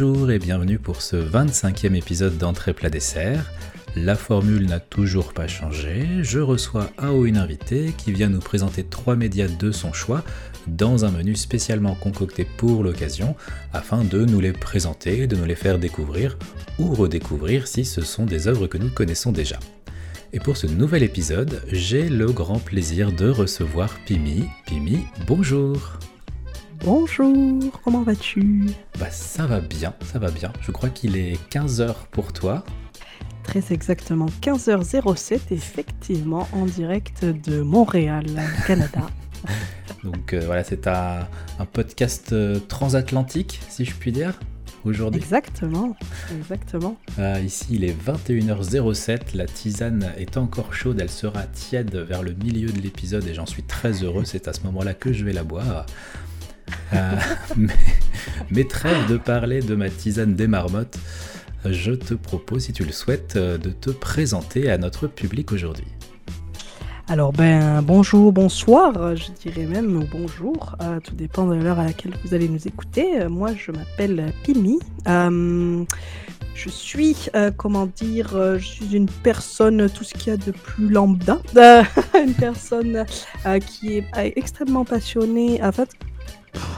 Bonjour et bienvenue pour ce 25e épisode d'Entrée plat dessert. La formule n'a toujours pas changé. Je reçois Ao une invitée qui vient nous présenter trois médias de son choix dans un menu spécialement concocté pour l'occasion afin de nous les présenter, de nous les faire découvrir ou redécouvrir si ce sont des œuvres que nous connaissons déjà. Et pour ce nouvel épisode, j'ai le grand plaisir de recevoir Pimi. Pimi, bonjour Bonjour, comment vas-tu? Bah ça va bien, ça va bien. Je crois qu'il est 15h pour toi. Très exactement, 15h07, effectivement, en direct de Montréal, Canada. Donc euh, voilà, c'est un, un podcast euh, transatlantique, si je puis dire, aujourd'hui. Exactement, exactement. Euh, ici, il est 21h07, la tisane est encore chaude, elle sera tiède vers le milieu de l'épisode et j'en suis très heureux, c'est à ce moment-là que je vais la boire. Euh, mais, mais trêve de parler de ma tisane des marmottes, je te propose, si tu le souhaites, euh, de te présenter à notre public aujourd'hui. Alors ben bonjour, bonsoir, je dirais même ou bonjour, euh, tout dépend de l'heure à laquelle vous allez nous écouter. Moi je m'appelle Pimi. Je suis, comment dire, je suis une personne, tout ce qu'il y a de plus lambda, une personne qui est extrêmement passionnée. En fait,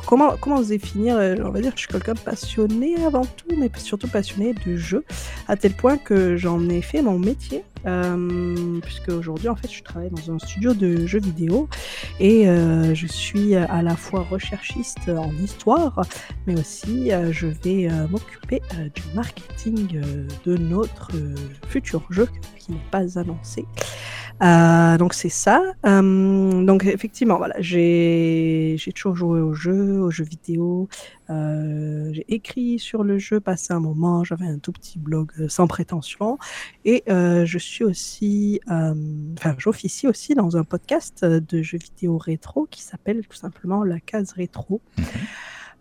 comment, oser finir euh, On va dire que je suis quelqu'un passionné avant tout, mais surtout passionné de jeux, à tel point que j'en ai fait mon métier. Euh, puisque aujourd'hui en fait je travaille dans un studio de jeux vidéo et euh, je suis à la fois recherchiste en histoire mais aussi je vais m'occuper du marketing de notre futur jeu qui n'est pas annoncé. Euh, donc c'est ça. Euh, donc effectivement, voilà, j'ai toujours joué aux jeux, aux jeux vidéo. Euh, j'ai écrit sur le jeu, passé un moment. J'avais un tout petit blog sans prétention, et je suis aussi, enfin, j'officie aussi dans un podcast de jeux vidéo rétro qui s'appelle tout simplement La Case Rétro.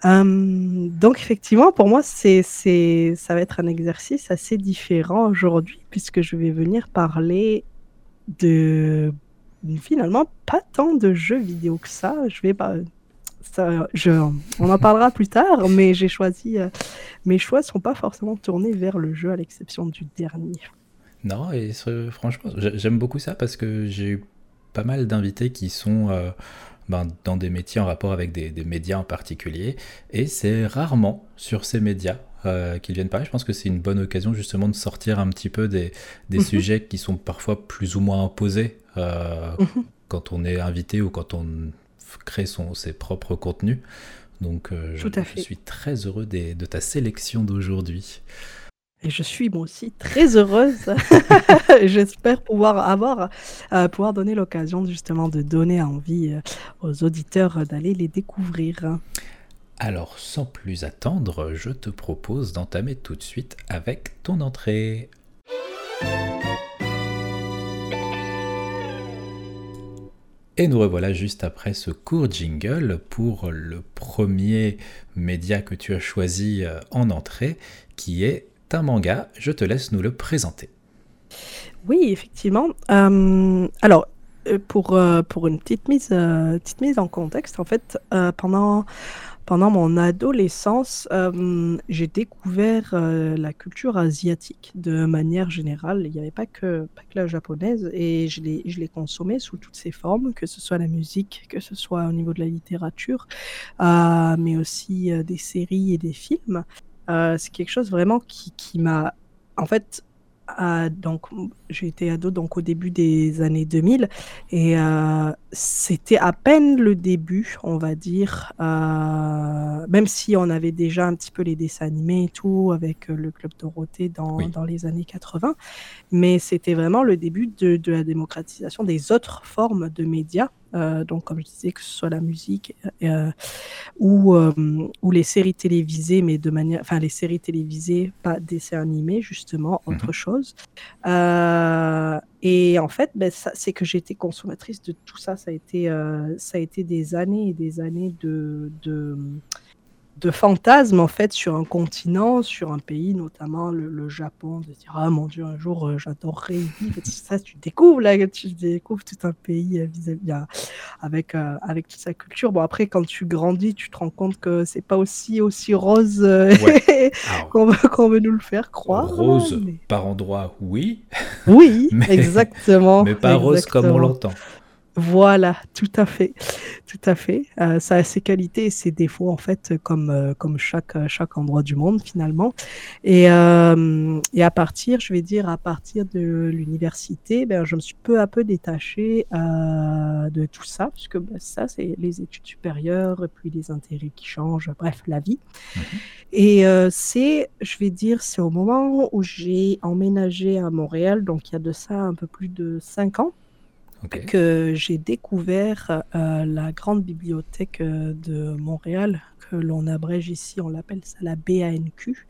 Euh, donc effectivement, pour moi, c'est, c'est, ça va être un exercice assez différent aujourd'hui, puisque je vais venir parler de finalement pas tant de jeux vidéo que ça. Je vais pas. Ça, je, on en parlera plus tard, mais j'ai choisi. euh, mes choix sont pas forcément tournés vers le jeu, à l'exception du dernier. Non, et franchement, j'ai- j'aime beaucoup ça parce que j'ai eu pas mal d'invités qui sont euh, ben, dans des métiers en rapport avec des médias en particulier, et c'est rarement sur ces médias euh, qu'ils viennent parler. Je pense que c'est une bonne occasion justement de sortir un petit peu des, des Mhm. sujets qui sont parfois plus ou moins imposés euh, Mhm. quand on est invité ou quand on crée son, ses propres contenus. Donc euh, je, suis très heureux des- de ta sélection d'aujourd'hui. Et je suis moi aussi très heureuse. J'espère pouvoir avoir, euh, pouvoir donner l'occasion justement de donner envie aux auditeurs d'aller les découvrir. Alors, sans plus attendre, je te propose d'entamer tout de suite avec ton entrée. Et nous revoilà juste après ce court jingle pour le premier média que tu as choisi euh, en entrée, qui est un manga. Je te laisse nous le présenter. Oui, effectivement. Euh, alors, euh, pour, une petite mise, en contexte, en fait, pendant, pendant mon adolescence, euh, j'ai découvert euh, la culture asiatique de manière générale. Il n'y avait pas que, la japonaise et je l'ai, consommée sous toutes ses formes, que ce soit la musique, que ce soit au niveau de la littérature, euh, mais aussi des séries et des films. C'est quelque chose vraiment qui, qui m'a... En fait, donc, j'ai été ado donc au début des années 2000 et c'était à peine le début, on va dire, euh, même si on avait déjà un petit peu les dessins animés et tout avec euh, le Club Dorothée dans, Oui. dans les années 80, mais c'était vraiment le début de, de la démocratisation des autres formes de médias. Euh, donc, comme je disais, que ce soit la musique euh, ou, ou les séries télévisées, mais de manière, enfin les séries télévisées, pas dessins animés justement, Mhm. autre chose. Et en fait, ben, c'est que été consommatrice de tout ça. Ça a été, euh, ça a été des années et des années de, de de fantasmes en fait sur un continent, sur un pays, notamment le, Japon, de dire ah mon dieu un jour euh, j'adorerais y vivre. ça, tu découvres là, tu découvres tout un pays vis-à-vis avec avec toute sa culture. Bon après quand tu grandis, tu te rends compte que c'est pas aussi aussi rose qu'on veut, veut, nous le faire croire. Rose par endroit, oui. Oui, exactement. Mais pas rose comme on l'entend. Voilà, tout à fait, tout à fait. Euh, ça a ses qualités et ses défauts en fait, comme euh, comme chaque chaque endroit du monde finalement. Et euh, et à partir, je vais dire à partir de l'université, ben je me suis peu à peu détachée de tout ça, puisque ben, ça c'est les études supérieures, puis les intérêts qui changent, bref la vie. Mhm. Et c'est, je vais dire, c'est au moment où j'ai emménagé à Montréal, donc il y a de ça un peu plus de cinq ans que j'ai découvert euh, la grande bibliothèque euh, de Montréal, que l'on abrège ici, on l'appelle ça la BANQ.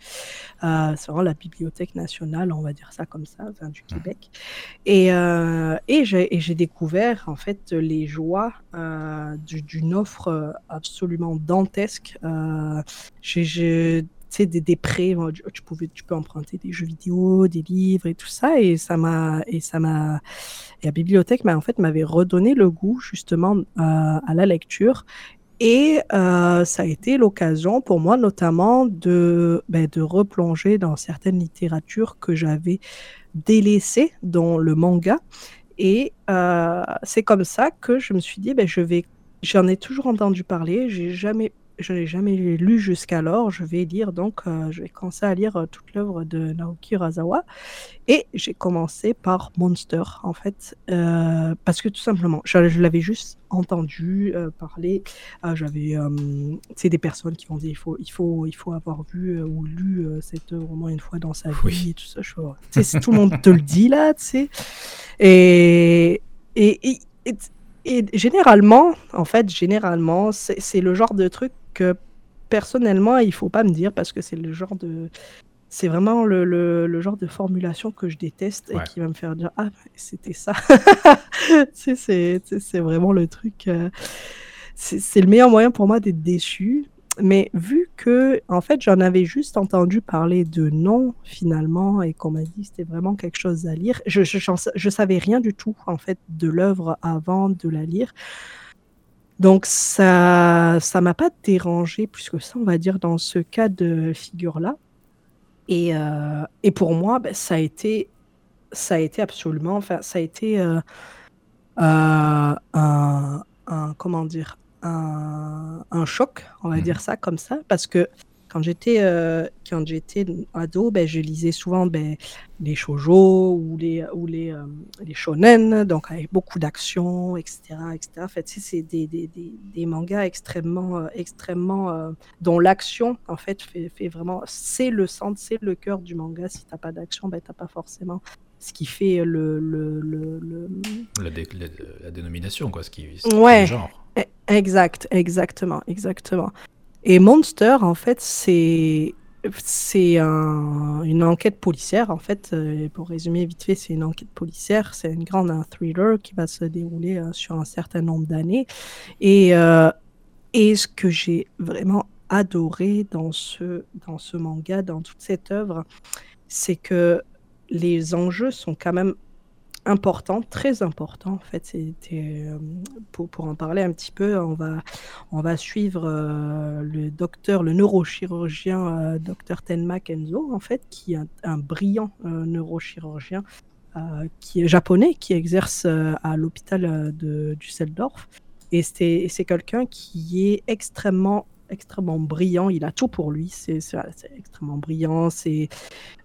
Euh, c'est vraiment la Bibliothèque nationale, on va dire ça comme ça, du mmh. Québec. Et, et j'ai découvert en fait les joies d'une offre absolument dantesque. j'ai sais, des, prêts, tu, pouvais, tu peux emprunter des jeux vidéo, des livres et tout ça, et ça m'a, et ça m'a, la bibliothèque m'a en fait m'avait redonné le goût justement euh, à la lecture, et euh, ça a été l'occasion pour moi notamment de, ben, de replonger dans certaines littératures que j'avais délaissées, dont le manga, et euh, c'est comme ça que je me suis dit, ben, je vais, j'en ai toujours entendu parler, j'ai jamais je n'ai jamais lu jusqu'alors. Je vais lire donc, euh, je vais commencer à lire euh, toute l'œuvre de Naoki Urasawa. Et j'ai commencé par Monster, en fait, euh, parce que tout simplement, je, l'avais juste entendu parler. J'avais, c'est des personnes qui vont dire il faut, il faut, il faut avoir vu ou lu cette œuvre au moins une fois dans sa vie et tout ça. Je, tout le monde te le dit là, tu sais. et, et, et et généralement, en fait, généralement, c'est le genre de truc que personnellement, il faut pas me dire parce que c'est le genre de. C'est vraiment le, le, genre de formulation que je déteste et qui va me faire dire Ah, c'était ça. c'est vraiment le truc. Euh, c'est le meilleur moyen pour moi d'être déçu mais vu que, en fait, j'en avais juste entendu parler de nom finalement et qu'on m'a dit c'était vraiment quelque chose à lire, je, je, savais rien du tout en fait de l'œuvre avant de la lire. Donc ça, ça m'a pas dérangé plus que ça, on va dire, dans ce cas de figure-là. Et, euh, et, pour moi, ben, ça a été, ça a été absolument, enfin, ça a été euh, euh, un, un, comment dire, un, choc, on va mmh dire ça comme ça, parce que quand j'étais euh, quand j'étais ado, ben, je lisais souvent ben, les shoujo ou les ou les, euh, les shonen, donc avec beaucoup d'action, etc., etc. En fait, c'est des, des, des, des, mangas extrêmement euh, extrêmement dont l'action en fait fait, fait vraiment c'est le centre, c'est le cœur du manga. Si t'as pas d'action, ben t'as pas forcément ce qui fait le, le, le, La, dénomination, quoi, ce qui ouais, le genre. E, exact, exactement, exactement. Et Monster, en fait, c'est c'est un, une enquête policière, en fait. Euh, pour résumer vite fait, c'est une enquête policière. C'est une grande un thriller qui va se dérouler euh, sur un certain nombre d'années. Et, euh, et ce que j'ai vraiment adoré dans ce, dans ce manga, dans toute cette œuvre, c'est que les enjeux sont quand même importants, très importants. En fait, c'était euh, pour, en parler un petit peu, on va, on va suivre euh, le docteur, le neurochirurgien euh, docteur Tenma Kenzo, en fait, qui est un, brillant neurochirurgien qui est japonais, qui exerce à l'hôpital de Düsseldorf. Et c'est quelqu'un qui est extrêmement extrêmement brillant. Il a tout pour lui. C'est extrêmement brillant. C'est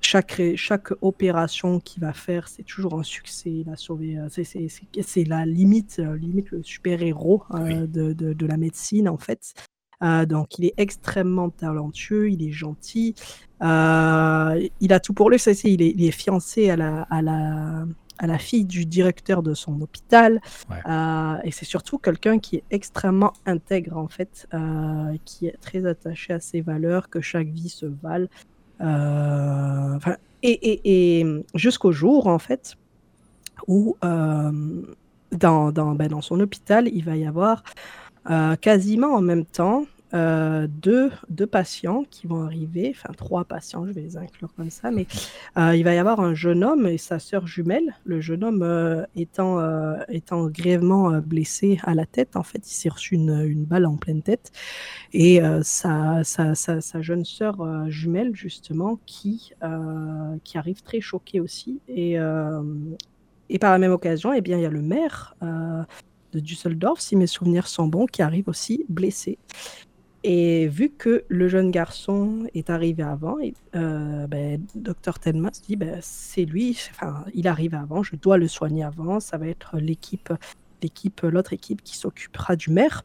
chaque chaque opération qu'il va faire, c'est toujours un succès. Il a sauvé. Euh, c'est la limite euh, limite le super héros euh, de, de, la médecine en fait. donc il est extrêmement talentueux. Il est gentil. il a tout pour lui. il, est, il est fiancé à la à la à la fille du directeur de son hôpital. Euh, et c'est surtout quelqu'un qui est extrêmement intègre, en fait, euh, qui est très attaché à ses valeurs, que chaque vie se vale. Euh, et, et, jusqu'au jour, en fait, où dans, dans, ben, dans, son hôpital, il va y avoir quasiment en même temps euh, deux, patients qui vont arriver, enfin trois patients, je vais les inclure comme ça, mais euh, il va y avoir un jeune homme et sa sœur jumelle. Le jeune homme euh, étant, étant grièvement blessé à la tête, en fait, il s'est reçu une, balle en pleine tête. Et sa, jeune sœur jumelle, justement, qui, qui arrive très choquée aussi. Et, et par la même occasion, eh bien, il y a le maire de Düsseldorf, si mes souvenirs sont bons, qui arrive aussi blessé. Et vu que le jeune garçon est arrivé avant, euh, ben, Dr Tenma se dit ben, c'est lui, enfin, il arrive avant, je dois le soigner avant, ça va être l'équipe, l'équipe, l'autre équipe qui s'occupera du maire.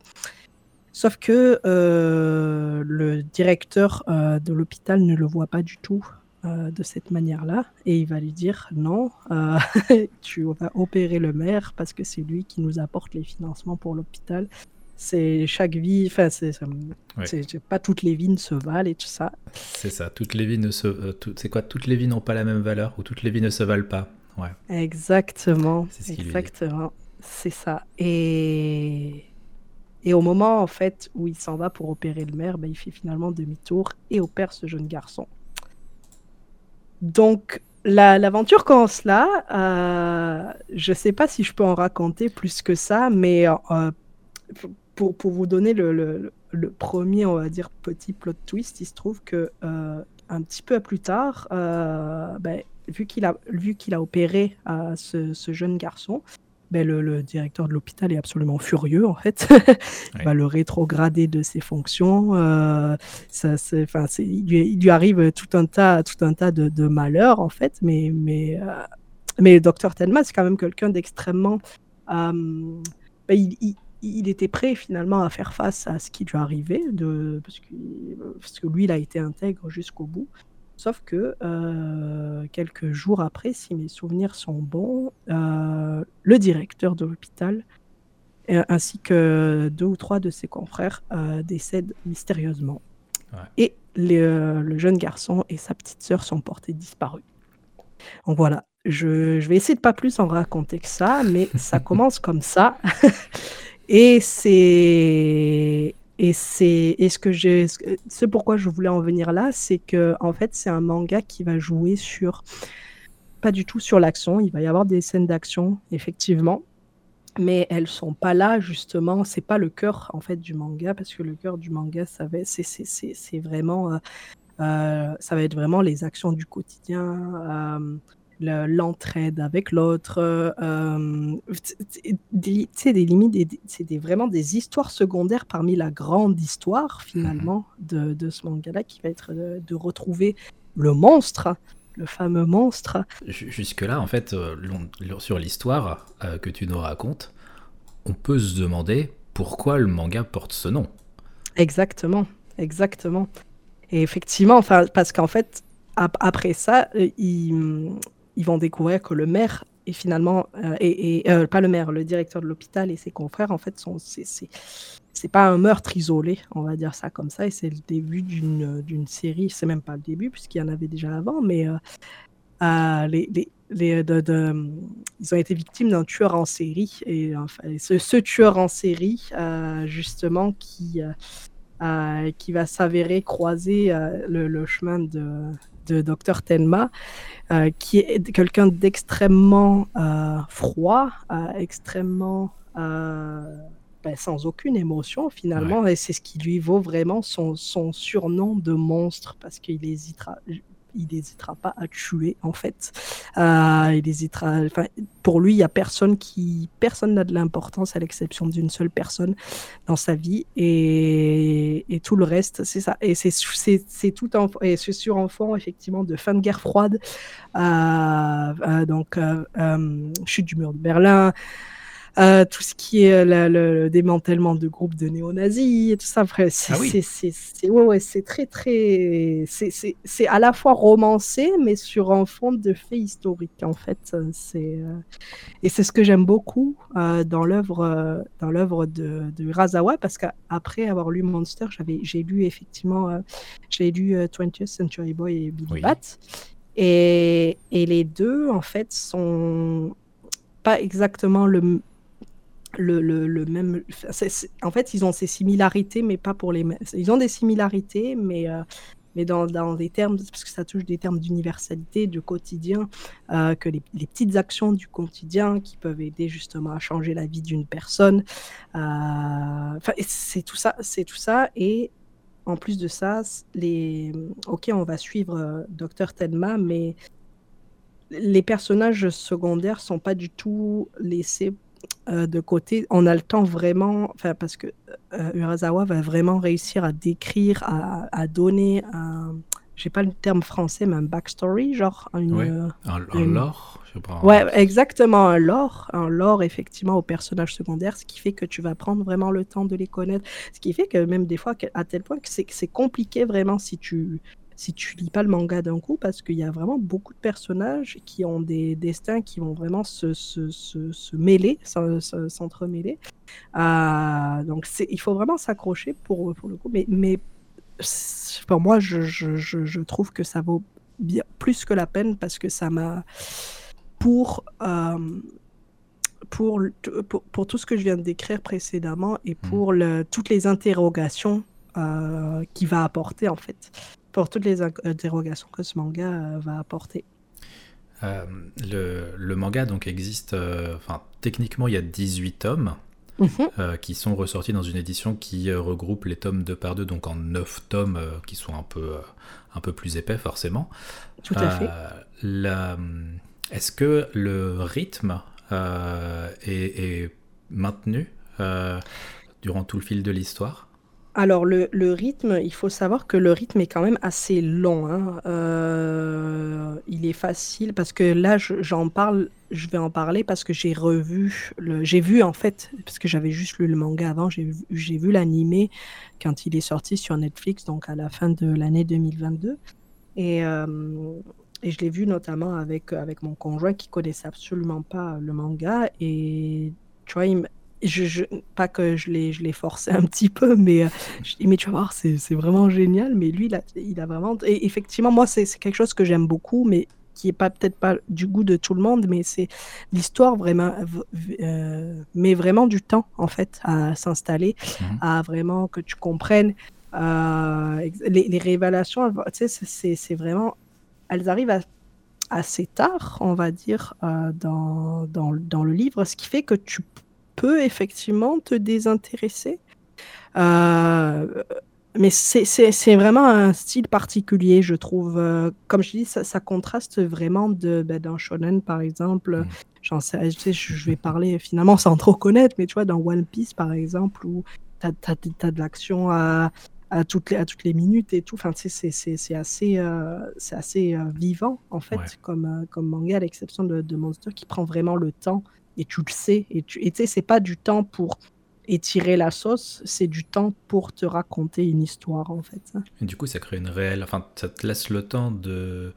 Sauf que euh, le directeur euh, de l'hôpital ne le voit pas du tout de cette manière-là et il va lui dire non, tu vas opérer le maire parce que c'est lui qui nous apporte les financements pour l'hôpital c'est chaque vie, enfin, c'est pas toutes les vies ne se valent et tout ça. C'est ça, toutes les vies ne se. Euh, c'est quoi Toutes les vies n'ont pas la même valeur ou toutes les vies ne se valent pas? Ouais. Exactement. exactement. C'est ça. Et. Et au moment en fait où il s'en va pour opérer le maire, ben, il fait finalement demi-tour et opère ce jeune garçon. Donc l'aventure commence là. Euh, je sais pas si je peux en raconter plus que ça, mais euh, pour, pour vous donner le, le, le, premier, on va dire, petit plot twist, il se trouve que euh, un petit peu plus tard, euh, ben, vu qu'il a, vu qu'il a opéré à ce, ce, jeune garçon, ben, le, le, directeur de l'hôpital est absolument furieux en fait. il va le rétrograder de ses fonctions. Euh, ça, il, lui, il, lui, arrive tout un tas, tout un tas de, de malheurs en fait. Mais, mais, euh, mais le docteur Telma, c'est quand même quelqu'un d'extrêmement. Euh, ben, il, il, il était prêt finalement à faire face à ce qui lui arrivait, de, parce, que, parce que lui, il a été intègre jusqu'au bout. Sauf que euh, quelques jours après, si mes souvenirs sont bons, euh, le directeur de l'hôpital euh, ainsi que deux ou trois de ses confrères euh, décèdent mystérieusement. Ouais. Et les, le jeune garçon et sa petite sœur sont portés disparus. Donc voilà, je, je, vais essayer de pas plus en raconter que ça, mais ça commence comme ça. Et c'est et c'est ce que j'ai ce pourquoi je voulais en venir là, c'est que en fait c'est un manga qui va jouer sur pas du tout sur l'action. Il va y avoir des scènes d'action effectivement, mais elles sont pas là justement. C'est pas le cœur en fait du manga parce que le cœur du manga ça va c'est vraiment euh, euh, ça va être vraiment les actions du quotidien. Euh, l'entraide avec l'autre. Euh, des, des limites, c'est des, vraiment des histoires secondaires parmi la grande histoire finalement mmh de, de, ce manga-là qui va être de, de, retrouver le monstre. Le fameux monstre. Jusque-là, en fait, euh, sur l'histoire euh, que tu nous racontes, on peut se demander pourquoi le manga porte ce nom. Exactement, exactement. Et effectivement, enfin, parce qu'en fait, ap après ça, euh, il, ils vont découvrir que le maire est finalement, euh, et, et euh, pas le maire, le directeur de l'hôpital et ses confrères, en fait, sont, c'est pas un meurtre isolé, on va dire ça comme ça, et c'est le début d'une série, c'est même pas le début, puisqu'il y en avait déjà avant, mais euh, euh ils ont été victimes d'un tueur en série, et enfin, ce, tueur en série, euh, justement, qui, euh, qui va s'avérer croiser le, chemin de, de Dr Tenma, euh, qui est quelqu'un d'extrêmement euh, froid, euh, extrêmement ben, sans aucune émotion finalement, ouais. et c'est ce qui lui vaut vraiment son, son surnom de monstre, parce qu'il hésitera il n'hésitera pas à tuer en fait. Euh, il hésitera. Enfin, pour lui, il y a personne qui, personne n'a de l'importance à l'exception d'une seule personne dans sa vie et, et tout le reste, c'est ça. Et c'est c'est tout en et c'est sur un fond effectivement de fin de guerre froide. Euh, euh, donc chute du mur de Berlin. Euh, tout ce qui est la, le, le, démantèlement de groupes de néo-nazis et tout ça. Après, c'est ah oui. ouais, ouais, très, très. C'est à la fois romancé, mais sur un fond de faits historiques, en fait. c'est euh... Et c'est ce que j'aime beaucoup euh, dans l'œuvre euh, de, de Urasawa, parce qu'après avoir lu Monster, j'ai lu effectivement euh, j'ai lu 20th Century Boy et Billy oui. Bat. Et, et les deux, en fait, sont pas exactement le, le, le, même. En fait, ils ont ces similarités, mais pas pour les mêmes. Ils ont des similarités, mais mais dans, dans, des termes, parce que ça touche des termes d'universalité, du quotidien, euh, que les, petites actions du quotidien qui peuvent aider justement à changer la vie d'une personne. Euh, c'est tout ça, c'est tout ça. Et en plus de ça, les, ok, on va suivre euh, Docteur Tenma, mais les personnages secondaires sont pas du tout laissés euh, de côté, on a le temps vraiment, parce que euh, Urasawa va vraiment réussir à décrire, à, donner un, j'ai pas le terme français, mais un backstory, genre une, un, lore, je. Ouais, exactement, un lore, un lore effectivement aux personnages secondaires, ce qui fait que tu vas prendre vraiment le temps de les connaître, ce qui fait que même des fois, à tel point que c'est compliqué vraiment si tu si tu lis pas le manga d'un coup, parce qu'il y a vraiment beaucoup de personnages qui ont des destins qui vont vraiment se, se, se, mêler, s'entremêler. Euh, donc il faut vraiment s'accrocher pour, pour le coup. Mais, mais pour moi, je, je, je, trouve que ça vaut bien, plus que la peine parce que ça m'a... Pour... Euh, pour, pour, pour, tout ce que je viens de décrire précédemment et mmh. pour le, toutes les interrogations euh, qu'il va apporter en fait pour toutes les interrogations que ce manga euh, va apporter. Euh, le, le, manga donc existe, euh, enfin techniquement il y a 18 tomes mhm. qui sont ressortis dans une édition qui regroupe les tomes 2 par 2, donc en 9 tomes qui sont un peu, un peu plus épais forcément. Tout à fait. Est-ce que le rythme est, est, maintenu durant tout le fil de l'histoire? Alors le, rythme, il faut savoir que le rythme est quand même assez long. Hein. Euh, il est facile parce que là, j'en parle, je vais en parler parce que j'ai revu, le, j'ai vu en fait, parce que j'avais juste lu le manga avant, j'ai, j'ai vu l'animé quand il est sorti sur Netflix, donc à la fin de l'année 2022. Et, euh, et je l'ai vu notamment avec, avec mon conjoint qui connaissait absolument pas le manga. Et tu vois, je, pas que je l'ai, je l'ai forcé un petit peu, mais euh, je dis, mais tu vas voir, c'est, c'est vraiment génial. Mais lui, il a, il a vraiment. Et effectivement, moi, c'est, c'est quelque chose que j'aime beaucoup, mais qui est pas peut-être pas du goût de tout le monde, mais c'est l'histoire vraiment euh, met vraiment du temps en fait à s'installer, mmh à vraiment que tu comprennes euh, les, les, révélations. Tu sais, c'est, c'est vraiment, elles arrivent à, assez tard, on va dire, euh, dans, dans, dans, le livre, ce qui fait que tu peut effectivement te désintéresser. Euh, mais c'est vraiment un style particulier, je trouve. Euh, comme je dis, ça, contraste vraiment de ben, d'un shonen, par exemple. Mm. J'en sais, je, sais, je vais parler finalement sans trop connaître, mais tu vois, dans One Piece, par exemple, où tu as, as, de l'action à, à, toutes les, à toutes les minutes et tout. Enfin, c'est assez, euh, c'est assez vivant, en fait, comme, comme manga, à l'exception de, de Monster, qui prend vraiment le temps et tu le sais. Et tu sais, c'est pas du temps pour étirer la sauce, c'est du temps pour te raconter une histoire en fait. Et du coup, ça crée une réelle. Enfin, ça te laisse le temps de.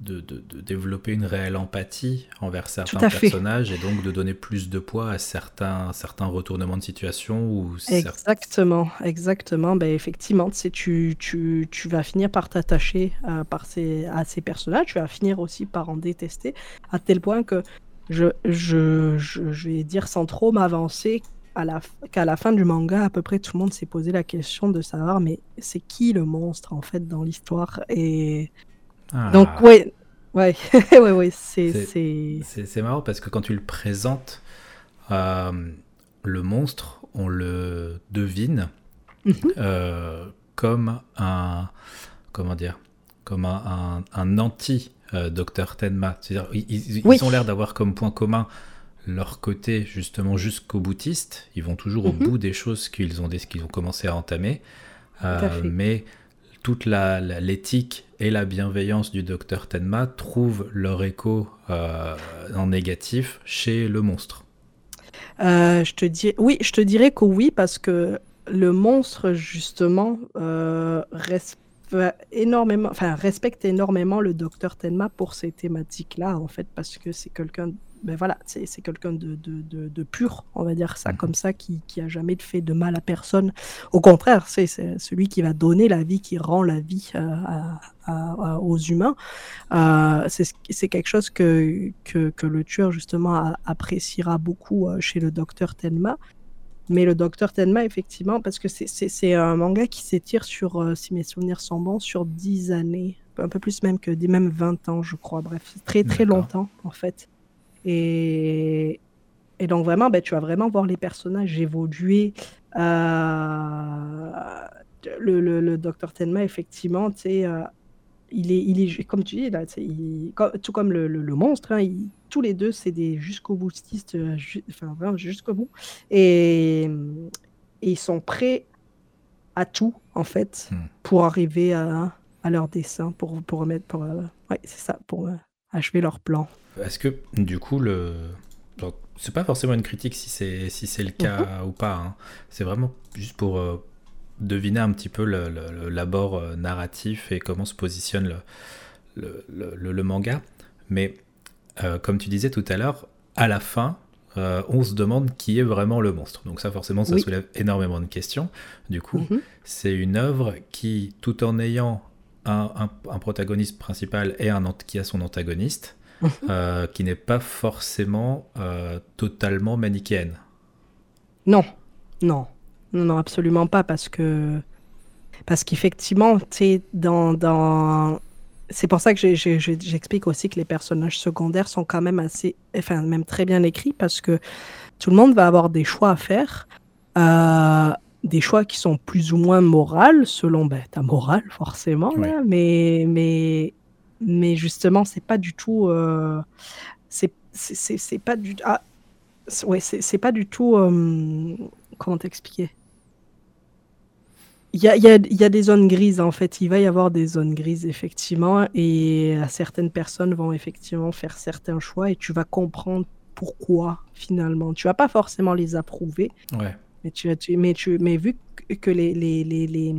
De, de, développer une réelle empathie envers certains personnages et donc de donner plus de poids à certains, certains retournements de situation. Ou exactement, exactement. Ben, effectivement, tu, tu, tu vas finir par t'attacher par ces, à ces personnages, tu vas finir aussi par en détester, à tel point que je, je, je, vais dire sans trop m'avancer qu'à la fin du manga, à peu près tout le monde s'est posé la question de savoir mais c'est qui le monstre en fait dans l'histoire et ah. donc ouais ouais ouais ouais c'est c'est marrant parce que quand tu le présentes euh, le monstre on le devine mhm. euh, comme un comment dire comme un, un, un anti Docteur Tenma. C'est-à-dire, ils, ont l'air d'avoir comme point commun leur côté justement jusqu'au boutiste. Ils vont toujours au mhm. bout des choses qu'ils ont, qu'ils ont commencé à entamer. Euh, mais toute la, l'éthique et la bienveillance du docteur Tenma trouvent leur écho euh, en négatif chez le monstre. je te dis, oui, je te dirais que oui, parce que le monstre, justement, reste énormément, enfin, respecte énormément le docteur Tenma pour ces thématiques-là, en fait, parce que c'est quelqu'un ben voilà, c'est quelqu'un de, de, de, pur, on va dire ça mhm. comme ça, qui, qui a jamais fait de mal à personne. Au contraire, c'est celui qui va donner la vie, qui rend la vie à, aux humains. Euh, c'est quelque chose que, que, que, le tueur, justement, appréciera beaucoup euh, chez le docteur Tenma. Mais le docteur Tenma, effectivement, parce que c'est un manga qui s'étire sur, euh, si mes souvenirs sont bons, sur 10 années, un peu plus même que même 20 ans, je crois. Bref, très très longtemps, en fait. Et, et donc, vraiment, ben, tu vas vraiment voir les personnages évoluer. Euh, le, le, le docteur Tenma, effectivement, tu sais. Euh, il est, il est, comme tu dis, là, tout comme le, le, monstre, hein, tous les deux, c'est des jusqu'au boutistes, euh, enfin vraiment jusqu'au bout. Et, ils sont prêts à tout, en fait, hmm. pour arriver à, à, leur dessin, pour, pour remettre, pour, euh, ouais, c'est ça, pour euh, achever leur plan. Est-ce que, du coup, le. C'est pas forcément une critique si c'est si c'est le cas mhm. ou pas. Hein. C'est vraiment juste pour deviner un petit peu l'abord euh, narratif et comment se positionne le, le, manga. Mais euh, comme tu disais tout à l'heure, à la fin, euh, on se demande qui est vraiment le monstre. Donc ça forcément, ça soulève énormément de questions. Du coup, mhm. c'est une œuvre qui, tout en ayant un, un, protagoniste principal et un qui a son antagoniste, mhm. qui n'est pas forcément totalement manichéenne. Non, non. Non, non, absolument pas, parce que parce qu'effectivement, tu sais, dans, dans... c'est pour ça que j'explique aussi que les personnages secondaires sont quand même assez, enfin même très bien écrits, parce que tout le monde va avoir des choix à faire, euh, des choix qui sont plus ou moins moraux, selon ben, ta morale forcément, mais mais mais justement, c'est pas du tout, euh, c'est pas du, ah, ouais, c'est pas du tout, euh, comment t'expliquer? Il y a, y, a, y a, des zones grises en fait, il va y avoir des zones grises effectivement, et certaines personnes vont effectivement faire certains choix et tu vas comprendre pourquoi finalement. Tu vas pas forcément les approuver, ouais. mais, tu, tu, mais, tu, mais vu que les, les, les, les,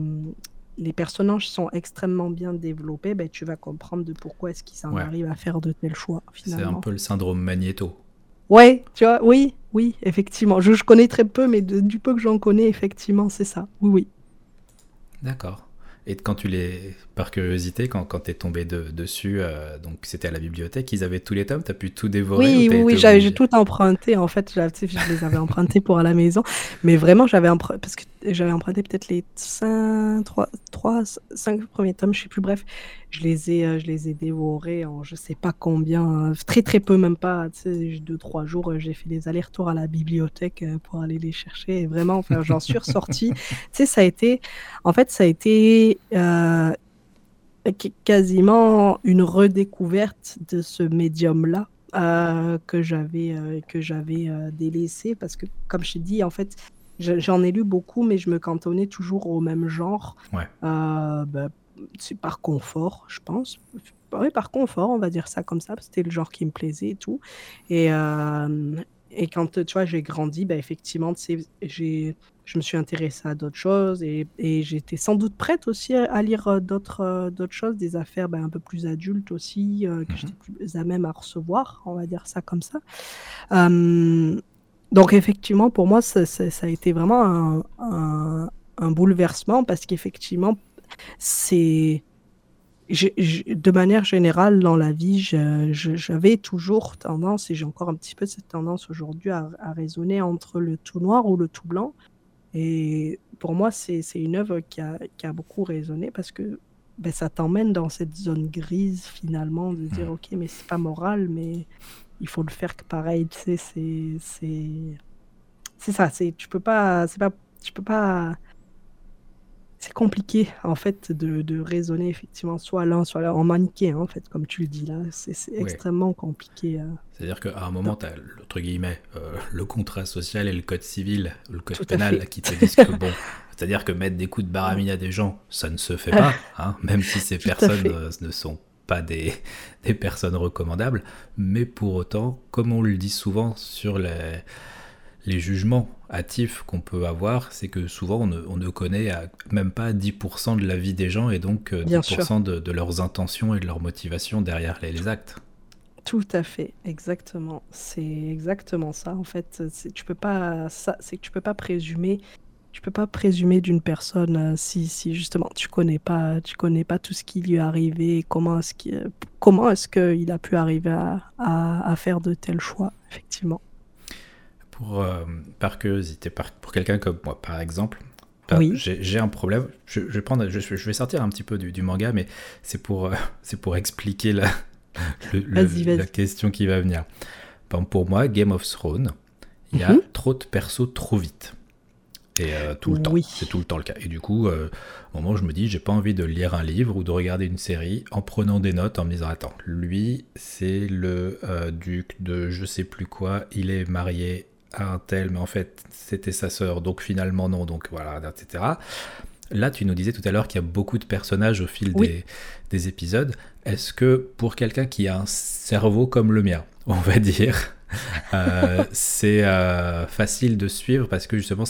les personnages sont extrêmement bien développés, ben, tu vas comprendre de pourquoi est-ce qu'ils en arrivent à faire de tels choix finalement. C'est un peu le syndrome Magneto. Ouais, tu vois, oui, oui, effectivement. Je, je connais très peu, mais du peu que j'en connais, effectivement, c'est ça. Oui, oui. D'accord. Et quand tu les, par curiosité, quand, quand tu es tombé dessus, euh, donc c'était à la bibliothèque, ils avaient tous les tomes, tu as pu tout dévorer Oui, oui, oui j'ai tout emprunté en fait, je les avais empruntés pour à la maison, mais vraiment j'avais parce que j'avais emprunté peut-être les 5, 3, 3, 5 premiers tomes, je sais plus, bref, je les ai, euh, je les ai dévorés en je sais pas combien, très très peu, même pas, deux, trois jours, euh, j'ai fait des allers-retours à la bibliothèque pour aller les chercher, et vraiment, enfin, j'en suis ressortie, tu sais, ça a été, en fait, ça a été euh, quasiment une redécouverte de ce médium-là euh, que j'avais euh, que j'avais délaissé parce que, comme je t'ai dit, en fait, j'en ai lu beaucoup, mais je me cantonnais toujours au même genre. Bah, c'est par confort, je pense. Oui, par confort, on va dire ça comme ça. C'était le genre qui me plaisait et tout. Et, et quand tu vois, j'ai grandi, bah, effectivement, j'ai je me suis intéressée à d'autres choses et, et j'étais sans doute prête aussi à, lire euh, d'autres euh, d'autres choses, des affaires ben, un peu plus adultes aussi, euh, que mmh j'étais plus à même à recevoir, on va dire ça comme ça. donc effectivement, pour moi, ça, ça, a été vraiment un, un, un bouleversement parce qu'effectivement, c'est... de manière générale, dans la vie, j'avais toujours tendance, et j'ai encore un petit peu cette tendance aujourd'hui, à, à raisonner entre le tout noir ou le tout blanc. Et pour moi, c'est une œuvre qui a, qui a, beaucoup résonné parce que ben, ça t'emmène dans cette zone grise finalement de dire mmh. ok, mais c'est pas moral, mais il faut le faire que pareil, tu sais, c'est c'est ça, tu peux pas, c'est pas, tu peux pas c'est compliqué en fait de, de, raisonner effectivement soit l'un soit l'autre en maniqué en fait comme tu le dis là. C'est extrêmement compliqué euh. c'est à dire qu'à un moment tu as entre guillemets euh, le contrat social et le code civil le code pénal qui te disent que bon c'est à dire que mettre des coups de baramine à des gens ça ne se fait pas hein, même si ces personnes euh, ne sont pas des, des personnes recommandables. Mais pour autant comme on le dit souvent sur les les jugements hâtifs qu'on peut avoir, c'est que souvent on ne, connaît même pas 10% de la vie des gens et donc 10% euh, de, leurs intentions et de leurs motivations derrière les, actes. Tout à fait, exactement. C'est exactement ça. En fait, tu peux pas ça, c'est que tu peux pas présumer, tu peux pas présumer d'une personne euh, si, si justement tu connais pas, tu connais pas tout ce qui lui est arrivé, comment est-ce qu'il, comment est-ce qu'il a pu arriver à, à, faire de tels choix, effectivement. Pour euh, par curiosité, pour quelqu'un comme moi, par exemple, bah, oui. j'ai un problème. Je, je, vais prendre, je, je, vais sortir un petit peu du, du manga, mais c'est pour, euh, c'est pour expliquer la, la question qui va venir. pour moi, Game of Thrones, il y a mhm. trop de persos trop vite. Et euh, tout le temps, c'est tout le temps le cas. Et du coup, euh, au moment où je me dis, j'ai pas envie de lire un livre ou de regarder une série en prenant des notes, en me disant, attends, lui, c'est le euh, duc de je sais plus quoi, il est marié à un tel, mais en fait, c'était sa sœur, donc finalement non, donc voilà, etc. Là, tu nous disais tout à l'heure qu'il y a beaucoup de personnages au fil des, des, épisodes. Est-ce que pour quelqu'un qui a un cerveau comme le mien, on va dire, euh, c'est euh, facile de suivre parce que justement,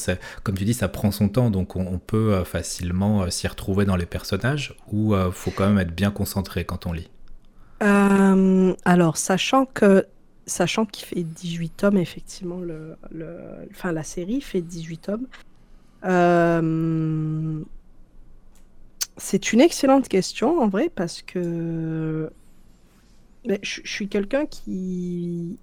comme tu dis, ça prend son temps, donc on, peut euh, facilement s'y retrouver dans les personnages ou faut quand même être bien concentré quand on lit? Alors, sachant que sachant qu'il fait 18 tomes, effectivement, le, la série fait 18 tomes. Euh, c'est une excellente question en vrai parce que je, suis quelqu'un qui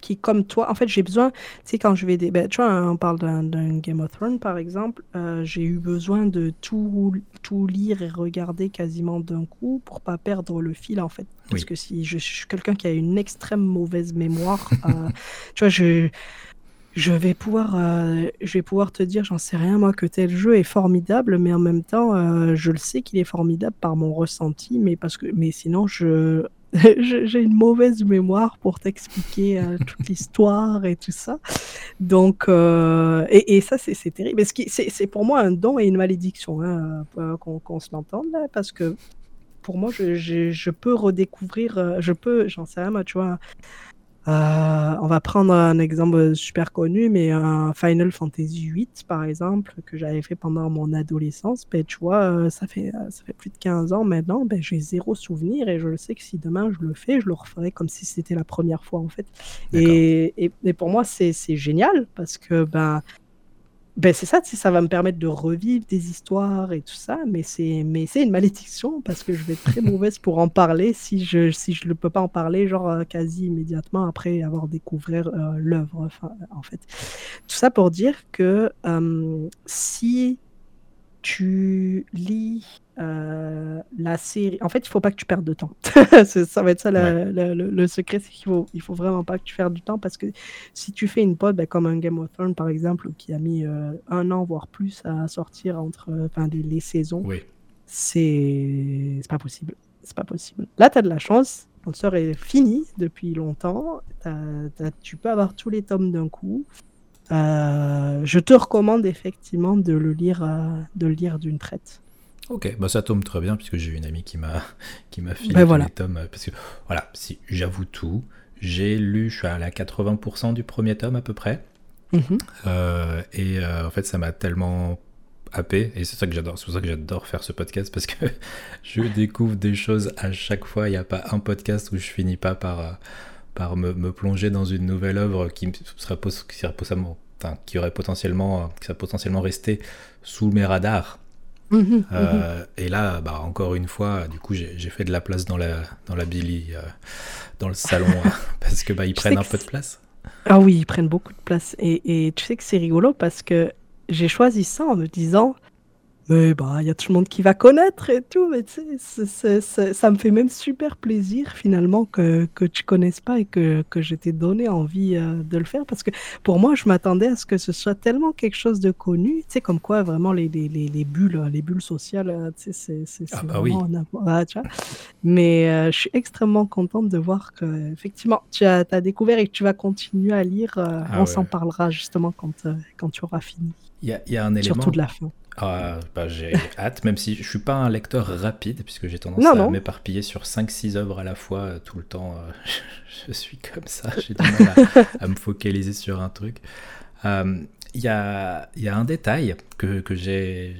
qui comme toi en fait j'ai besoin tu sais quand je vais des ben, tu vois on parle d'un Game of Thrones par exemple euh, j'ai eu besoin de tout tout lire et regarder quasiment d'un coup pour pas perdre le fil en fait. Parce que si je, suis quelqu'un qui a une extrême mauvaise mémoire euh, tu vois je je vais pouvoir, euh, je vais pouvoir te dire, j'en sais rien moi, que tel jeu est formidable, mais en même temps, euh, je le sais qu'il est formidable par mon ressenti, mais parce que, mais sinon, je, j'ai une mauvaise mémoire pour t'expliquer euh, toute l'histoire et tout ça. Donc, et, et, ça, c'est terrible. C'est pour moi un don et une malédiction, hein, qu'on se l'entende, parce que pour moi, je, peux redécouvrir, je peux, j'en sais rien tu vois euh, on va prendre un exemple super connu, mais un Final Fantasy VIII, par exemple, que j'avais fait pendant mon adolescence. Ben, tu vois, euh, ça fait, euh, ça fait plus de 15 ans maintenant. Ben, j'ai zéro souvenir et je sais que si demain je le fais, je le referai comme si c'était la première fois, en fait. Et, et, et, pour moi, c'est génial parce que ben, ben c'est ça, ça va me permettre de revivre des histoires et tout ça, mais c'est mais c'est une malédiction parce que je vais être très mauvaise pour en parler si je si je ne peux pas en parler genre euh, quasi immédiatement après avoir découvert euh, l'œuvre en fait. Tout ça pour dire que si tu lis euh, la série. En fait, il faut pas que tu perdes de temps. ça va être ça le, secret, c'est qu'il faut, il faut vraiment pas que tu perdes du temps parce que si tu fais une pod, ben, comme un Game of Thrones par exemple, qui a mis euh, un an voire plus à sortir entre enfin, les, saisons, oui. c'est pas possible. C'est pas possible. Là, tu as de la chance. Ton sort est fini depuis longtemps. tu peux avoir tous les tomes d'un coup. Euh, je te recommande effectivement de le lire, de le lire d'une traite. Ok, bah ça tombe très bien puisque j'ai une amie qui m'a qui m'a filé ben voilà. les tomes parce que voilà, si j'avoue tout, j'ai lu, je suis à la 80% du premier tome à peu près, mhm. euh, et euh, en fait ça m'a tellement happé et c'est ça que j'adore, c'est pour ça que j'adore faire ce podcast parce que je découvre des choses à chaque fois. Il n'y a pas un podcast où je finis pas par euh, par me, me plonger dans une nouvelle œuvre qui serait, qui serait qui aurait potentiellement qui serait potentiellement resté sous mes radars Mhm, euh, mhm. Et là, bah, encore une fois, du coup, j'ai fait de la place dans la, dans la Billy, euh, dans le salon, euh, parce que bah, ils prennent un peu de place. Ah oui, ils prennent beaucoup de place. Et, et tu sais que c'est rigolo parce que j'ai choisi ça en me disant, mais bah, il y a tout le monde qui va connaître et tout, mais tu sais, ça me fait même super plaisir finalement que, que tu connaisses pas et que, que je t'ai donné envie euh, de le faire parce que pour moi, je m'attendais à ce que ce soit tellement quelque chose de connu, tu sais, comme quoi vraiment les, les, les, bulles, les bulles sociales, euh, tu sais, c'est ah bah oui. vois Mais euh, je suis extrêmement contente de voir que effectivement, tu as, as découvert et que tu vas continuer à lire. Ah on s'en parlera justement quand, quand tu auras fini. Il y y a un élément. Surtout de la fin. Ah, bah, j'ai hâte, même si je suis pas un lecteur rapide, puisque j'ai tendance à m'éparpiller sur 5-6 œuvres à la fois euh, tout le temps. Euh, je suis comme ça, j'ai du mal à, me focaliser sur un truc. Il euh, y, a, y, a, un détail que, que j'ai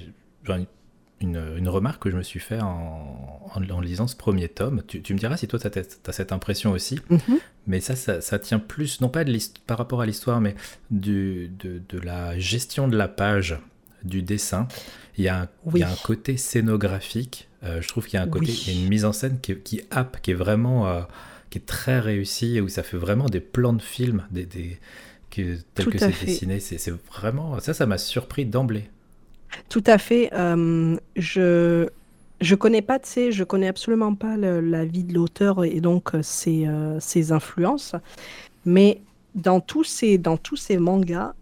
une, remarque que je me suis fait en, en, lisant ce premier tome. Tu, me diras si toi, tu as, cette impression aussi. Mhm. Mais ça, ça, tient plus, non pas de par rapport à l'histoire, mais du, de, de, la gestion de la page, du dessin. Il y a un, il y a un côté scénographique. Euh, je trouve qu'il y a un côté, il y a une mise en scène qui, qui happe, qui est vraiment, euh, qui est très réussie, où ça fait vraiment des plans de film, des, des que, tel que c'est dessiné. C'est vraiment, ça, ça m'a surpris d'emblée. Tout à fait. Euh, je je connais pas, tu sais, je connais absolument pas la vie de l'auteur et donc ses, ses, influences. Mais dans tous ces, dans tous ces mangas,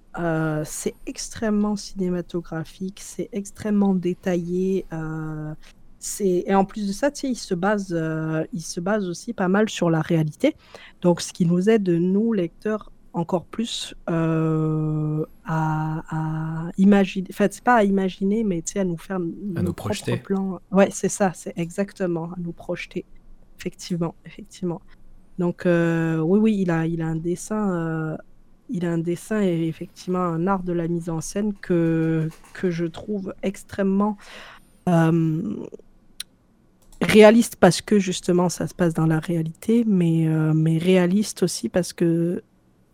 c'est extrêmement cinématographique, c'est extrêmement détaillé. c'est et en plus de ça, il se base, il se base aussi pas mal sur la réalité. Donc, ce qui nous aide nous lecteurs encore plus euh, à, à, imaginer, enfin c'est pas à imaginer, mais à nous faire à nous projeter. Plans. Ouais, c'est ça, c'est exactement, à nous projeter. Effectivement, effectivement. Donc euh, oui, oui, il a, il a un dessin, euh, il a un dessin et effectivement un art de la mise en scène que, je trouve extrêmement réaliste parce que justement ça se passe dans la réalité, mais, mais réaliste aussi parce que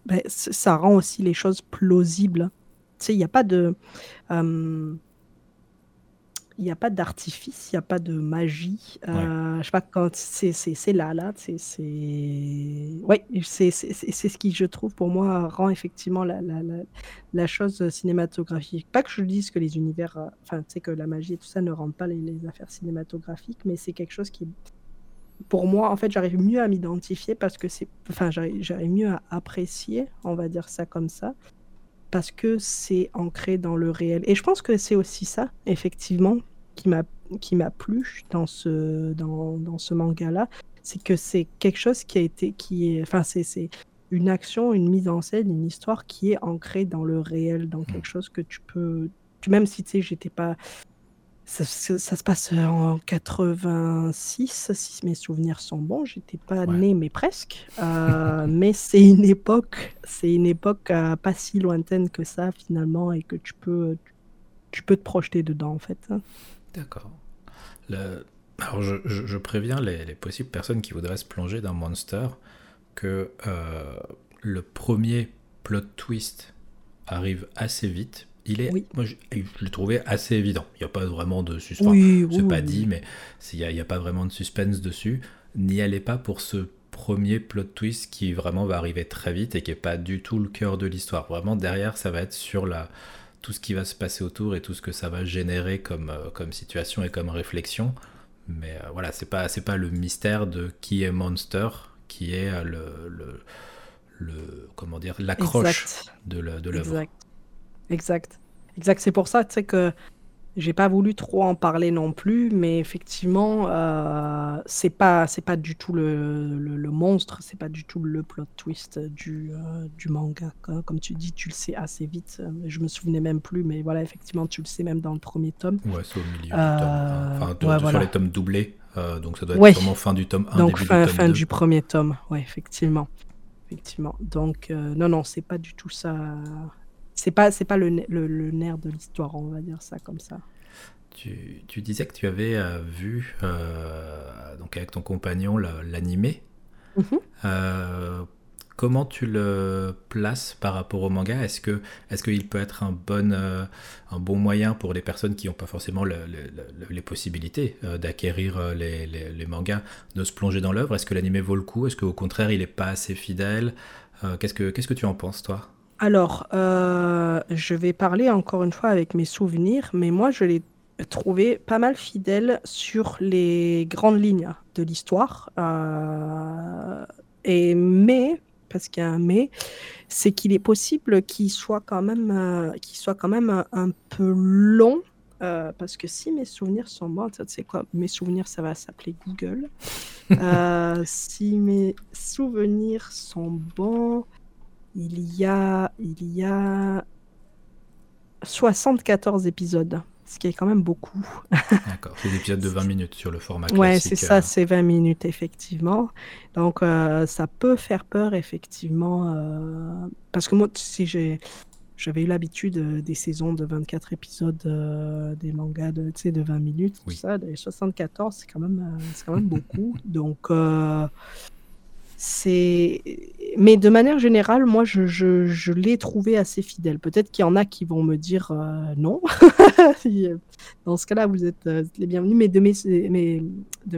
ben, ça rend aussi les choses plausibles. Tu sais, il n'y a pas de. Il n'y a pas d'artifice, il n'y a pas de magie. Euh, Je sais pas quand c'est là, là, c'est ouais, c'est ce qui, je trouve, pour moi, rend effectivement la, la, la, la, chose cinématographique. Pas que je dise que les univers, euh, enfin, tu sais, que la magie et tout ça ne rendent pas les, les affaires cinématographiques, mais c'est quelque chose qui, pour moi, en fait, j'arrive mieux à m'identifier parce que c'est. Enfin, j'arrive mieux à apprécier, on va dire ça comme ça, parce que c'est ancré dans le réel. Et je pense que c'est aussi ça, effectivement, qui m'a qui m'a plu dans ce dans, dans ce manga là c'est que c'est quelque chose qui a été qui est enfin c'est une action une mise en scène une histoire qui est ancrée dans le réel dans mmh. quelque chose que tu peux même si tu sais j'étais pas ça, se passe en 86, si mes souvenirs sont bons. J'étais pas né, mais presque. Euh, mais c'est une époque, c'est une époque euh, pas si lointaine que ça finalement, et que tu peux, tu peux te projeter dedans en fait. D'accord. Alors je, je, préviens les, les, possibles personnes qui voudraient se plonger dans Monster que euh, le premier plot twist arrive assez vite il est, moi, je, l'ai trouvé assez évident. Il n'y a pas vraiment de suspense. Oui, c'est pas dit, mais il n'y a, a, pas vraiment de suspense dessus. N'y allez pas pour ce premier plot twist qui vraiment va arriver très vite et qui n'est pas du tout le cœur de l'histoire. Vraiment, derrière, ça va être sur la, tout ce qui va se passer autour et tout ce que ça va générer comme, euh, comme situation et comme réflexion. Mais euh, voilà, c'est pas, c'est pas le mystère de qui est Monster qui est euh, le, le, le comment dire, l'accroche de l'œuvre. Exact. Exact. C'est pour ça, tu sais, que j'ai pas voulu trop en parler non plus, mais effectivement, euh, c'est pas, c'est pas du tout le, le, monstre, c'est pas du tout le plot twist du, euh, du manga. Comme, tu dis, tu le sais assez vite. Je me souvenais même plus, mais voilà, effectivement, tu le sais même dans le premier tome. Ouais, c'est au milieu du tome. Enfin, euh, sur les tomes doublés, donc ça doit être vraiment fin du tome 1, donc fin, du, tome fin du premier tome, ouais, effectivement. Effectivement. Donc, non, non, c'est pas du tout ça c'est pas c'est pas le, le, nerf de l'histoire, on va dire ça comme ça. Tu, tu disais que tu avais euh, vu euh, donc avec ton compagnon l'animé. Mhm. Euh, comment tu le places par rapport au manga? Est-ce que est-ce qu'il peut être un bon un bon moyen pour les personnes qui n'ont pas forcément les possibilités d'acquérir les, les, mangas, de se plonger dans l'œuvre? Est-ce que l'animé vaut le coup? Est-ce qu'au contraire il n'est pas assez fidèle? Qu'est-ce que qu'est-ce que tu en penses toi? Alors, euh, je vais parler encore une fois avec mes souvenirs, mais moi, je l'ai trouvé pas mal fidèle sur les grandes lignes de l'histoire. Euh, et mais, parce qu'il y a un mais, c'est qu'il est possible qu'il soit quand même, euh, qu'il soit quand même un, peu long. parce que si mes souvenirs sont bons, tu sais quoi, mes souvenirs, ça va s'appeler Google. si mes souvenirs sont bons, il y a, il y a 74 épisodes, ce qui est quand même beaucoup. D'accord, c'est des épisodes de 20 minutes sur le format classique. Ouais, c'est ça, euh. c'est 20 minutes, effectivement. Donc, euh, ça peut faire peur, effectivement, euh, parce que moi, si j'ai... j'avais eu l'habitude euh, des saisons de 24 épisodes euh, des mangas de, de 20 minutes, tout ça. Les 74, c'est quand même, euh, quand même beaucoup. Donc, c'est. Mais de manière générale, moi, je, l'ai trouvé assez fidèle. Peut-être qu'il y en a qui vont me dire euh, non. Dans ce cas-là, vous êtes, euh, les bienvenus. Mais de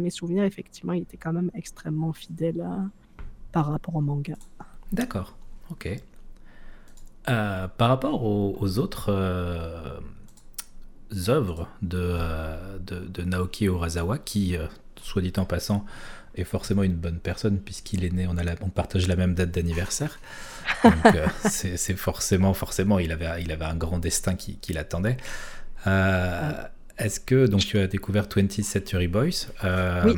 mes, souvenirs, effectivement, il était quand même extrêmement fidèle par rapport au manga. D'accord, ok. Euh, par rapport aux, autres euh, œuvres de, euh, de, Naoki Urasawa, qui, euh, soit dit en passant, est forcément une bonne personne puisqu'il est né, on, a la- on partage la même date d'anniversaire. Donc euh, c'est forcément, forcément, il avait, il avait un grand destin qui, qui l'attendait. Euh, Est-ce que, donc tu as découvert 20th Century Boys euh, Oui.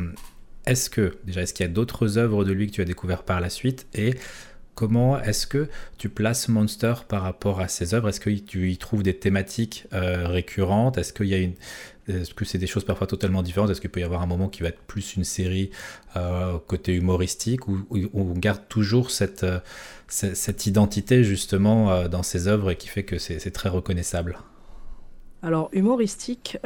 Est-ce que, déjà, est-ce qu'il y a d'autres œuvres de lui que tu as découvert par la suite Et comment est-ce que tu places Monster par rapport à ses œuvres? Est-ce que tu y trouves des thématiques euh, récurrentes? Est-ce qu'il y a une est-ce que c'est des choses parfois totalement différentes? Est-ce qu'il peut y avoir un moment qui va être plus une série euh, côté humoristique ou on garde toujours cette, euh, cette, identité justement euh, dans ses œuvres et qui fait que c'est très reconnaissable? Alors, humoristique,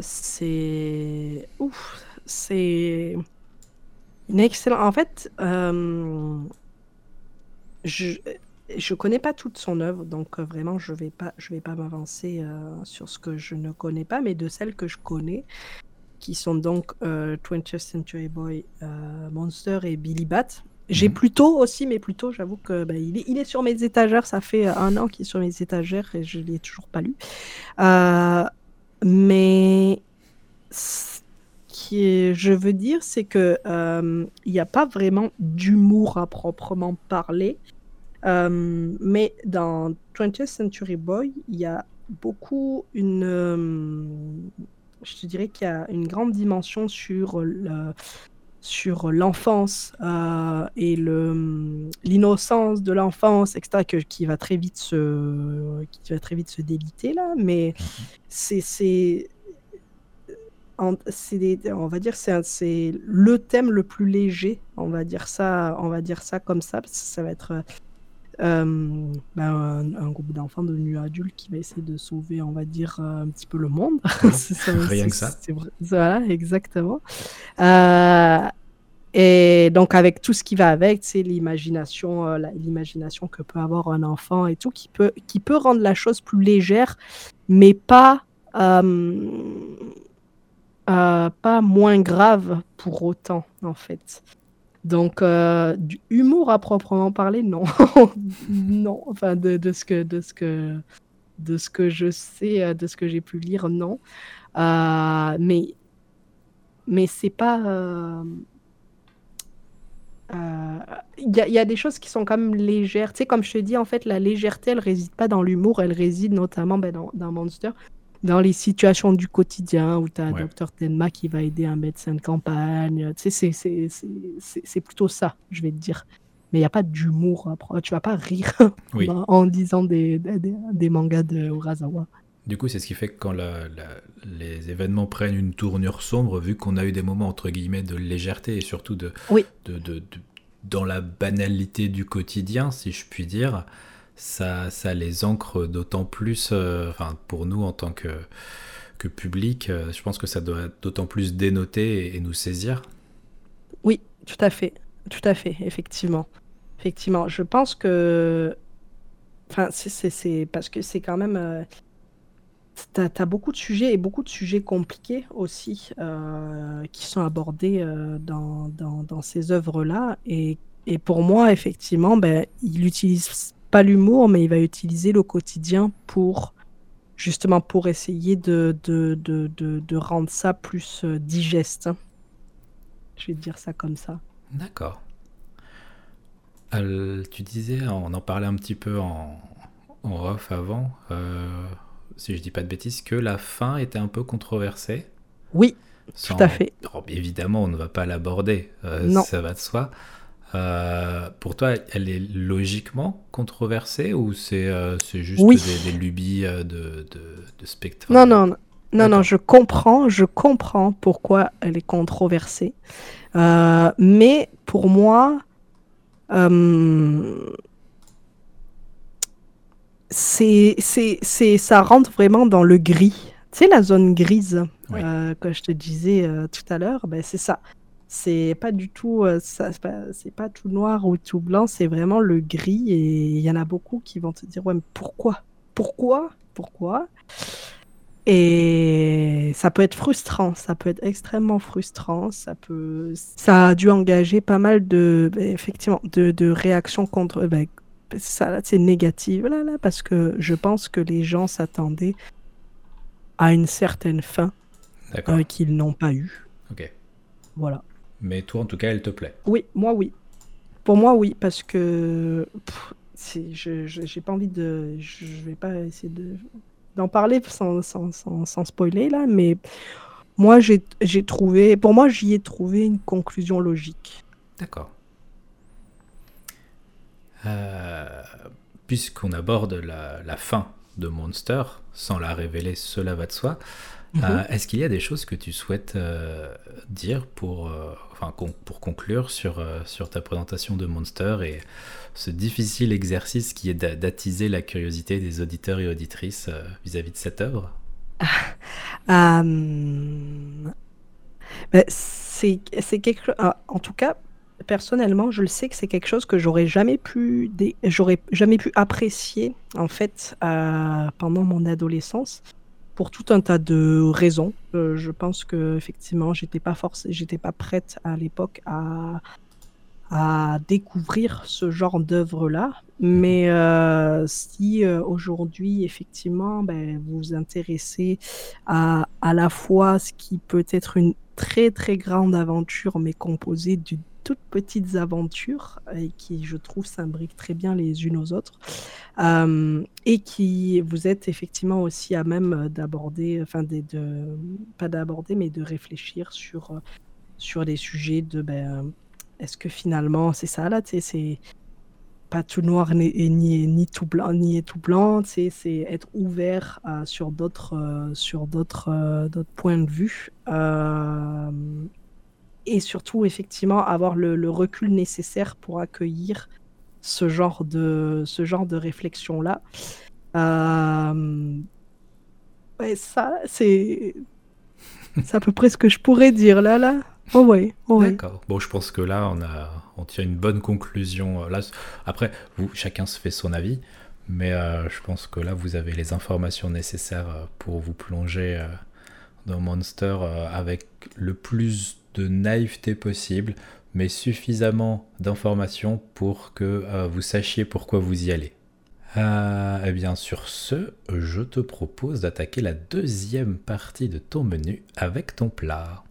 c'est. Ouf, c'est. Une excellente. En fait, je. Je connais pas toute son œuvre, donc euh, vraiment je vais pas, je vais pas m'avancer euh, sur ce que je ne connais pas, mais de celles que je connais, qui sont donc euh, 20th Century Boy, euh, Monster et Billy Bat. J'ai Mhm. plutôt aussi, mais plutôt, j'avoue que bah, il, est, il est sur mes étagères. Ça fait euh, un an qu'il est sur mes étagères et je l'ai toujours pas lu. Euh, mais ce qui est- je veux dire, c'est que euh, il n'y a pas vraiment d'humour à proprement parler. Euh, mais dans 20th Century Boy, il y a beaucoup une. euh, je te dirais qu'il y a une grande dimension sur le, sur l'enfance euh, et le l'innocence de l'enfance, etc., qui va très vite se qui va très vite se déliter là. Mais c'est c'est on va dire c'est le thème le plus léger, on va dire ça, on va dire ça comme ça, parce que ça va être euh, ben, un, un groupe d'enfants devenus adultes qui va essayer de sauver, on va dire, euh, un petit peu le monde. Ça, Rien que ça. Voilà, exactement. Euh, et donc avec tout ce qui va avec, c'est l'imagination, euh, l'imagination que peut avoir un enfant et tout, qui peut, qui peut rendre la chose plus légère, mais pas, euh, euh, pas moins grave pour autant, en fait. Donc, euh, du humour à proprement parler, non. non, enfin, de, ce que, de, ce que, de ce que je sais, euh, de ce que j'ai pu lire, non. Euh, mais mais c'est pas. Il y, a- il y a des choses qui sont quand même légères. Tu sais, comme je te dis, en fait, la légèreté, elle réside pas dans l'humour, elle réside notamment ben, dans, dans Monster, dans les situations du quotidien où tu as Ouais. Dr Tenma qui va aider un médecin de campagne. Tu sais, c'est- plutôt ça, je vais te dire. Mais il n'y a pas d'humour. pro- Tu vas pas rire Oui. en- disant des, des, des- des mangas de Urasawa. Du coup, c'est ce qui fait que quand la- la- les événements prennent une tournure sombre, vu qu'on a eu des moments entre guillemets de légèreté et surtout de, Oui. de, de- de- dans la banalité du quotidien, si je puis dire, ça, ça les ancre d'autant plus, euh, enfin pour nous en tant que, que public, euh, je pense que ça doit d'autant plus dénoter et, nous saisir. Oui, tout à fait. Tout à fait, effectivement. Effectivement. Je pense que. Enfin, c'est- parce que c'est quand même. euh, T'as, t'as beaucoup de sujets et beaucoup de sujets compliqués aussi euh, qui sont abordés dans, dans, dans ces œuvres-là. Et, et pour moi, effectivement, ben, il n'utilise pas l'humour, mais il va utiliser le quotidien pour justement pour essayer de, de, de, de, de rendre ça plus euh, digeste. hein. Je vais te dire ça comme ça. D'accord. Euh, tu disais, on en parlait un petit peu en, en off avant, euh, si je dis pas de bêtises, que la fin était un peu controversée. Oui, Sans- tout à fait. Oh, évidemment, on ne va pas l'aborder, euh, ça va de soi. Euh, pour toi, elle est logiquement controversée ou c'est euh, juste Oui. des, des lubies euh, de, de, de spectre? Non, non, non, non, je comprends, je comprends pourquoi elle est controversée. Euh, mais pour moi, euh, c'est, ça rentre vraiment dans le gris. Tu sais, la zone grise euh, que je te disais tout à l'heure, ben, c'est ça. C'est pas du tout, euh, ça, c'est pas, pas tout noir ou tout blanc, c'est vraiment le gris. Et il y en a beaucoup qui vont te dire, ouais, mais pourquoi? Pourquoi? Pourquoi? Et ça peut être frustrant, ça peut être extrêmement frustrant. Ça peut, ça a dû engager pas mal de, ben, effectivement, de, de réactions contre, ben, ça c'est négatif là, là, parce que je pense que les gens s'attendaient à une certaine fin euh, qu'ils n'ont pas eu. Ok. Voilà. Mais toi, en tout cas, elle te plaît. Oui, moi oui. Pour moi oui, parce que pff, je j'ai pas envie de, je je vais pas essayer de d'en parler sans, sans, sans, sans spoiler là, mais moi j'ai trouvé, pour moi j'y ai trouvé une conclusion logique. D'accord. Euh, Puisqu'on aborde la, la fin de Monster, sans la révéler, cela va de soi, Mhm. euh, est-ce qu'il y a des choses que tu souhaites euh, dire pour, enfin, pour conclure sur, euh, sur ta présentation de Monster et ce difficile exercice qui est d'a- d'attiser la curiosité des auditeurs et auditrices euh, vis-à-vis de cette œuvre Euh, ben, c'est quelque chose. En tout cas, personnellement, je le sais que c'est quelque chose que j'aurais jamais pu, jamais pu apprécier en fait euh, pendant mon adolescence pour tout un tas de raisons. Euh, je pense que effectivement, j'étais pas forcée, j'étais pas prête à l'époque à à découvrir ce genre d'œuvre-là. Mais euh, si euh, aujourd'hui, effectivement, ben, vous vous intéressez à à la fois ce qui peut être une très très grande aventure, mais composée de toutes petites aventures, et qui, je trouve, s'imbriquent très bien les unes aux autres, euh, et qui vous êtes effectivement aussi à même d'aborder, enfin de, de- pas d'aborder, mais de réfléchir sur, sur les sujets de ben, est-ce que finalement c'est ça là, c'est pas tout noir ni, ni, ni tout blanc, ni tout blanc, c'est être ouvert euh, sur d'autres euh, sur d'autres euh, d'autres points de vue. Et surtout, effectivement, avoir le, recul nécessaire pour accueillir ce genre de, ce genre de réflexion-là. Euh, ouais, ça, c'est c'est à peu près ce que je pourrais dire là, là. Oh ouais, oh. D'accord. Bon, je pense que là, on a, on tire une bonne conclusion. Euh, Là, après, vous, chacun se fait son avis, mais euh, je pense que là, vous avez les informations nécessaires pour vous plonger dans Monster avec le plus de naïveté possible, mais suffisamment d'informations pour que euh, vous sachiez pourquoi vous y allez. Euh, eh bien, sur ce, je te propose d'attaquer la deuxième partie de ton menu avec ton plat.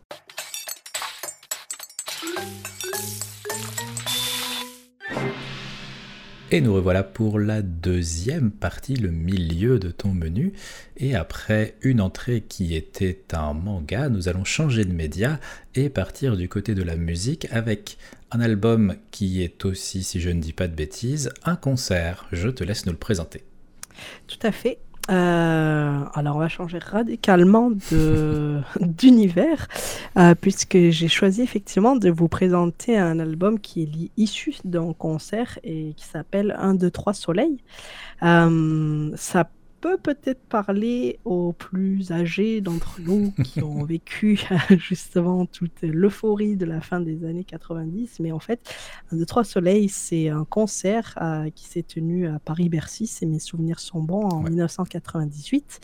Et nous revoilà pour la deuxième partie, le milieu de ton menu. Et après une entrée qui était un manga, nous allons changer de média et partir du côté de la musique avec un album qui est aussi, si je ne dis pas de bêtises, un concert. Je te laisse nous le présenter. Tout à fait. Euh, alors, on va changer radicalement d'univers, euh, puisque j'ai choisi effectivement de vous présenter un album qui est issu d'un concert et qui s'appelle 1, 2, 3 Soleil. Euh, ça peut peut-être parler aux plus âgés d'entre nous qui ont vécu justement toute l'euphorie de la fin des années 90, mais en fait, 1, 2, 3 Soleil, c'est un concert euh, qui s'est tenu à Paris-Bercy, si mes souvenirs sont bons, en Ouais. 1998.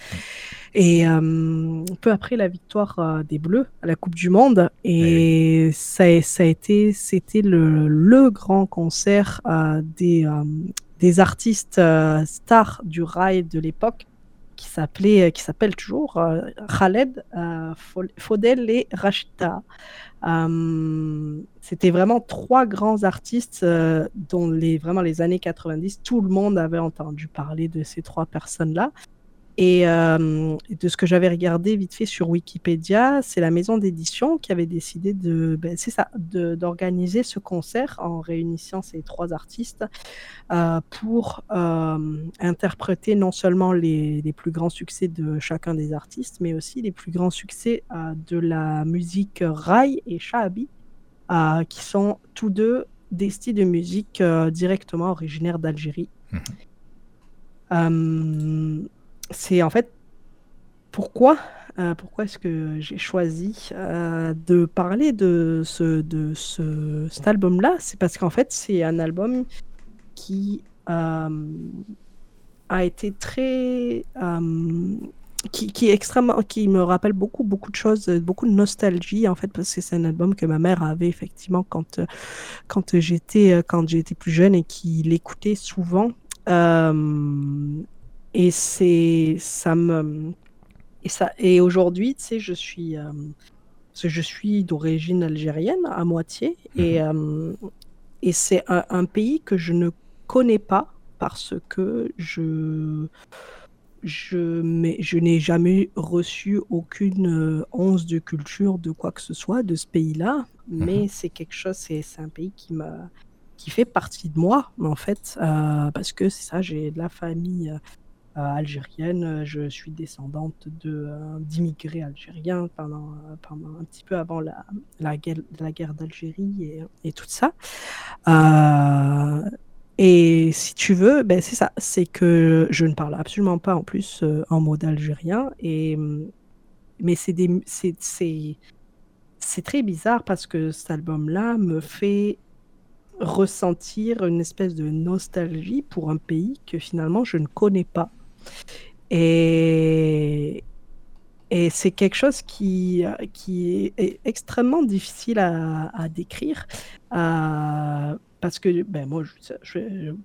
Et euh, peu après la victoire euh, des Bleus à la Coupe du Monde, et ça, ça a été, c'était le, le grand concert des, des artistes euh, stars du rail de l'époque, qui s'appelait, qui s'appelle toujours euh, Khaled, euh, Fo- Faudel et Rachida. Euh, c'était vraiment trois grands artistes euh, dont les, vraiment les années 90, tout le monde avait entendu parler de ces trois personnes-là. Et euh, de ce que j'avais regardé vite fait sur Wikipédia, c'est la maison d'édition qui avait décidé de, ben, c'est ça, d'organiser ce concert en réunissant ces trois artistes euh, pour euh, interpréter non seulement les, les plus grands succès de chacun des artistes, mais aussi les plus grands succès de la musique raï et shahabi, qui sont tous deux des styles de musique directement originaires d'Algérie. Mhm. C'est en fait pourquoi pourquoi est-ce que j'ai choisi de parler de ce de ce cet album-là? C'est parce qu'en fait, c'est un album qui a été très qui, est extrêmement, qui me rappelle beaucoup, beaucoup de choses, beaucoup de nostalgie en fait, parce que c'est un album que ma mère avait effectivement quand, quand j'étais, quand j'étais plus jeune et qui l'écoutait souvent. Et c'est, ça me, et ça, et aujourd'hui, tu sais, je suis, je suis d'origine algérienne à moitié, et, mmh et c'est un, un pays que je ne connais pas parce que je je, mais je n'ai jamais reçu aucune euh, once de culture de quoi que ce soit de ce pays-là, mais mhm. c'est quelque chose, c'est un pays qui m'a qui fait partie de moi en fait, euh, parce que c'est ça, j'ai de la famille euh, algérienne, je suis descendante de d'immigrés algériens pendant, un petit peu avant la, guerre, d'Algérie et, tout ça. Et si tu veux, ben c'est ça, c'est que je ne parle absolument pas en plus euh, en mode algérien. Et, mm, mais c'est très bizarre parce que cet album-là me fait ressentir une espèce de nostalgie pour un pays que finalement je ne connais pas. Et, et c'est quelque chose qui, qui est extrêmement difficile à, à décrire. Parce que ben moi,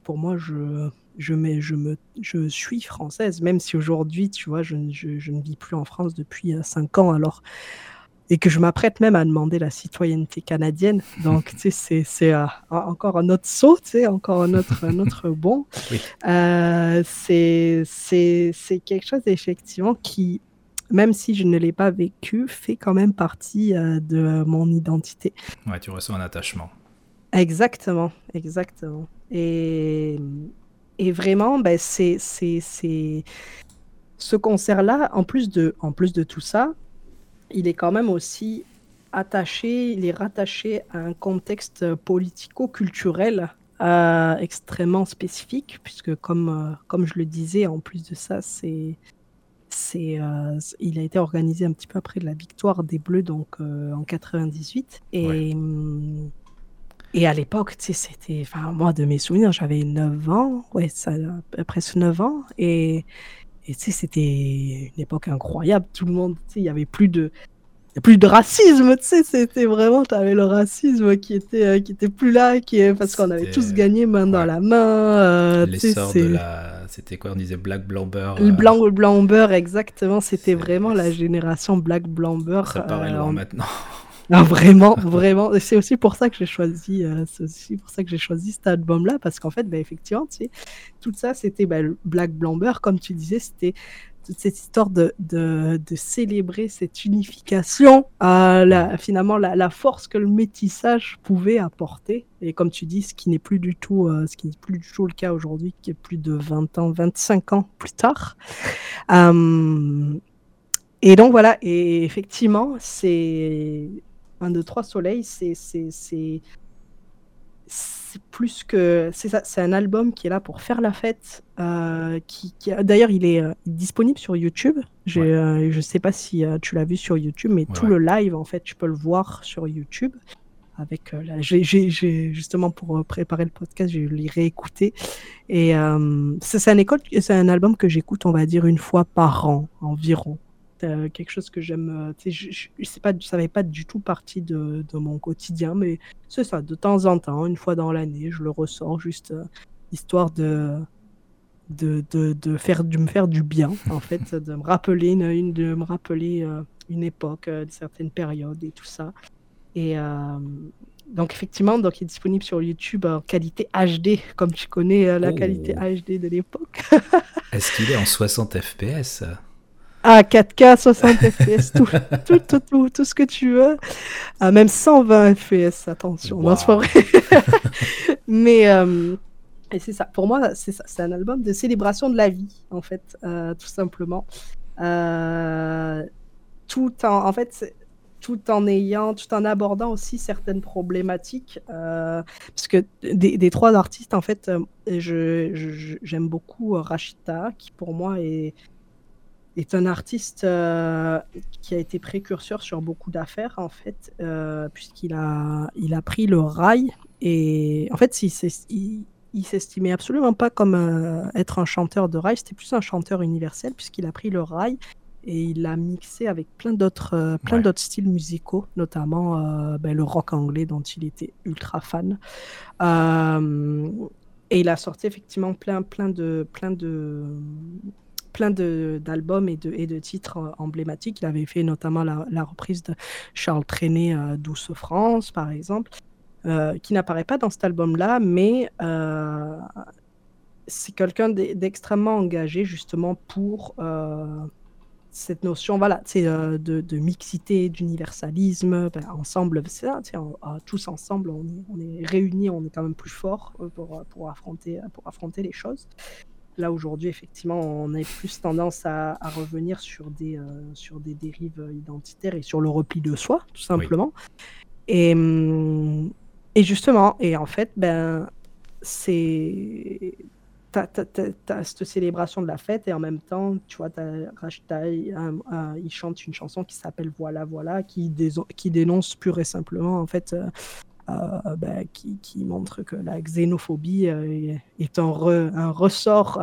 pour moi, je, je, mets, je, me, je suis française, même si aujourd'hui, tu vois, je, je, ne vis plus en France depuis 5 euh, ans, alors et que je m'apprête même à demander la citoyenneté canadienne. Donc, tu sais, c'est euh, encore un autre saut, tu sais, encore un autre, un autre bon. Euh, c'est quelque chose, effectivement, qui, même si je ne l'ai pas vécu, fait quand même partie de mon identité. Ouais, tu ressens un attachement. Exactement, exactement. Et, et vraiment, ben, c'est, ce concert-là, en plus, de, en plus de tout ça, il est quand même aussi attaché, il est rattaché à un contexte politico-culturel euh, extrêmement spécifique, puisque comme, euh, comme je le disais, en plus de ça, c'est, c'est, euh, il a été organisé un petit peu après la victoire des Bleus, donc en 98. Et, hum, et à l'époque, tu sais, c'était, enfin, moi, de mes souvenirs, j'avais 9 ans, ouais, ça, presque 9 ans, et, et tu sais, c'était une époque incroyable. Tout le monde, tu sais, il y avait plus de, plus de racisme, tu sais, c'était vraiment, tu avais le racisme qui était, euh, qui était plus là, qui, parce qu'on avait tous gagné main dans la main. Euh, L'essor de la, c'était quoi, on disait Black Blamber. Le blanc Blamber, exactement, c'était vraiment la génération Black Blamber. Ça paraît loin maintenant. Non, vraiment, vraiment. C'est aussi pour ça que j'ai choisi, euh, c'est aussi pour ça que j'ai choisi cet album-là, parce qu'en fait, bah, effectivement, tu sais, tout ça, c'était bah, Black Blamber, comme tu disais, c'était toute cette histoire de, de, de célébrer cette unification, euh, la, finalement la, la, force que le métissage pouvait apporter. Et comme tu dis, ce qui n'est plus du tout, euh, ce qui n'est plus du tout le cas aujourd'hui, qui est plus de 20 ans, 25 ans plus tard. Euh, et donc voilà, et effectivement, c'est un, deux, trois soleils, c'est c'est plus que c'est un album qui est là pour faire la fête euh, qui, d'ailleurs il est euh, disponible sur YouTube. Je euh, je sais pas si tu l'as vu sur YouTube mais tout le live en fait tu peux le voir sur YouTube. Avec j'ai justement pour préparer le podcast je l'ai réécouté. Et c'est un école c'est un album que j'écoute on va dire une fois par an environ quelque chose que j'aime. Euh, je, je, pas, ça fait pas du tout partie de, de mon quotidien, mais c'est ça. De temps en temps, une fois dans l'année, je le ressors juste euh, histoire de, de, de, de, faire, de me faire du bien, en fait, de me rappeler une, de me rappeler une époque, de certaines périodes et tout ça. Et donc effectivement, donc il est disponible sur YouTube en qualité HD, comme tu connais la qualité HD oh. de l'époque. Est-ce qu'il est en 60 FPS ah, 4K, 60 FPS, tout, tout, tout, tout, tout, ce que tu veux. Ah, même 120 FPS, attention, non, c'est pas vrai. Mais, euh, et c'est ça, pour moi, c'est ça, c'est un album de célébration de la vie, en fait, euh, tout simplement. Euh, tout en, en fait, tout en ayant, tout en abordant aussi certaines problématiques. Euh, parce que des, trois artistes, en fait, je, j'aime beaucoup Rachita, qui pour moi est, est un artiste qui a été précurseur sur beaucoup d'affaires, en fait, puisqu'il a, il a pris le rail. Et en fait, il, il, il s'estimait absolument pas comme être un chanteur de rail, c'était plus un chanteur universel, puisqu'il a pris le rail et il l'a mixé avec plein d'autres euh, plein d'autres styles musicaux, notamment euh, ben, le rock anglais dont il était ultra fan. Euh, et il a sorti effectivement plein plein de plein de plein d'albums et de, et de titres emblématiques. Il avait fait notamment la, reprise de Charles Trenet, Douce France, par exemple, qui n'apparaît pas dans cet album-là, mais c'est quelqu'un d'extrêmement engagé justement pour cette notion voilà, euh, de, de, mixité, d'universalisme, ben, ensemble, ça, tous ensemble, on, on, est réunis, on est quand même plus fort euh, pour, pour, affronter, pour affronter les choses. Là, aujourd'hui, effectivement, on a plus tendance à, à revenir sur des, euh, sur des dérives identitaires et sur le repli de soi, tout simplement. Et, hum, et justement, et en fait, ben, c'est t'as cette célébration de la fête et en même temps, tu vois, Rachta, il chante une chanson qui s'appelle Voilà, voilà, qui, qui dénonce pur et simplement, en fait, euh, euh, ben, qui, montre que la xénophobie euh, est un, ressort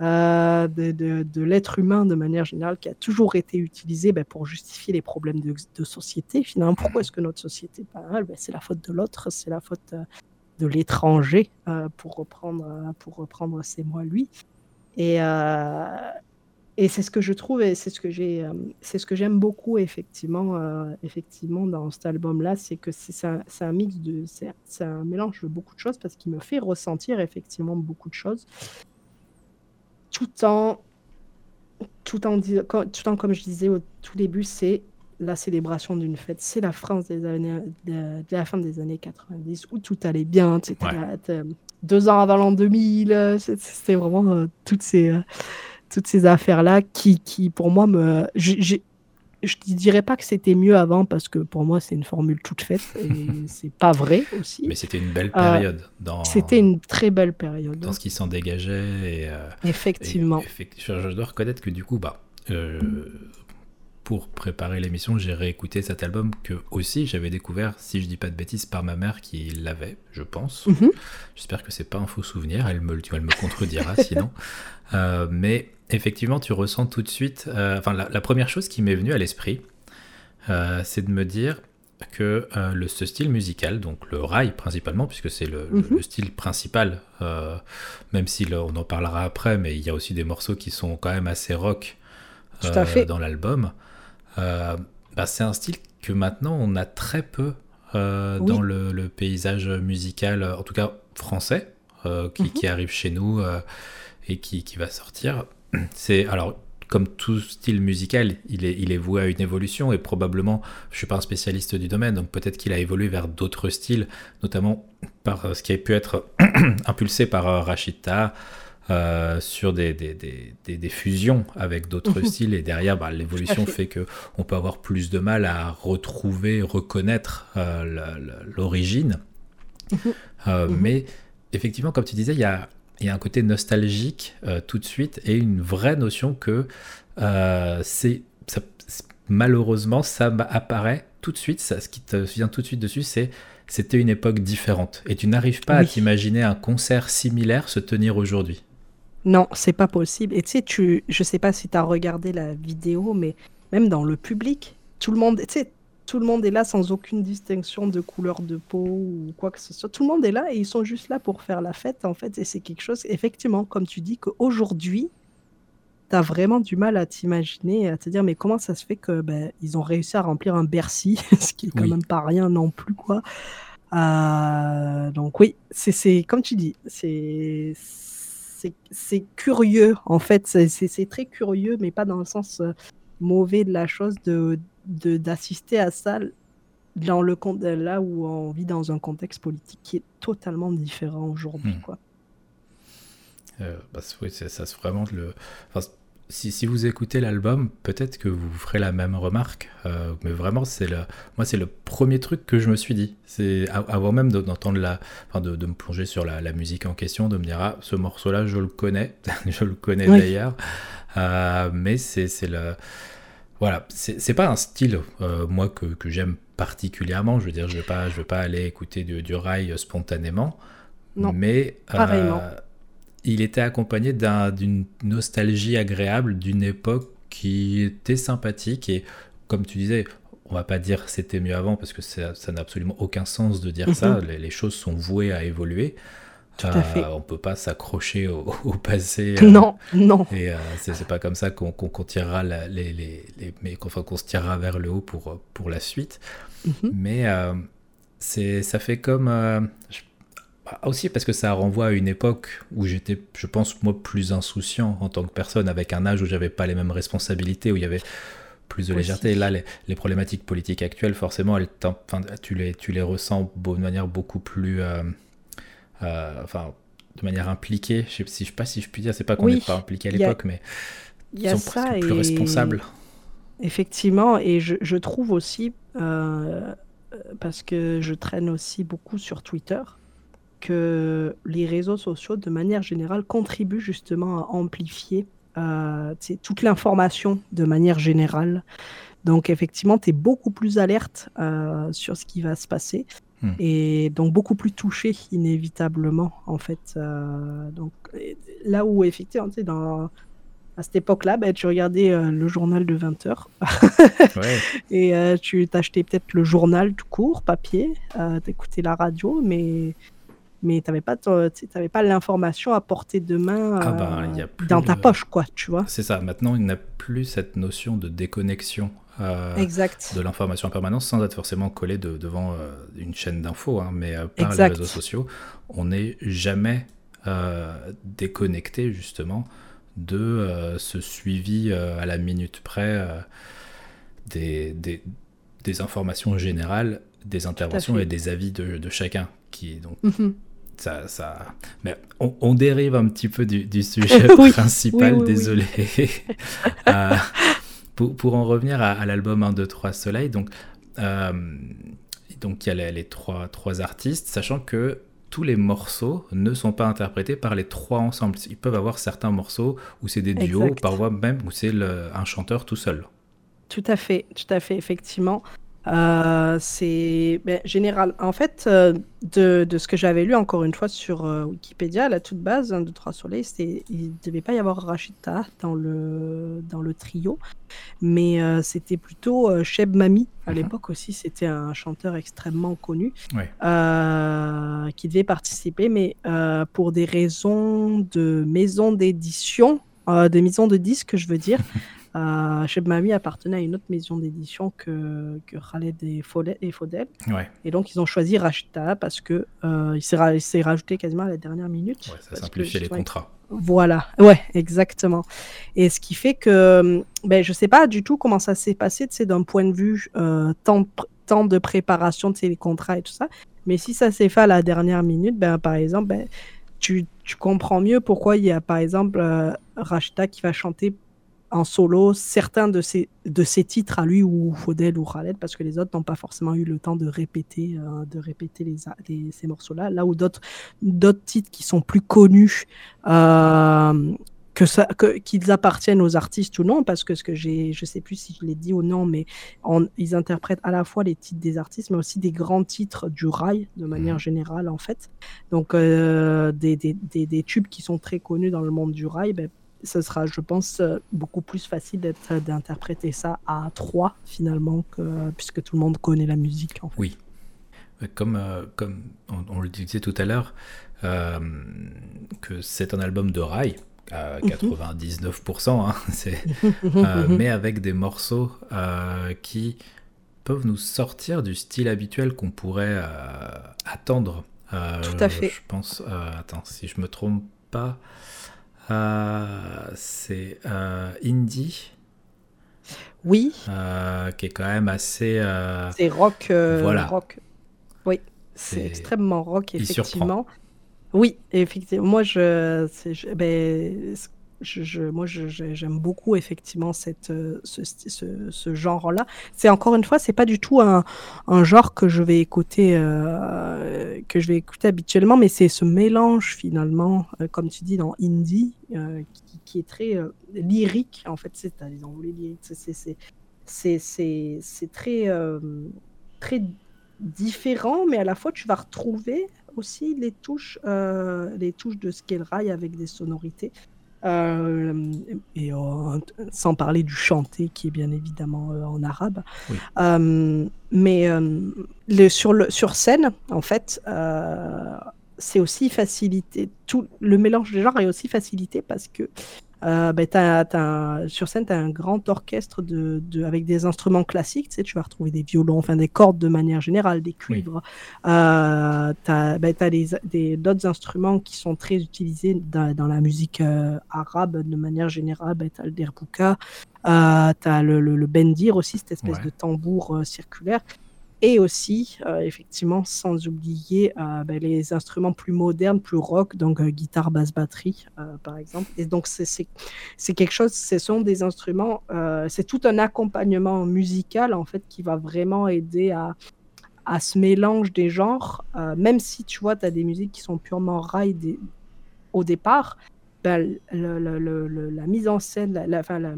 de, de, l'être humain de manière générale qui a toujours été utilisé ben, pour justifier les problèmes de, société. Finalement, pourquoi est-ce que notre société pas mal? Ben, C'est la faute de l'autre, c'est la faute de l'étranger, euh, pour, reprendre, euh, pour reprendre ces mots lui. Et, euh, et c'est ce que je trouve et c'est ce que j'ai c'est ce que j'aime beaucoup effectivement effectivement dans cet album là c'est que c'est un, un, mix de c'est un mélange de beaucoup de choses parce qu'il me fait ressentir effectivement beaucoup de choses tout en tout en tout en comme je disais au tout début c'est la célébration d'une fête. C'est la France des années, de, la fin des années 90 où tout allait bien. C'était deux ans avant l'an 2000. C'était vraiment euh, toutes ces, euh, toutes ces affaires-là qui, qui, pour moi, me. je ne dirais pas que c'était mieux avant parce que pour moi c'est une formule toute faite et c'est pas vrai aussi. Mais c'était une belle période. dans... C'était une très belle période. Dans ce qui s'en dégageait. Et, Effectivement. je, dois reconnaître que du coup, bah, pour préparer l'émission, j'ai réécouté cet album que aussi j'avais découvert, si je dis pas de bêtises, par ma mère qui l'avait, je pense. Mhm. J'espère que c'est pas un faux souvenir, elle me, elle me contredira sinon. Euh, mais effectivement, tu ressens tout de suite. Euh, enfin, la, première chose qui m'est venue à l'esprit, euh, c'est de me dire que le, ce style musical, donc le rail principalement, puisque c'est le, mhm. style principal, même si on en parlera après, mais il y a aussi des morceaux qui sont quand même assez rock. dans l'album. Euh, bah, c'est un style que maintenant on a très peu euh, dans le, paysage musical, en tout cas français, euh, qui, mhm. qui, arrive chez nous et qui, qui, va sortir. C'est alors comme tout style musical, il est, il est voué à une évolution et probablement, je suis pas un spécialiste du domaine, donc peut-être qu'il a évolué vers d'autres styles, notamment par ce qui a pu être impulsé par Rachita, euh, sur des, des, des, des, fusions avec d'autres mhm. styles et derrière bah, l'évolution fait. que on peut avoir plus de mal à retrouver reconnaître euh, l'origine mhm. Euh, mhm. mais effectivement comme tu disais il y a, y a un côté nostalgique tout de suite et une vraie notion que c'est malheureusement ça apparaît tout de suite ça, ce qui te vient tout de suite dessus c'est c'était une époque différente. Et tu n'arrives pas à t'imaginer un concert similaire se tenir aujourd'hui. Non, c'est pas possible. Et tu sais, tu, je sais pas si tu as regardé la vidéo, mais même dans le public, tout le monde, tu sais, tout le monde est là sans aucune distinction de couleur de peau ou quoi que ce soit. Tout le monde est là et ils sont juste là pour faire la fête, en fait. Et c'est quelque chose, effectivement, comme tu dis, qu'aujourd'hui, tu as vraiment du mal à t'imaginer, à te dire, mais comment ça se fait que ben, ils ont réussi à remplir un Bercy, ce qui est quand même pas rien non plus, quoi. Euh, donc oui, c'est comme tu dis, c'est c'est curieux, en fait. C'est très curieux, mais pas dans le sens euh, mauvais de la chose, de d'assister à ça dans le là où on vit dans un contexte politique qui est totalement différent aujourd'hui. Hmm. quoi. Euh, bah, oui, ça, c'est vraiment le. si, si, vous écoutez l'album, peut-être que vous ferez la même remarque. mais vraiment, c'est le, moi, c'est le premier truc que je me suis dit. C'est avant même d'entendre la, enfin, de, de, me plonger sur la, la, musique en question, de me dire ah, ce morceau-là, je le connais, je le connais d'ailleurs. mais c'est le voilà, c'est pas un style, euh, moi, que, que j'aime particulièrement. Je veux dire, je ne vais, pas, je vais pas aller écouter du, du rail spontanément. Non, mais euh, il était accompagné d'une nostalgie agréable d'une époque qui était sympathique. Et comme tu disais, on va pas dire c'était mieux avant parce que ça n'a absolument aucun sens de dire ça. Mhm. Les, les, choses sont vouées à évoluer. Tout à fait. on peut pas s'accrocher au, passé. Euh, non, non. Et euh, c'est pas comme ça qu'on tirera les, les, les, mais qu'on se tirera vers le haut pour, pour la suite. Mhm. Mais euh, c'est ça fait comme aussi parce que ça renvoie à une époque où j'étais, je pense moi, plus insouciant en tant que personne, avec un âge où j'avais pas les mêmes responsabilités, où il y avait plus de légèreté. Là, les, les, problématiques politiques actuelles, forcément, elles, tu les tu les ressens de manière beaucoup plus euh, enfin, de manière impliquée. Je ne sais, pas si je puis dire, c'est pas qu'on n'est pas impliqué à l'époque, mais ils sont presque plus responsables. Effectivement, et je, je trouve aussi, euh, parce que je traîne aussi beaucoup sur Twitter, que les réseaux sociaux, de manière générale, contribuent justement à amplifier euh, toute l'information de manière générale. Donc effectivement, tu es beaucoup plus alerte euh, sur ce qui va se passer. Hmm. Et donc beaucoup plus touché inévitablement en fait. Euh, donc là où effectivement, tu sais, dans à cette époque-là, bah, tu regardais euh, le journal de 20 heures ouais. et euh, tu t'achetais peut-être le journal tout court, papier, euh, t'écoutais la radio, mais mais t'avais pas t'avais pas l'information à portée de main ah bah, dans ta poche quoi, tu vois. C'est ça. Maintenant, il n'a plus cette notion de déconnexion exact. de l'information en permanence sans être forcément collé de, devant euh, une chaîne d'infos, hein, mais euh, par les réseaux sociaux, on n'est jamais déconnecté justement de ce suivi à la minute près des, des, des, informations générales, des interventions et des avis de, de chacun. Qui, donc, mhm. ça, ça... Mais on, on, dérive un petit peu du, du sujet principal, oui, oui, désolé. pour, pour, en revenir à, à l'album 1, 2, 3 Soleil, donc, euh, donc il y a les, les, trois, trois artistes, sachant que tous les morceaux ne sont pas interprétés par les trois ensemble. Ils peuvent avoir certains morceaux où c'est des duos, exact. parfois même où c'est un chanteur tout seul. Tout à fait, tout à fait, effectivement. Euh, c'est ben, général. En fait, euh, de, de, ce que j'avais lu encore une fois sur euh, Wikipédia, la toute base hein, de Trois Soleils, c'est il ne devait pas y avoir Rachida dans le dans le trio, mais euh, c'était plutôt Cheb Mami à Mhm. l'époque aussi. C'était un chanteur extrêmement connu qui devait participer, mais pour des raisons de maison d'édition, des maisons de disques, je veux dire. Euh, Cheb Mami appartenait à une autre maison d'édition que, que Khaled et et. Ouais. Et donc, ils ont choisi Rachida parce que euh, il s'est rajouté quasiment à la dernière minute. Ouais, ça simplifiait les contrats. Voilà, ouais, exactement. Et ce qui fait que, ben, je sais pas du tout comment ça s'est passé, d'un point de vue euh, temps, de pr- temps de préparation, les contrats et tout ça. Mais si ça s'est fait à la dernière minute, ben, par exemple, ben, tu, tu comprends mieux pourquoi il y a, par exemple, euh, Rachida qui va chanter en solo certains de ses, de ses titres à lui ou Faudel ou Khaled parce que les autres n'ont pas forcément eu le temps de répéter, euh, de répéter les, ces morceaux-là. Là où d'autres d'autres titres qui sont plus connus, euh, que ça, que, qu'ils appartiennent aux artistes ou non, parce que ce que j'ai, je sais plus si je l'ai dit ou non, mais on- ils interprètent à la fois les titres des artistes, mais aussi des grands titres du rail de manière Mhm. générale en fait. Donc euh, des, des, des, des tubes qui sont très connus dans le monde du rail, ben, ce sera, je pense, euh, beaucoup plus facile d'être, d'interpréter ça à trois finalement, que, puisque tout le monde connaît la musique. En fait. Oui. Comme, euh, comme on, on le disait tout à l'heure, euh, que c'est un album de rail à Mhm. 99%, hein, c'est, euh, mais avec des morceaux euh, qui peuvent nous sortir du style habituel qu'on pourrait euh, attendre. Euh, Tout à fait. Je pense, euh, attends, si je me trompe pas, euh, c'est euh, Indie, Oui, euh, qui est quand même assez... euh, c'est rock. Voilà. rock. Oui, c'est C'est- extrêmement rock, Il effectivement. surprend. Oui, effectivement. Moi, je, c'est- je- ben, moi, j'aime beaucoup effectivement euh, ce, genre-là. C'est encore une fois, c'est pas du tout un, genre que je vais écouter, euh, que je vais écouter habituellement, mais c'est ce mélange finalement, euh, comme tu dis dans indie, qui, est très lyrique. En fait, c'est. C'est très, très différent, mais à la fois tu vas retrouver aussi les touches, les touches de Rail avec des sonorités. Euh, et euh, sans parler du chanté qui est bien évidemment euh, en arabe. Oui. mais sur, le, sur scène, en fait, c'est aussi facilité. Tout le mélange des genres est aussi facilité parce que euh, ben, sur scène, tu as un grand orchestre de, de, avec des instruments classiques. Tu, sais, tu vas retrouver des violons, enfin des cordes de manière générale, des cuivres. Oui. Euh, tu as, ben, des, d'autres instruments qui sont très utilisés dans, dans la musique euh, arabe de manière générale. Ben, tu as le derbouka, euh, tu as le, le, le, bendir aussi, cette espèce ouais. de tambour euh, circulaire et aussi, euh, effectivement, sans oublier euh, ben, les instruments plus modernes, plus rock, donc euh, guitare, basse, batterie, par exemple. Et donc, c'est quelque chose, ce sont des instruments, c'est tout un accompagnement musical, en fait, qui va vraiment aider à, ce mélange des genres, même si, tu vois, tu as des musiques qui sont purement rail au départ, ben, la mise en scène, la, la, la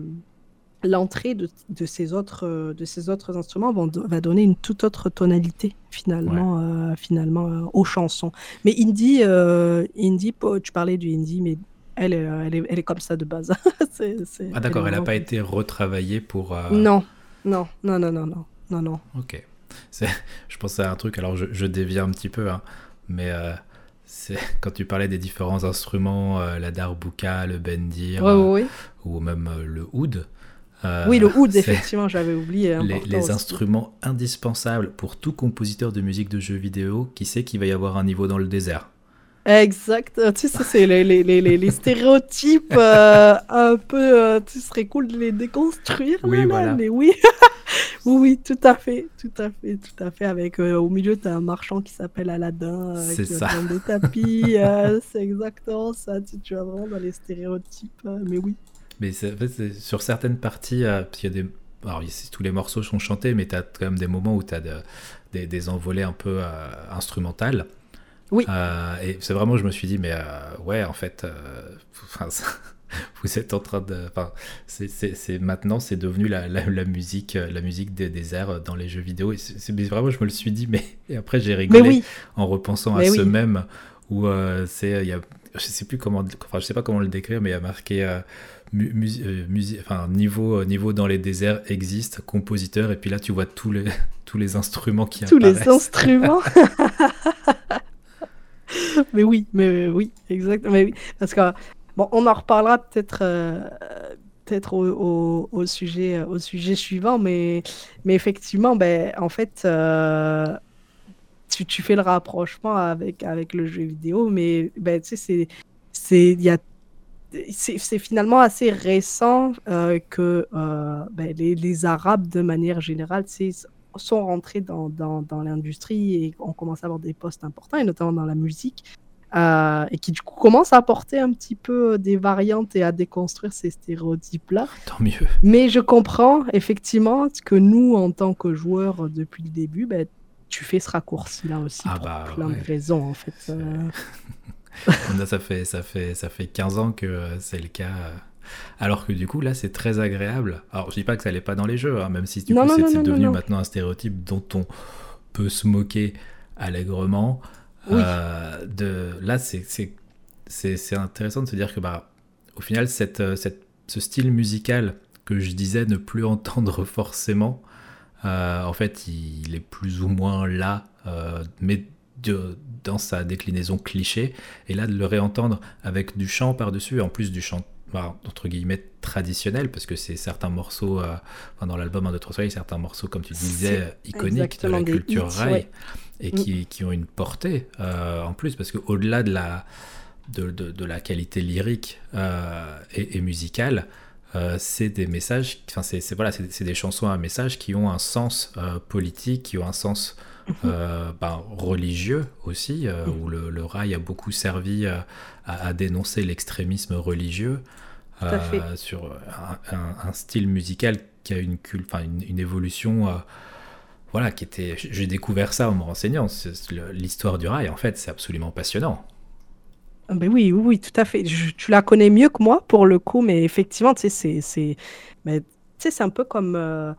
l'entrée de, de, ces autres, euh, de ces autres instruments va donner une toute autre tonalité finalement, euh, finalement euh, aux chansons. Mais indie, indie, tu parlais du indie, mais elle est, elle est, elle est comme ça de base. ah d'accord, elle n'a pas été retravaillée pour... Non, non, non, non, non, non, non. Ok. Je pensais à un truc, alors je, je dévie un petit peu, hein, mais quand tu parlais des différents instruments, la darbuka, le bendir, ou même le oud euh, oui, le oud, effectivement, j'avais oublié. Les, les instruments indispensables pour tout compositeur de musique de jeux vidéo qui sait qu'il va y avoir un niveau dans le désert. Exact. Tu sais, c'est les, les, les, les, stéréotypes euh, un peu. Euh, tu serais cool de les déconstruire. Oui, là, voilà. Là, mais oui. oui, oui, tout à fait. Tout à fait. Tout à fait. Avec euh, au milieu, tu as un marchand qui s'appelle Aladdin. c'est ça. des tapis. c'est exactement ça. Tu, tu vas vraiment dans les stéréotypes. mais oui. Mais en fait, sur certaines parties, euh, parce qu'il y a des. Alors, ici, tous les morceaux sont chantés, mais tu as quand même des moments où tu as de, des, des, envolées un peu euh, instrumentales. Oui. Euh, et c'est vraiment, je me suis dit, mais euh, ouais, en fait, vous êtes en train de. Enfin, c'est maintenant, c'est devenu la, la, la, musique, la musique des, des airs dans les jeux vidéo. Et c'est vraiment, je me le suis dit, mais. Et après, j'ai rigolé oui. en repensant mais à oui. ce même où c'est. Il y a, je sais plus comment. Enfin, je sais pas comment le décrire, mais il y a marqué mus mus enfin, niveau, niveau dans les déserts existe, compositeur, et puis là tu vois tous les, tous les instruments qui tous apparaissent. les instruments Mais oui, mais oui, exactement. Mais oui, parce que, bon, on en reparlera peut-être euh, peut-être au, au, au, sujet, au sujet suivant, mais, mais effectivement, ben, en fait, euh, tu, tu fais le rapprochement avec, avec le jeu vidéo, mais ben, tu sais, il y a c'est finalement assez récent euh, que euh, ben, les, les, Arabes, de manière générale, sont rentrés dans, dans, dans l'industrie et ont commencé à avoir des postes importants, et notamment dans la musique, euh, et qui du coup commencent à apporter un petit peu des variantes et à déconstruire ces stéréotypes-là. Tant mieux. Mais je comprends effectivement que nous, en tant que joueurs depuis le début, ben, tu fais ce raccourci-là aussi ah pour bah, plein ouais. de raisons, en fait. ça, fait, ça, fait, ça fait 15 ans que c'est le cas. Alors que du coup, là, c'est très agréable. Alors, je dis pas que ça allait pas dans les jeux, hein, même si du non, coup, c'est devenu non, maintenant un stéréotype dont on peut se moquer allègrement. Oui. Euh, de... Là, c'est intéressant de se dire que, bah, au final, cette, cette, ce style musical que je disais ne plus entendre forcément, euh, en fait, il est plus ou moins là, euh, mais de, dans sa déclinaison cliché, et là de le réentendre avec du chant par-dessus, en plus du chant bah, entre guillemets traditionnel, parce que c'est certains morceaux, euh, enfin, dans l'album Un, deux, trois soleil, certains morceaux, comme tu disais, iconiques de la culture hits, rail, ouais. et qui, mm. qui, ont une portée euh, en plus, parce qu'au-delà de la, de, de, de, la qualité lyrique euh, et, et, musicale, euh, c'est des messages, enfin c'est voilà, c'est des chansons à un message qui ont un sens euh, politique, qui ont un sens euh, ben, religieux aussi, euh, où le, le, rail a beaucoup servi euh, à, à dénoncer l'extrémisme religieux. sur un, style musical qui a une, enfin, une, évolution. voilà, qui était. J'ai découvert ça en me renseignant. L'histoire du rail, en fait, c'est absolument passionnant. Ah ben oui, oui, tout à fait. tu la connais mieux que moi pour le coup, mais effectivement, tu sais, c'est, c'est, un peu comme,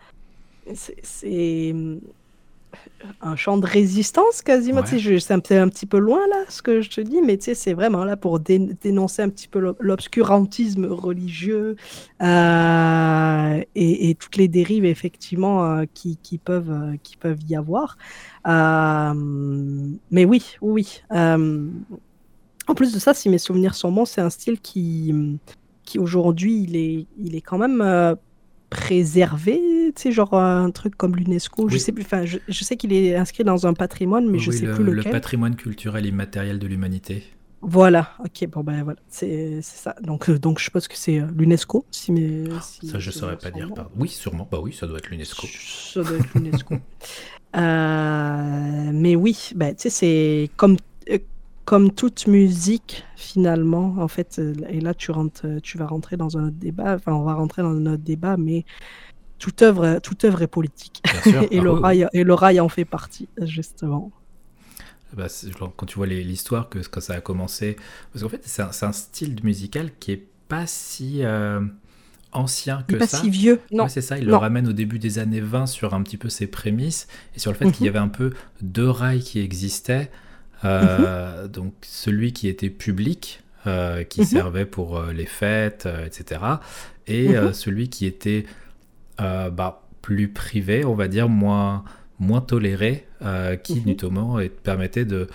c'est, un champ de résistance quasiment. C'est un, un, petit peu loin là, ce que je te dis, mais tu sais, c'est vraiment là pour dénoncer un petit peu l'obscurantisme religieux euh, et, toutes les dérives effectivement euh, qui, qui, peuvent, euh, qui peuvent y avoir. mais oui, oui. en plus de ça, si mes souvenirs sont bons, c'est un style qui, qui aujourd'hui, il est, il est quand même préservé, tu sais, genre un truc comme l'UNESCO. Je sais plus, enfin, je, sais qu'il est inscrit dans un patrimoine, mais je sais plus lequel. Le patrimoine culturel immatériel de l'humanité. Voilà, ok, bon ben voilà, c'est ça. Donc, euh, donc je pense que c'est euh, l'UNESCO. Si ah, ça, je saurais pas dire. Pardon. Oui, sûrement. Bah oui, ça doit être l'UNESCO. Ça doit être l'UNESCO. Euh, mais oui, ben, tu sais, c'est comme comme toute musique, finalement, en fait, euh, et là tu rentres, euh, tu vas rentrer dans un autre débat, enfin on va rentrer dans un autre débat, mais toute œuvre, toute œuvre est politique. et, le rail, et le rail en fait partie, justement. Bah, quand tu vois l'histoire que quand ça a commencé, parce qu'en fait c'est un, style musical qui est pas si euh, ancien que pas ça. si vieux, non. c'est ça, il le ramène au début des années 20 sur un petit peu ses prémices et sur le fait qu'il y mhm. avait un peu deux rails qui existaient. Euh, donc celui qui était public, euh, qui mhm. servait pour euh, les fêtes, etc. Et mhm. celui qui était bah, plus privé, on va dire, moins, moins toléré, qui mhm. notamment permettait de,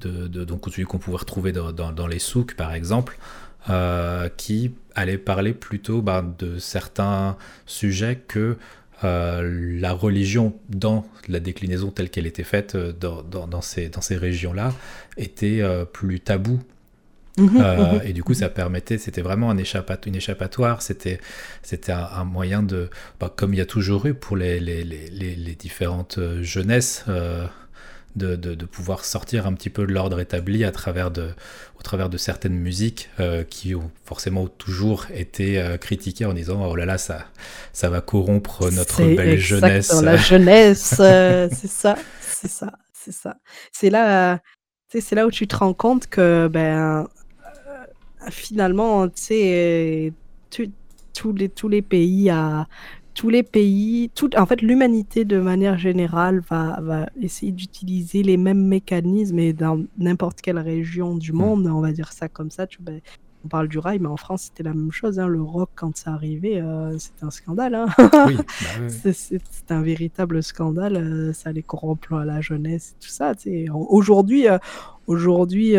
de, donc celui qu'on pouvait retrouver dans, dans, les souks par exemple, qui allait parler plutôt bah, de certains sujets que euh, la religion dans la déclinaison telle qu'elle était faite euh, dans, dans, ces, dans ces régions-là était euh, plus tabou. Mhm, mhm. et du coup, ça permettait, c'était vraiment un une échappatoire, c'était un, moyen de, bah, comme il y a toujours eu pour les, les, les, les différentes jeunesses de, pouvoir sortir un petit peu de l'ordre établi à travers de, au travers de certaines musiques euh, qui ont forcément toujours été euh, critiquées en disant oh là là ça ça va corrompre notre belle jeunesse. La jeunesse, euh, c'est ça, c'est ça, c'est ça. C'est là, c'est là où tu te rends compte que ben finalement, tu sais, tous les tous les pays tous les pays, tout, en fait, l'humanité de manière générale va, va essayer d'utiliser les mêmes mécanismes et dans n'importe quelle région du hmm. monde, on va dire ça comme ça. Tu, ben, on parle du rail, mais en France, c'était la même chose. Hein. Le rock, quand ça arrivait, euh, c'était un scandale. Hein. oui, bah c'est un véritable scandale. Euh, ça allait corrompre la jeunesse et tout ça. Aujourd'hui, euh, aujourd'hui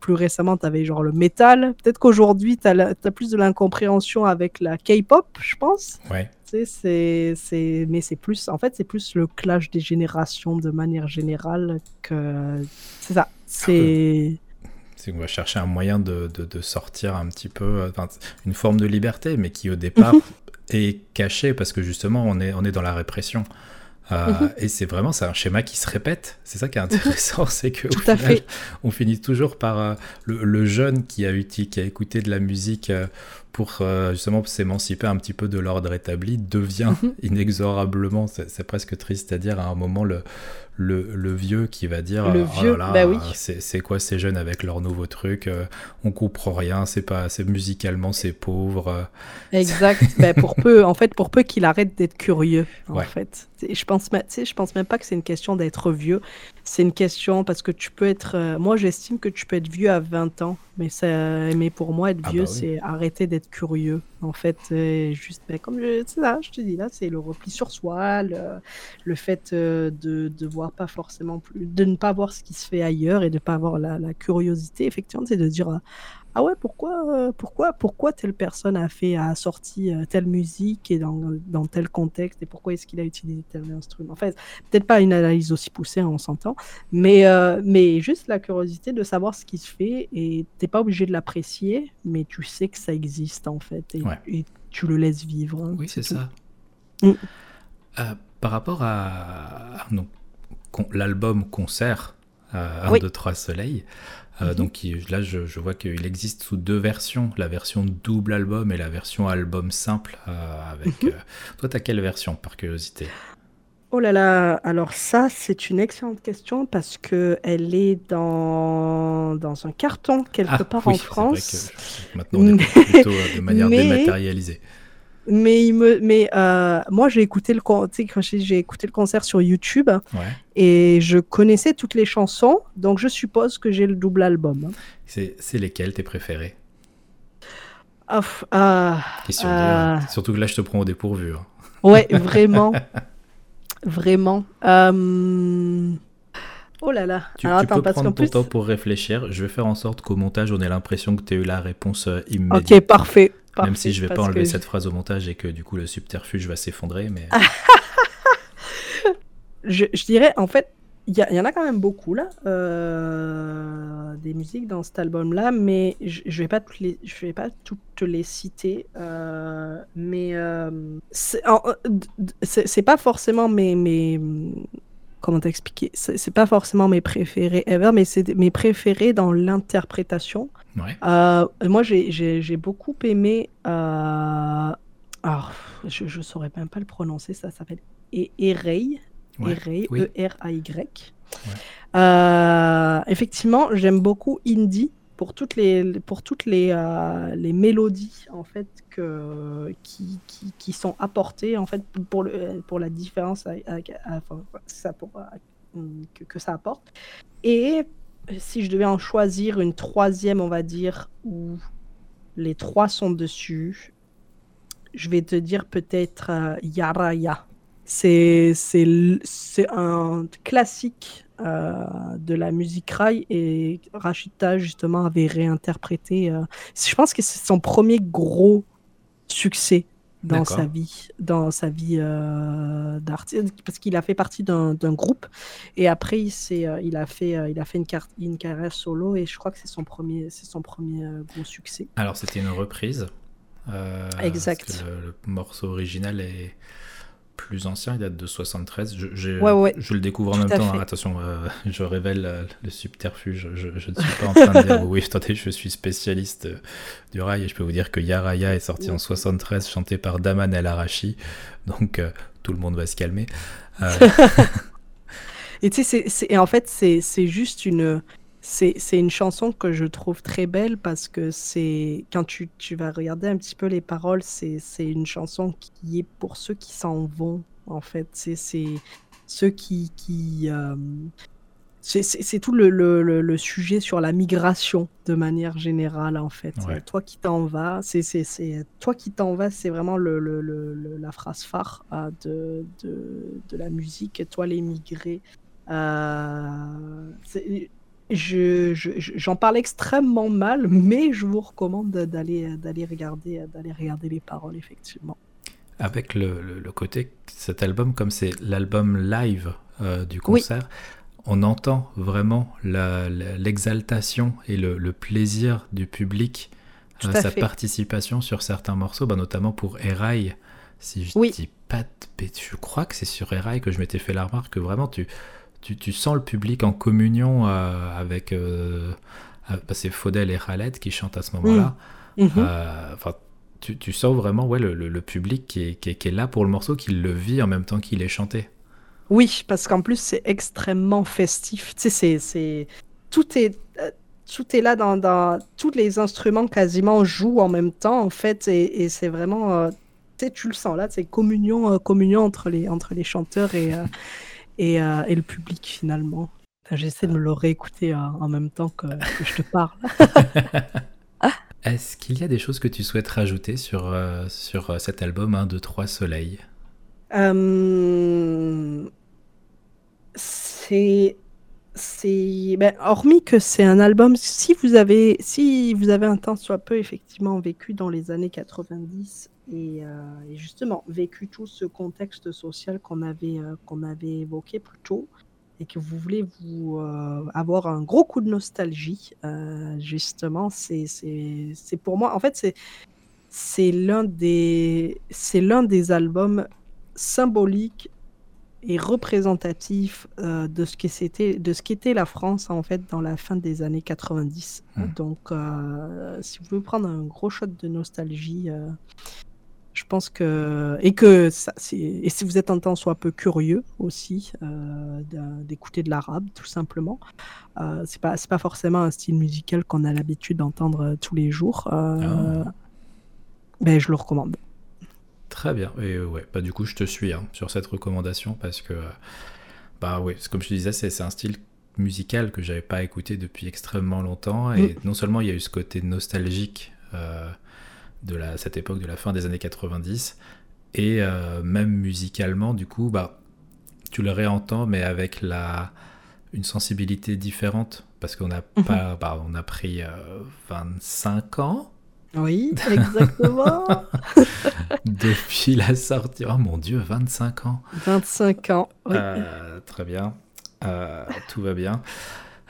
plus récemment, tu avais genre le métal. Peut-être qu'aujourd'hui, tu as, as, plus de l'incompréhension avec la K-pop, je pense. Ouais c'est, c'est, mais c'est plus, en fait, c'est plus le clash des générations de manière générale que c'est ça. C'est. C'est qu'on va chercher un moyen de, de, sortir un petit peu, une forme de liberté, mais qui au départ mhm. est cachée parce que justement on est, on est dans la répression. Euh, mhm. Et c'est vraiment c'est un schéma qui se répète. C'est ça qui est intéressant, c'est que on finit toujours par euh, le, jeune qui a, qui a écouté de la musique euh, pour euh, justement s'émanciper un petit peu de l'ordre établi, devient mhm. inexorablement, c'est presque triste à dire, à un moment le, le, vieux qui va dire le oh bah oui. c'est quoi ces jeunes avec leurs nouveaux trucs, euh, on comprend rien, c'est pas c'est musicalement c'est pauvre. Euh. Exact, bah, pour peu en fait pour peu qu'il arrête d'être curieux en fait. Je pense je pense même pas que c'est une question d'être vieux, c'est une question parce que tu peux être moi j'estime que tu peux être vieux à 20 ans mais, ça, mais pour moi, être ah vieux, bah c'est arrêter d'être curieux. En fait, juste, ben, comme je, ça, je te dis là, c'est le repli sur soi, le, fait euh, de, de voir pas forcément plus, de ne pas voir ce qui se fait ailleurs et de ne pas avoir la, la curiosité, effectivement, c'est de dire ah ouais, pourquoi, euh, pourquoi, pourquoi telle personne a fait, a sorti euh, telle musique et dans, dans, tel contexte et pourquoi est-ce qu'il a utilisé tel instrument? En fait, peut-être pas une analyse aussi poussée, hein, on s'entend, mais, euh, mais juste la curiosité de savoir ce qui se fait et t'es pas obligé de l'apprécier, mais tu sais que ça existe en fait et, tu le laisses vivre. Hein, oui, c'est ça. Mm. par rapport à, l'album concert 1, Oui. 2, 3 Soleil. Euh. Donc il- là, je, je vois qu'il existe sous deux versions, la version double album et la version album simple. euh, avec, Mhm. euh, Toi, t'as quelle version, par curiosité? Oh là là, alors ça, c'est une excellente question parce que elle est dans, dans un carton quelque Ah, part oui, en vrai France. que maintenant, on est plutôt euh, de manière Mais- dématérialisée. Mais, il me, mais euh, moi, j'ai écouté, le, j'ai écouté le concert sur YouTube Ouais. et je connaissais toutes les chansons, donc je suppose que j'ai le double album. C'est lesquels tes préférés Ah, ah, Ah. Surtout que là, je te prends au dépourvu. hein. ouais, vraiment. vraiment. Euh, Oh là là. Tu, Alors, tu attends, peux parce prendre ton plus. temps pour réfléchir. Je vais faire en sorte qu'au montage, on ait l'impression que tu as eu la réponse euh, immédiate. Ok, parfait. Même si je vais pas enlever que cette phrase au montage et que du coup le subterfuge va s'effondrer, mais Je, je dirais, en fait, il y, en a quand même beaucoup là, euh, des musiques dans cet album-là, mais je, je vais pas toutes les, je vais pas toutes te les citer, euh, mais euh, c'est pas forcément mes, mes comment t'expliquer, c'est pas forcément mes préférés ever, mais c'est mes préférés dans l'interprétation. ouais. Euh, moi, j'ai- beaucoup aimé. euh, alors, je, je saurais même pas le prononcer, ça s'appelle Erey. Erey. E-R-A-Y. Effectivement, j'aime beaucoup Indie pour toutes les, pour toutes les, euh, les mélodies en fait que, qui, qui, qui sont apportées en fait pour, le, pour la différence euh, que, que ça apporte. Et si je devais en choisir une troisième, on va dire, où les trois sont dessus, je vais te dire peut-être euh, Yaraya. C'est c'est l- c'est un classique euh, de la musique rail et Rachita justement avait réinterprété. euh, je pense que c'est son premier gros succès dans sa vie, dans sa vie euh, d'artiste, parce qu'il a fait partie d'un d'un groupe et après il s'est, il a fait, il a fait une, car- une carrière solo et je crois que c'est son premier, c'est son premier gros succès. Alors c'était une reprise. Exact. parce que le, le morceau original est plus ancien, il date de 73. Je, Ouais, ouais. je le découvre en Tout même temps. hein. Attention, euh, je révèle euh, le subterfuge. Je, je ne suis pas en train de dire oui, attendez, je suis spécialiste euh, du rail et je peux vous dire que Yaraya est sorti en 73, chanté par Daman El Arashi. Donc euh, tout le monde va se calmer. Et tu sais, en fait, c'est juste une. C'est une chanson que je trouve très belle parce que c'est. Quand tu, tu vas regarder un petit peu les paroles, c'est une chanson qui est pour ceux qui s'en vont, en fait. C'est ceux qui. qui euh, c'est tout le, le, le- le sujet sur la migration de manière générale, en fait. Ouais. Toi qui t'en vas, c'est toi qui t'en vas, c'est vraiment le, le- le- le- la phrase phare euh, de, de, de la musique. Et toi, les migrés. Euh, c'est- je, je- j'en parle extrêmement mal, mais je vous recommande d'aller d'aller regarder d'aller regarder les paroles effectivement. Avec le, le- le côté, cet album, comme c'est l'album live euh, du concert, on entend vraiment l'exaltation et le, le plaisir du public, euh, à sa fait. participation sur certains morceaux, bah, notamment pour Erail. Si je Oui. dis pas de je crois que c'est sur Erail que je m'étais fait la remarque que vraiment tu, tu, tu sens le public en communion euh, avec. euh, euh, bah, c'est Faudel et Khaled qui chantent à ce moment-là. Enfin, tu, tu sens vraiment ouais, le, le- le public qui est, qui, est, qui est là pour le morceau, qui le vit en même temps qu'il est chanté. Oui, parce qu'en plus c'est extrêmement festif. Tu sais, c'est tout est tout est là dans, dans tous les instruments quasiment jouent en même temps en fait et, et c'est vraiment euh, tu sais, tu le sens là, c'est communion euh, communion entre les entre les chanteurs et euh, et, euh, et le public finalement. J'essaie de me le réécouter euh, en même temps que, que je te parle. Est-ce qu'il y a des choses que tu souhaites rajouter sur, euh, sur cet album 1, 2, 3 Soleil Euh, c'est ben, hormis que c'est un album si vous avez si vous avez un temps soit peu effectivement vécu dans les années 90 et, euh, et justement vécu tout ce contexte social qu'on avait euh, qu'on avait évoqué plus tôt et que vous voulez vous euh, avoir un gros coup de nostalgie euh, justement c'est pour moi en fait c'est l'un des des albums symboliques est représentatif euh, de ce qu'était la France en fait dans la fin des années 90. Hmm. Donc, si vous voulez prendre un gros shot de nostalgie, je pense que et que ça, et si vous êtes un temps soit peu curieux aussi d'écouter de l'arabe, tout simplement, c'est pas pas forcément un style musical qu'on a l'habitude d'entendre tous les jours. Ah. Ben, je le recommande. Très bien. Et euh, ouais, bah du coup, je te suis hein, sur cette recommandation parce que, bah ouais, comme je te disais, c'est un style musical que j'avais pas écouté depuis extrêmement longtemps. Et mm. non seulement il y a eu ce côté nostalgique euh, de la, cette époque de la fin des années 90, et euh, même musicalement, du coup, bah, tu le réentends, mais avec la, une sensibilité différente. Parce qu'on a, mm-hmm. pas, bah, on a pris 25 ans oui, exactement. Depuis la sortie. Oh mon Dieu, 25 ans. 25 ans, oui. Euh, très bien. Euh, tout va bien.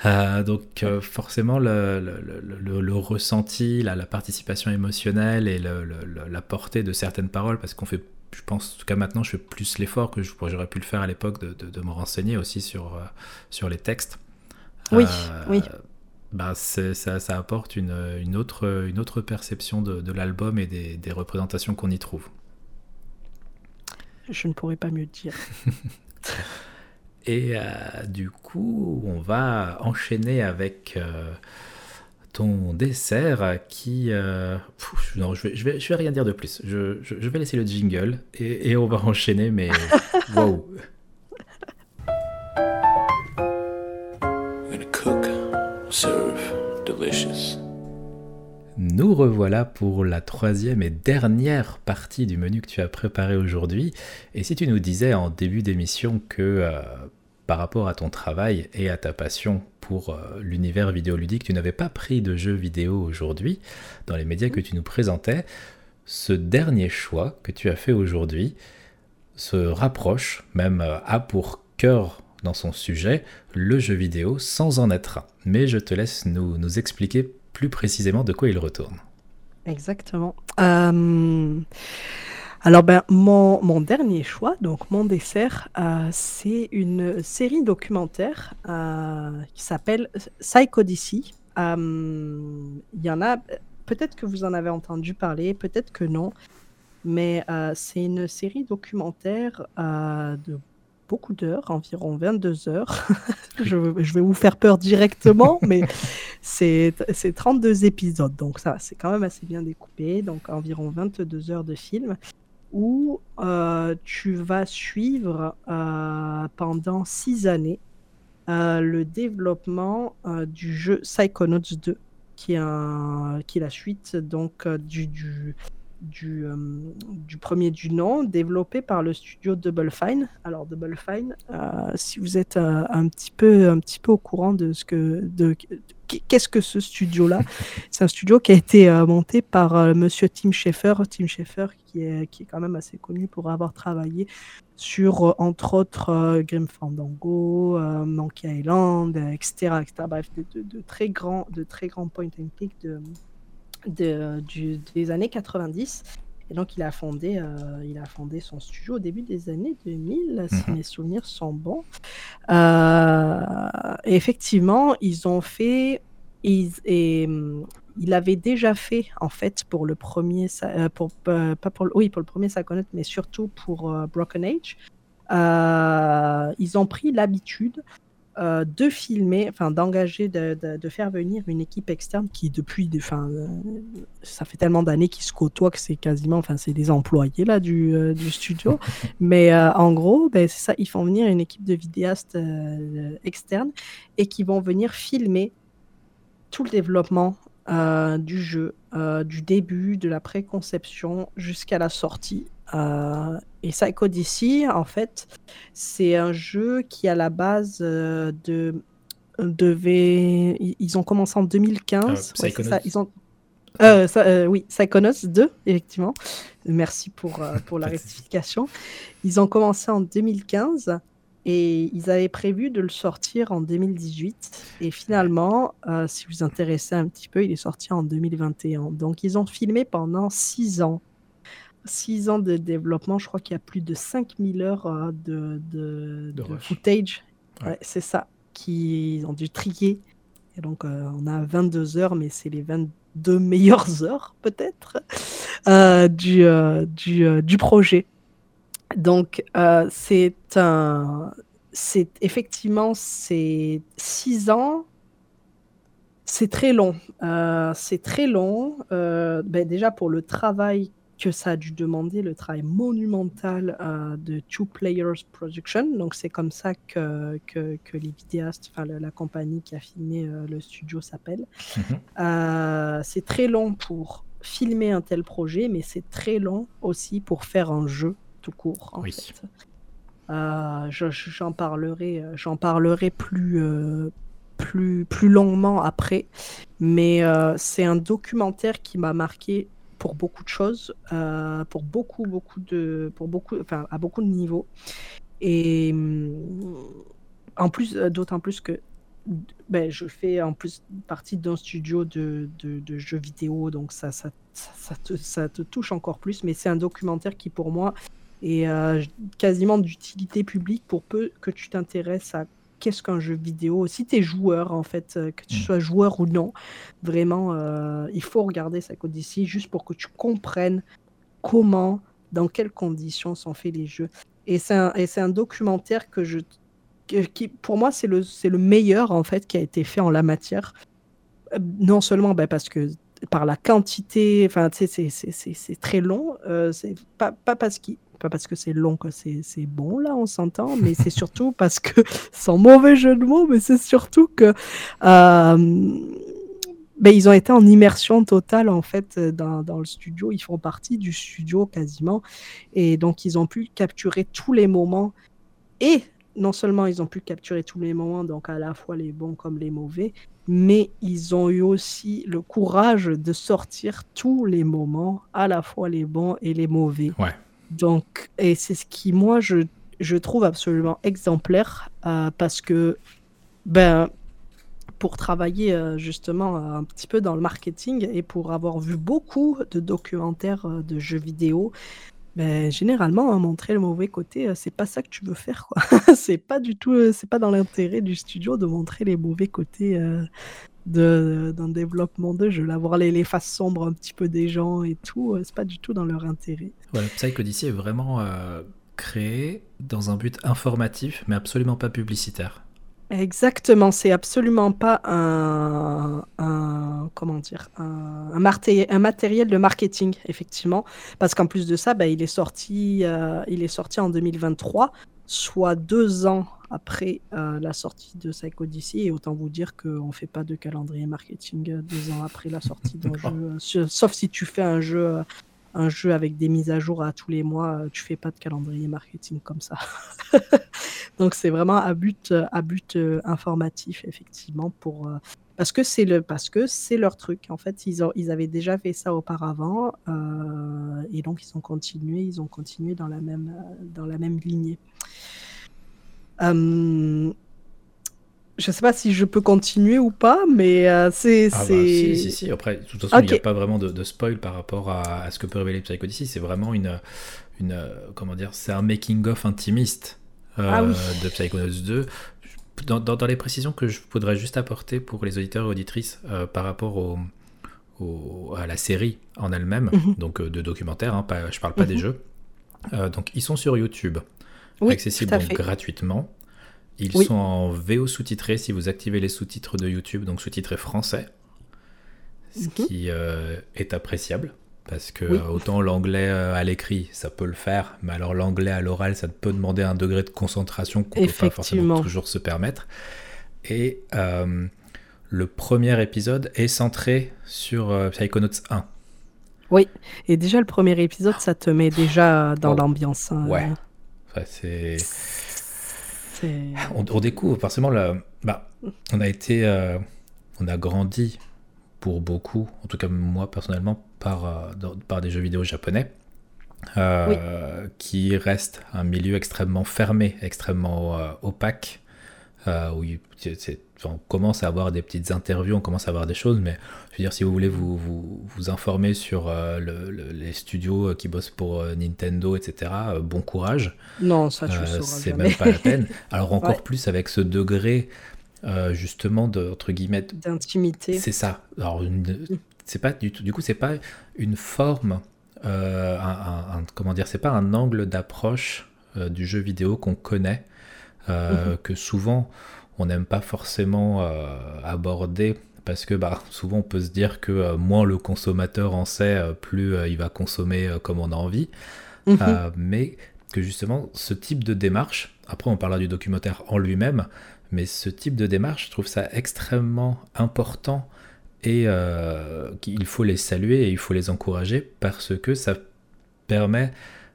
Euh, donc forcément, le, le, le, ressenti, la, la, participation émotionnelle et la portée de certaines paroles, parce qu'on fait, je pense, en tout cas maintenant, je fais plus l'effort que j'aurais pu le faire à l'époque de, de, de, me renseigner aussi sur, sur les textes. Oui, oui bah ça, ça, apporte une, une, autre, une autre perception de, de l'album et des, des représentations qu'on y trouve. Je ne pourrais pas mieux dire. et euh, du coup, on va enchaîner avec euh, ton dessert qui... Euh, non, je vais, je, vais, je vais rien dire de plus. Je, je, je vais laisser le jingle et, et on va enchaîner, mais... wow Nous revoilà pour la troisième et dernière partie du menu que tu as préparé aujourd'hui. Et si tu nous disais en début d'émission que euh, par rapport à ton travail et à ta passion pour euh, l'univers vidéoludique, tu n'avais pas pris de jeux vidéo aujourd'hui dans les médias que tu nous présentais, ce dernier choix que tu as fait aujourd'hui se rapproche, même euh, a pour cœur dans son sujet, le jeu vidéo, sans en être un. Mais je te laisse nous, nous expliquer plus précisément de quoi il retourne. Exactement. Euh, alors, ben, mon, dernier choix, donc mon dessert, euh, c'est une série documentaire euh, qui s'appelle Psychodyssey. Il y en a, peut-être que vous en avez entendu parler, peut-être que non, mais c'est une série documentaire de beaucoup d'heures, environ 22 heures. je, vais vous faire peur directement, mais c'est 32 épisodes, donc ça, c'est quand même assez bien découpé, donc environ 22 heures de film, où euh, tu vas suivre euh, pendant 6 années euh, le développement du jeu Psychonauts 2, qui est, un, qui est la suite donc du, du du, euh, du premier du nom, développé par le studio Double Fine. Alors Double Fine, euh, si vous êtes euh, un petit peu un petit peu au courant de ce que de, qu'est-ce que ce studio-là? C'est un studio qui a été monté par Monsieur Tim Schafer. Tim Schafer qui est qui est quand même assez connu pour avoir travaillé sur entre autres Grim Fandango, Monkey Island, etc., etc. Bref, de, de, très grands de très grands point and click de de, du, des années 90. Et donc, il a, fondé, euh, il a fondé son studio au début des années 2000, si mhm. mes souvenirs sont bons. Euh, effectivement, ils ont fait. Ils, et, il avait déjà fait, en fait, pour le premier. Euh, pour, pas pour, oui, pour le premier Psychonaut, mais surtout pour Broken Age. ils ont pris l'habitude euh, de filmer, enfin d'engager, de, de, faire venir une équipe externe qui depuis, enfin, euh, ça fait tellement d'années qu'ils se côtoient que c'est quasiment, enfin c'est des employés là du, euh, du studio, mais en gros, ben, c'est ça, ils font venir une équipe de vidéastes externes et qui vont venir filmer tout le développement du jeu, du début, de la préconception jusqu'à la sortie et Psycho DC, en fait, c'est un jeu qui, à la base, euh, de, devait. Ils ont commencé en 2015. Euh, ils ont. oui, Psychonauts 2, effectivement. Merci pour, pour la rectification. Ils ont commencé en 2015 et ils avaient prévu de le sortir en 2018. Et finalement, si vous vous intéressez un petit peu, il est sorti en 2021. Donc, ils ont filmé pendant six ans six ans de développement, je crois qu'il y a plus de 5000 heures euh, de, de, footage. c'est ça, qu'ils ont dû trier. Et donc, euh, on a 22 heures, mais c'est les 22 meilleures heures, peut-être, euh, du, du, du, projet. Donc, c'est un. C'est effectivement, c'est six ans c'est très long. c'est très long. Ben déjà pour le travail que ça a dû demander le travail monumental euh, de Two Players Production. Donc, c'est comme ça que, que, les vidéastes, enfin, la, compagnie qui a filmé euh, le studio s'appelle. Mhm. Euh, c'est très long pour filmer un tel projet, mais c'est très long aussi pour faire un jeu tout court. En fait. j'en parlerai, j'en parlerai plus, plus, plus longuement après. Mais c'est un documentaire qui m'a marqué pour beaucoup de choses, euh, pour beaucoup, beaucoup de, pour beaucoup, enfin, à beaucoup de niveaux. Et mm, en plus, euh, d'autant plus que ben, je fais en plus partie d'un studio de, de, jeux vidéo, donc ça, ça, ça, te, ça, te, touche encore plus. Mais c'est un documentaire qui, pour moi, est euh, quasiment d'utilité publique pour peu que tu t'intéresses à qu'est-ce qu'un jeu vidéo. Si tu es joueur, en fait, euh, que tu mm. sois joueur ou non, vraiment, euh, il faut regarder Psycho d'ici juste pour que tu comprennes comment, dans quelles conditions sont faits les jeux. Et c'est un, un, documentaire que je, qui, pour moi, c'est le, le meilleur, en fait, qui a été fait en la matière. Euh, non seulement ben, parce que par la quantité, enfin, c'est très long, c'est pas, pas parce qu'il pas parce que c'est long que c'est bon, là, on s'entend, mais c'est surtout parce que, sans mauvais jeu de mots, mais c'est surtout que. Euh, ben, ils ont été en immersion totale en fait dans, dans, le studio. Ils font partie du studio quasiment. Et donc ils ont pu capturer tous les moments. Et non seulement ils ont pu capturer tous les moments, donc à la fois les bons comme les mauvais, mais ils ont eu aussi le courage de sortir tous les moments, à la fois les bons et les mauvais. Ouais. Donc, et c'est ce qui, moi, je, je trouve absolument exemplaire euh, parce que, ben, pour travailler euh, justement un petit peu dans le marketing et pour avoir vu beaucoup de documentaires euh, de jeux vidéo, ben, généralement, hein, montrer le mauvais côté, c'est pas ça que tu veux faire, c'est pas du tout, c'est pas dans l'intérêt du studio de montrer les mauvais côtés d'un développement de jeu. Là, voir les, les, faces sombres un petit peu des gens et tout, c'est pas du tout dans leur intérêt. Ouais, Psych Odyssey est vraiment euh, créé dans un but informatif, mais absolument pas publicitaire. Exactement, c'est absolument pas un, comment dire un, un, matériel de marketing effectivement, parce qu'en plus de ça, bah, il est sorti, euh, il est sorti en 2023, soit deux ans après euh, la sortie de Psycho Odyssey. Et autant vous dire qu'on ne fait pas de calendrier marketing deux ans après la sortie d'un jeu, sauf si tu fais un jeu un jeu avec des mises à jour à tous les mois, euh, tu fais pas de calendrier marketing comme ça. Donc c'est vraiment à but, à but euh, informatif effectivement pour euh, parce que c'est le parce que c'est leur truc. En fait, ils ont ils avaient déjà fait ça auparavant et donc ils ont continué, ils ont continué dans la même dans la même lignée. Je sais pas si je peux continuer ou pas, mais euh, c'est. Ah bah, si, si, si. Après, de toute façon, il n'y a pas vraiment de, spoil par rapport à, ce que peut révéler Psycho. C'est vraiment une, une. Comment dire C'est un making-of intimiste euh, ah de Psychonauts 2. Dans, dans, les précisions que je voudrais juste apporter pour les auditeurs et auditrices euh, par rapport au, à la série en elle-même, mhm. donc de documentaire, hein, pas, je parle pas des mhm. jeux. donc, ils sont sur YouTube, accessibles gratuitement. Ils sont en VO sous-titré si vous activez les sous-titres de YouTube, donc sous-titré français, ce mhm. qui euh, est appréciable. Parce que autant l'anglais euh, à l'écrit, ça peut le faire, mais alors l'anglais à l'oral, ça peut demander un degré de concentration qu'on ne peut pas forcément toujours se permettre. Et euh, le premier épisode est centré sur Psychonauts 1. Oui, et déjà le premier épisode, ça te met déjà dans oh. l'ambiance. Hein. Ouais. C'est on, découvre forcément la. Bah, on a été, euh, on a grandi pour beaucoup, en tout cas moi personnellement, par, euh, par des jeux vidéo japonais. Euh, qui reste un milieu extrêmement fermé, extrêmement opaque, où on commence à avoir des petites interviews, on commence à avoir des choses, mais je veux dire, si vous voulez vous, vous, informer sur les studios qui bossent pour Nintendo, etc., bon courage. Non, ça, je C'est même pas la peine. Alors, encore plus avec ce degré justement de entre guillemets d'intimité. C'est ça. Alors c'est pas du tout. Du coup, c'est pas une forme. Euh, un, comment dire C'est pas un angle d'approche euh, du jeu vidéo qu'on connaît, euh, mhm. que souvent on n'aime pas forcément aborder parce que bah, souvent on peut se dire que moins le consommateur en sait, plus il va consommer comme on a envie. Mhm. mais que justement ce type de démarche, après on parlera du documentaire en lui-même, mais ce type de démarche, je trouve ça extrêmement important et euh, qu'il faut les saluer et il faut les encourager parce que ça permet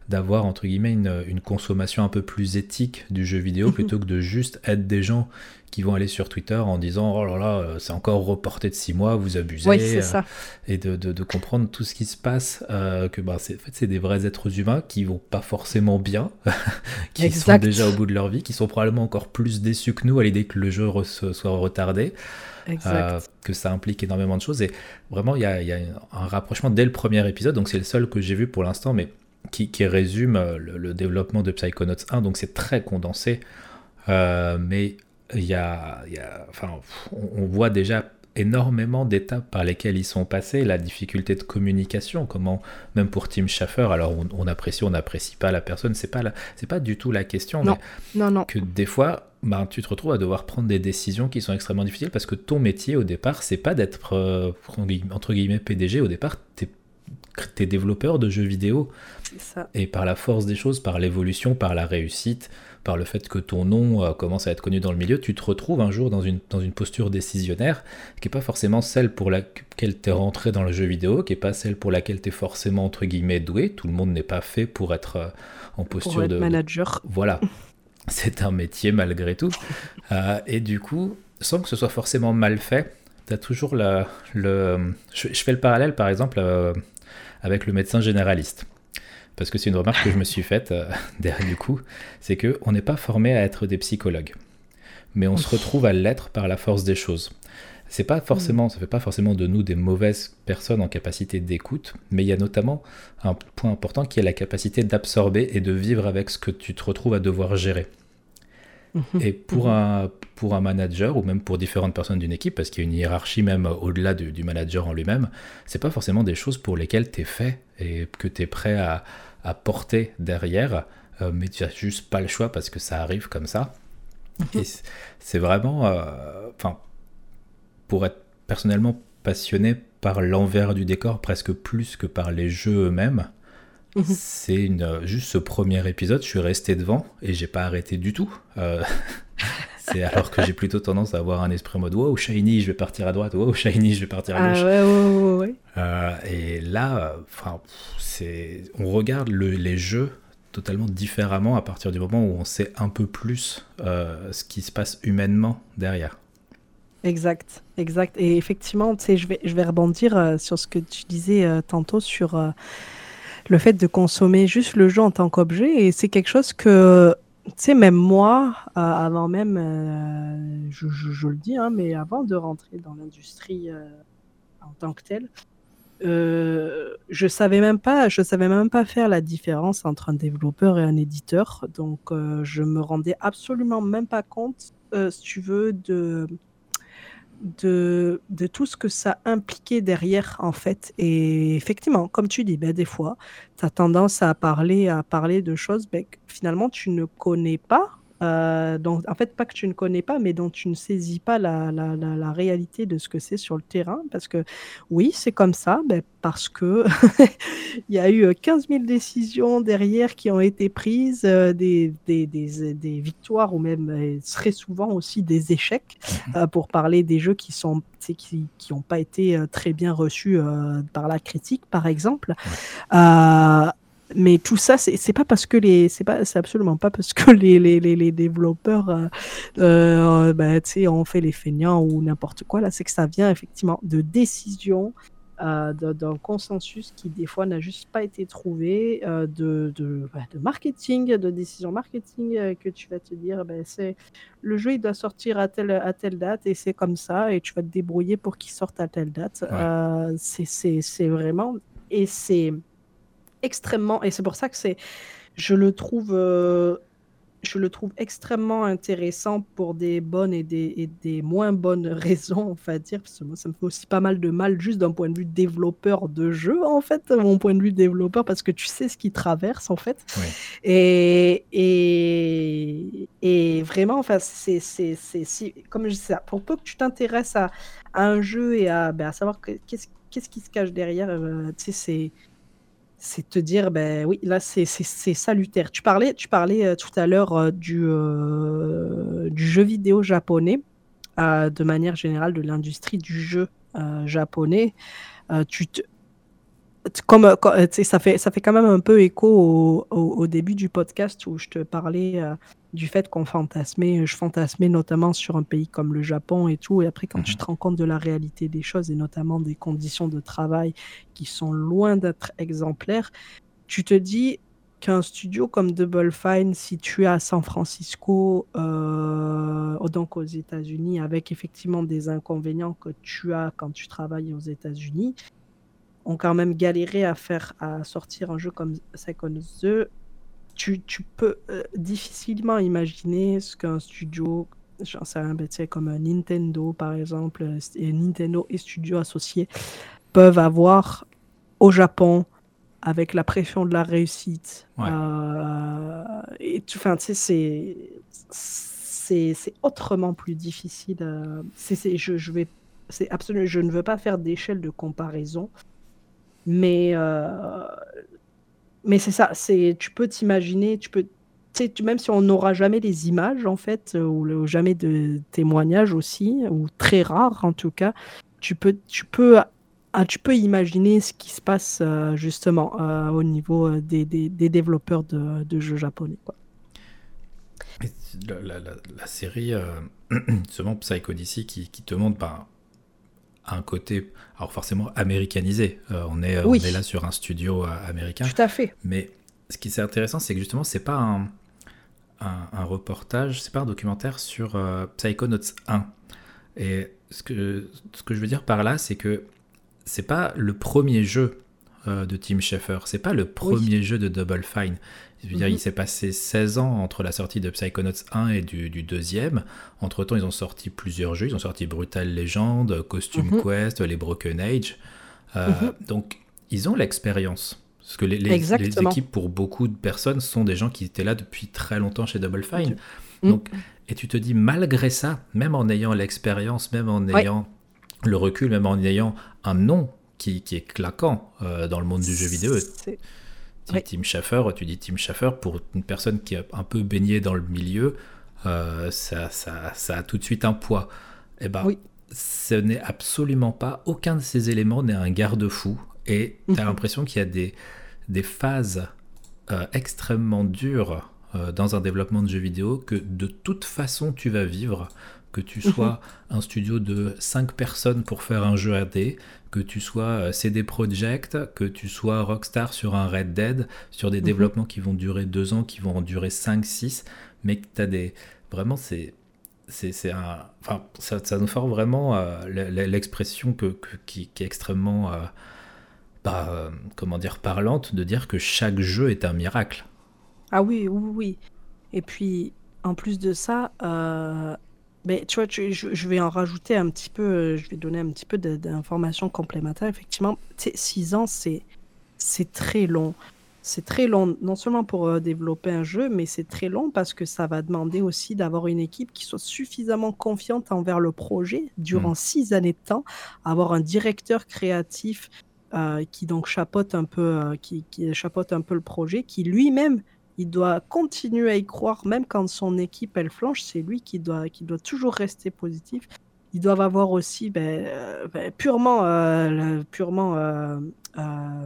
d'avoir entre guillemets une, consommation un peu plus éthique du jeu vidéo mhm. plutôt que de juste être des gens qui vont aller sur Twitter en disant oh là là c'est encore reporté de six mois vous abusez oui, ça. et de, de, comprendre tout ce qui se passe euh, que bah, c'est en fait c'est des vrais êtres humains qui vont pas forcément bien qui sont déjà au bout de leur vie qui sont probablement encore plus déçus que nous à l'idée que le jeu soit retardé euh, que ça implique énormément de choses. Et vraiment, il y a, un rapprochement dès le premier épisode, donc c'est le seul que j'ai vu pour l'instant, mais qui, résume euh, le, développement de Psychonauts 1, donc c'est très condensé. Euh, mais il y a, enfin, on, voit déjà énormément d'étapes par lesquelles ils sont passés, la difficulté de communication, comment même pour Tim Schafer, alors on, apprécie, on n'apprécie pas la personne, c'est pas c'est pas du tout la question, non, non, non. que des fois, ben, tu te retrouves à devoir prendre des décisions qui sont extrêmement difficiles parce que ton métier au départ, c'est pas d'être euh, entre guillemets PDG, au départ, t'es es développeur de jeux vidéo. Ça. Et par la force des choses, par l'évolution, par la réussite, par le fait que ton nom euh, commence à être connu dans le milieu, tu te retrouves un jour dans une, dans une posture décisionnaire qui n'est pas forcément celle pour laquelle tu es rentré dans le jeu vidéo, qui n'est pas celle pour laquelle tu es forcément entre guillemets doué. Tout le monde n'est pas fait pour être euh, en posture pour être de manager. Voilà. C'est un métier malgré tout. Euh, et du coup, sans que ce soit forcément mal fait, tu as toujours le... Je, fais le parallèle par exemple avec le médecin généraliste parce que c'est une remarque que je me suis faite euh, derrière du coup, c'est que on n'est pas formé à être des psychologues, mais on se retrouve à l'être par la force des choses. C'est pas forcément, ça fait pas forcément de nous des mauvaises personnes en capacité d'écoute, mais il y a notamment un point important qui est la capacité d'absorber et de vivre avec ce que tu te retrouves à devoir gérer. Mhm. Et pour, mhm. un, pour un manager, ou même pour différentes personnes d'une équipe, parce qu'il y a une hiérarchie même au-delà du, du, manager en lui-même, c'est pas forcément des choses pour lesquelles tu es fait et que tu es prêt à, à porter derrière, euh, mais tu n'as juste pas le choix parce que ça arrive comme ça. Et c'est vraiment, euh, enfin, pour être personnellement passionné par l'envers du décor presque plus que par les jeux eux-mêmes. Mhm. C'est une, juste ce premier épisode, je suis resté devant et j'ai pas arrêté du tout. Euh, c'est alors que j'ai plutôt tendance à avoir un esprit en mode wow shiny, je vais partir à droite, wow shiny, je vais partir à ah gauche. ouais, ouais, ouais, et là, enfin, on regarde les jeux totalement différemment à partir du moment où on sait un peu plus euh, ce qui se passe humainement derrière. Exact, exact. Et effectivement, tu sais, je vais, je vais rebondir euh, sur ce que tu disais euh, tantôt sur le fait de consommer juste le jeu en tant qu'objet. Et c'est quelque chose que, tu sais, même moi, avant même, je, je, le dis, hein, mais avant de rentrer dans l'industrie en tant que telle, euh, je savais même pas, je savais même pas faire la différence entre un développeur et un éditeur, donc euh, je me rendais absolument même pas compte, euh, si tu veux, de, de, de tout ce que ça impliquait derrière en fait. Et effectivement, comme tu dis, ben, des fois, tu as tendance à parler, à parler de choses ben, que finalement tu ne connais pas euh, donc, en fait, pas que tu ne connais pas, mais dont tu ne saisis pas la, la, la, réalité de ce que c'est sur le terrain. Parce que oui, c'est comme ça, ben, parce que il y a eu 15 000 décisions derrière qui ont été prises, euh, des, des, des, des, victoires ou même euh, très souvent aussi des échecs, mmh pour parler des jeux qui sont qui n'ont pas été très bien reçus par la critique, par exemple mais tout ça, c'est pas parce que les, c'est pas, c'est absolument pas parce que les, les, les, développeurs, euh, euh bah, tu sais, ont fait les feignants ou n'importe quoi. Là, c'est que ça vient effectivement de décisions euh, d'un consensus qui des fois n'a juste pas été trouvé, euh, de, de, de, marketing, de décision marketing euh, que tu vas te dire, ben, c'est le jeu il doit sortir à telle, à telle date et c'est comme ça et tu vas te débrouiller pour qu'il sorte à telle date. Ouais. c'est vraiment et c'est extrêmement et c'est pour ça que c'est je le trouve je le trouve extrêmement intéressant pour des bonnes et des, et des, moins bonnes raisons, on va dire, parce que moi, ça me fait aussi pas mal de mal juste d'un point de vue développeur de jeu, en fait, mon point de vue développeur, parce que tu sais ce qu'il traverse, en fait. Oui. Et, et, et, vraiment, enfin, c'est, c'est, si, comme je disais, pour peu que tu t'intéresses à, à, un jeu et à, ben, à savoir qu'est-ce, qu'est-ce qui se cache derrière, euh, tu sais, c'est c'est te dire, ben oui, là, c'est salutaire. Tu parlais, tu parlais euh, tout à l'heure euh, du, euh, du jeu vidéo japonais, de manière générale, de l'industrie du jeu japonais. tu comme, ça, fait, ça fait quand même un peu écho au, au début du podcast où je te parlais du fait qu'on fantasmait, je fantasmais notamment sur un pays comme le Japon et tout, et après quand tu te rends compte de la réalité des choses, et notamment des conditions de travail qui sont loin d'être exemplaires, tu te dis qu'un studio comme Double Fine, situé à San Francisco, euh, donc aux États-Unis, avec effectivement des inconvénients que tu as quand tu travailles aux États-Unis, ont quand même galéré à faire à sortir un jeu comme Second The tu, tu peux euh, difficilement imaginer ce qu'un studio, j'en sais rien, ben, comme un Nintendo par exemple, euh, et Nintendo et studios associés peuvent avoir au Japon avec la pression de la réussite. Ouais. Euh, et tu sais, c'est c'est autrement plus difficile. Euh, c'est je, je vais c'est absolument je ne veux pas faire d'échelle de comparaison mais euh, mais c'est ça, c'est tu peux t'imaginer, tu peux même si on n'aura jamais les images en fait, euh, ou, jamais de témoignages aussi, ou très rares en tout cas, tu peux, tu peux, ah, tu peux imaginer ce qui se passe euh, justement euh, au niveau des, des, développeurs de, jeux japonais. Quoi. La, série, justement Psycho DC, qui, qui te montre bah, un côté, alors forcément américanisé. Euh, on, est, oui. on est là sur un studio euh, américain. Tout à fait. Mais ce qui est intéressant, c'est que justement, c'est pas un, un, un reportage, c'est pas un documentaire sur euh, Psychonauts 1. Et ce que, ce que je veux dire par là, c'est que c'est pas le premier jeu euh, de Tim Schafer, c'est pas le premier oui. jeu de Double Fine. Je veux dire, mm -hmm. il s'est passé 16 ans entre la sortie de Psychonauts 1 et du, du deuxième. Entre temps, ils ont sorti plusieurs jeux. Ils ont sorti Brutal Legend, Costume mm -hmm. Quest, les Broken Age. Euh, mm -hmm. Donc, ils ont l'expérience. Parce que les, les, les, équipes, pour beaucoup de personnes, sont des gens qui étaient là depuis très longtemps chez Double Fine. Donc, et tu te dis, malgré ça, même en ayant l'expérience, même en ayant ouais. le recul, même en ayant un nom qui, qui est claquant euh, dans le monde du jeu vidéo, Ouais. Tim Schafer, tu dis Tim Schafer, pour une personne qui est un peu baignée dans le milieu, euh, ça, ça, ça, a tout de suite un poids. Et ben, oui. ce n'est absolument pas, aucun de ces éléments n'est un garde-fou. Et tu as Mhm. l'impression qu'il y a des, des phases euh, extrêmement dures euh, dans un développement de jeux vidéo que de toute façon tu vas vivre. Que tu sois un studio de 5 personnes pour faire un jeu AD, que tu sois euh, CD Projekt, que tu sois Rockstar sur un Red Dead, sur des Mhm. développements qui vont durer 2 ans, qui vont en durer 5, 6, mais que tu as des. Vraiment, c'est. C'est, c'est un, enfin, ça, ça nous forme vraiment euh, l'expression que, que- qui, qui est extrêmement, euh, bah, comment dire, parlante de dire que chaque jeu est un miracle. Ah oui, oui, oui. Et puis, en plus de ça, euh, mais tu vois, tu- je, je vais en rajouter un petit peu, euh, je vais donner un petit peu d'informations complémentaires. Effectivement, tu sais, 6 ans, c'est très long. C'est très long, non seulement pour euh, développer un jeu, mais c'est très long parce que ça va demander aussi d'avoir une équipe qui soit suffisamment confiante envers le projet durant Mm. six années de temps, avoir un directeur créatif euh, qui donc chapeaute un peu, euh, qui, qui chapeaute un peu le projet, qui lui-même il doit continuer à y croire, même quand son équipe elle flanche, c'est lui qui doit, qui doit toujours rester positif. Ils doivent avoir aussi ben, euh, ben, purement, euh, purement euh, euh,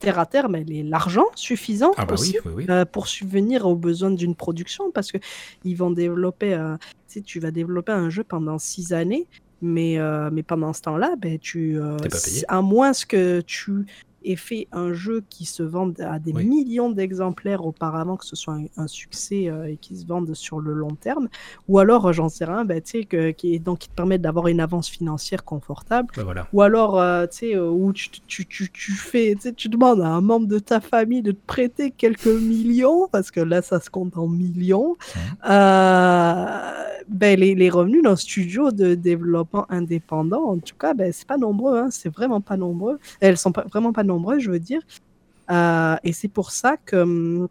terre à terre, mais l'argent suffisant Ah bah aussi oui, oui, oui. pour subvenir aux besoins d'une production, parce que ils vont développer, tu sais, tu vas développer un jeu pendant six années. Mais, mais pendant ce temps-là, ben, tu, à moins que tu aies fait un jeu qui se vende à des Oui. millions d'exemplaires auparavant, que ce soit un, un succès euh, et qui se vende sur le long terme, ou alors, euh, j'en sais rien, ben, tu sais, qui, donc, qui te permet d'avoir une avance financière confortable, Bah voilà. ou alors, euh, tu sais, où tu, tu, tu, tu fais, tu demandes à un membre de ta famille de te prêter quelques millions, parce que là, ça se compte en millions. Euh, ben, les, les revenus d'un studio de développement indépendant, en tout cas, ben, c'est pas nombreux, hein, c'est vraiment pas nombreux. Elles sont pas, vraiment pas nombreuses, je veux dire. Euh, et c'est pour ça que hum,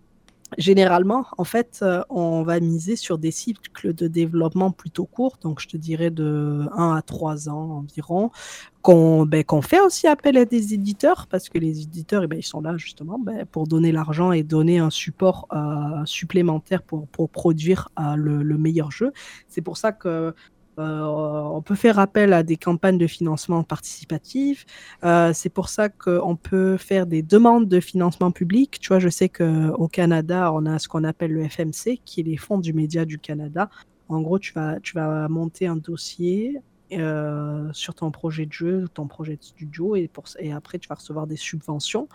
généralement, en fait, euh, on va miser sur des cycles de développement plutôt courts, donc je te dirais de 1 à 3 ans environ, qu'on ben, qu'on fait aussi appel à des éditeurs, parce que les éditeurs, eh ben, ils sont là justement ben, pour donner l'argent et donner un support euh, supplémentaire pour, produire le meilleur jeu. C'est pour ça que euh, on peut faire appel à des campagnes de financement participatif. Euh, c'est pour ça qu'on peut faire des demandes de financement public. Tu vois, je sais qu'au Canada, on a ce qu'on appelle le FMC, qui est les fonds du média du Canada. En gros, tu vas, tu vas monter un dossier euh, sur ton projet de jeu, ton projet de studio, et, après, tu vas recevoir des subventions.